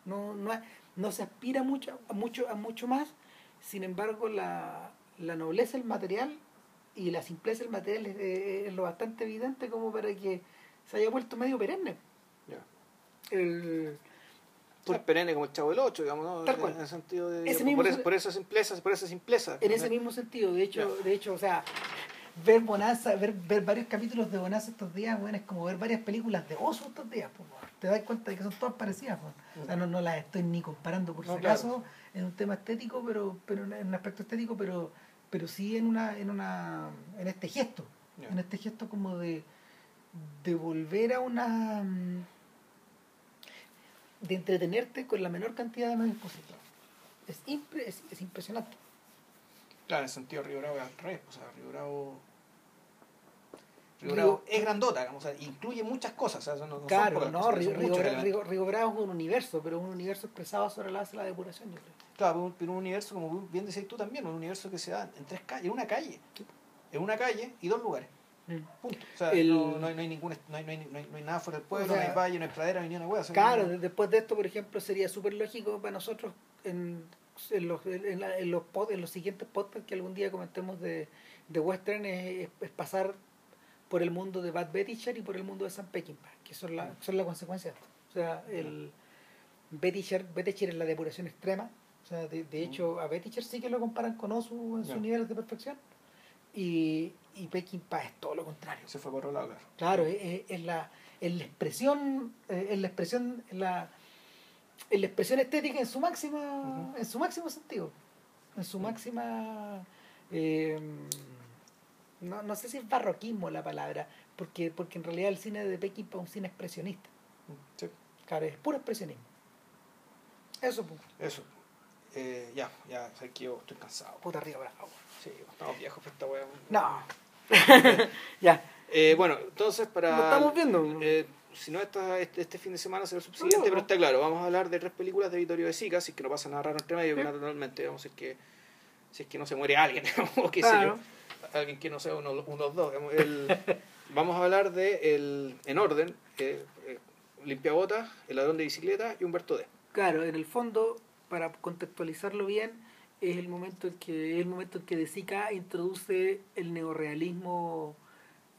No, no, no se aspira mucho, a, mucho, a mucho más. Sin embargo, la, la nobleza del material y la simpleza del material es, es- es lo bastante evidente como para que se haya vuelto medio perenne. El, Por perenne como el chavo del 8, digamos, ¿no? Tal cual. En el sentido de. Ese por, mismo eso- se- por esa simpleza, por esa simpleza. en ese mismo sentido, de hecho, de hecho, o sea, ver Bonanza, ver, ver varios capítulos de Bonanza estos días, bueno, es como ver varias películas de oso estos días, pues, te das cuenta de que son todas parecidas, pues. o sea, no, no las estoy ni comparando por No, si claro. acaso en un tema estético, pero, pero en un aspecto estético, pero, pero sí en una, en una, en este gesto, en este gesto como de, de volver a una de entretenerte con la menor cantidad de medios posible. Es, impre- es, es impresionante. Claro, en el sentido de Río Bravo es al revés. O sea, Río Bravo. Río Río- Bravo es grandota, digamos, o sea, incluye muchas cosas. O sea, no, no son Claro, pocas no, cosas, Río, son Río. Río- Bravo es un universo, pero un universo expresado sobre la base de la depuración, yo creo. Claro, pero- un universo, como bien decís tú también, un universo que se da en tres calles, en una calle. En una calle y dos lugares. Punto. O sea, El- no, no hay, no, hay ningún, no, hay, no, hay, no, hay, no hay nada fuera del pueblo, O sea, no hay valle, no hay pradera, no hay ni una hueá. Claro, después de esto, por ejemplo, sería súper lógico para nosotros en, en, los, en, la- en los pod- en los siguientes podcasts que algún día comentemos de, de western es, es pasar por el mundo de Bad Betisher y por el mundo de Sam Peckinpah, que son la, son la consecuencia de esto. O sea, el Betisher, Betisher es la depuración extrema. O sea, de, de hecho, a Betisher sí que lo comparan con Osu en sus Ya. niveles de perfección. Y, y Peckinpah es todo lo contrario. Se fue por otro lado, claro. Claro, es, es- es la, es la expresión, eh, es la expresión, es la, es la expresión estética en su máxima, en su máximo sentido, en su máxima, eh, no, no sé si es barroquismo la palabra, porque, porque en realidad el cine de Peckinpah es un cine expresionista, Sí, claro, es puro expresionismo. Eso, pues, eso. Eh, ya, ya, sé que yo estoy cansado. puta arriba bravo. Sí, estamos viejos para esta weá. No. ya, Eh, bueno, entonces para... lo estamos viendo. Eh, si no, esta, este, este fin de semana será el subsiguiente, No, no. pero está claro, vamos a hablar de tres películas de Vittorio de Sica, si es que no pasa nada raro entre medio, que naturalmente, vamos, si es que, si es que no se muere alguien, o qué Claro. sé yo, alguien que no sea uno, uno dos. digamos, el- vamos a hablar de, el, en orden, eh, eh, Limpiabotas, El ladrón de bicicleta y Humberto D. Claro, en el fondo, para contextualizarlo bien, es el momento en que es el momento en que De Sica introduce el neorrealismo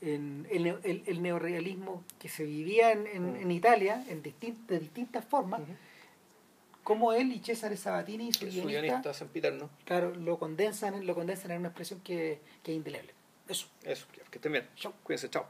en, el, el- el neorrealismo que se vivía en, en- Mm. en Italia en de distintas formas, Ujú. como él y Cesare Sabatini, su Su guionista, guionista sempiterno. claro, lo condensan, lo condensan en una expresión que, que es indeleble. Eso. Eso, que estén bien. Chau. Cuídense, chao.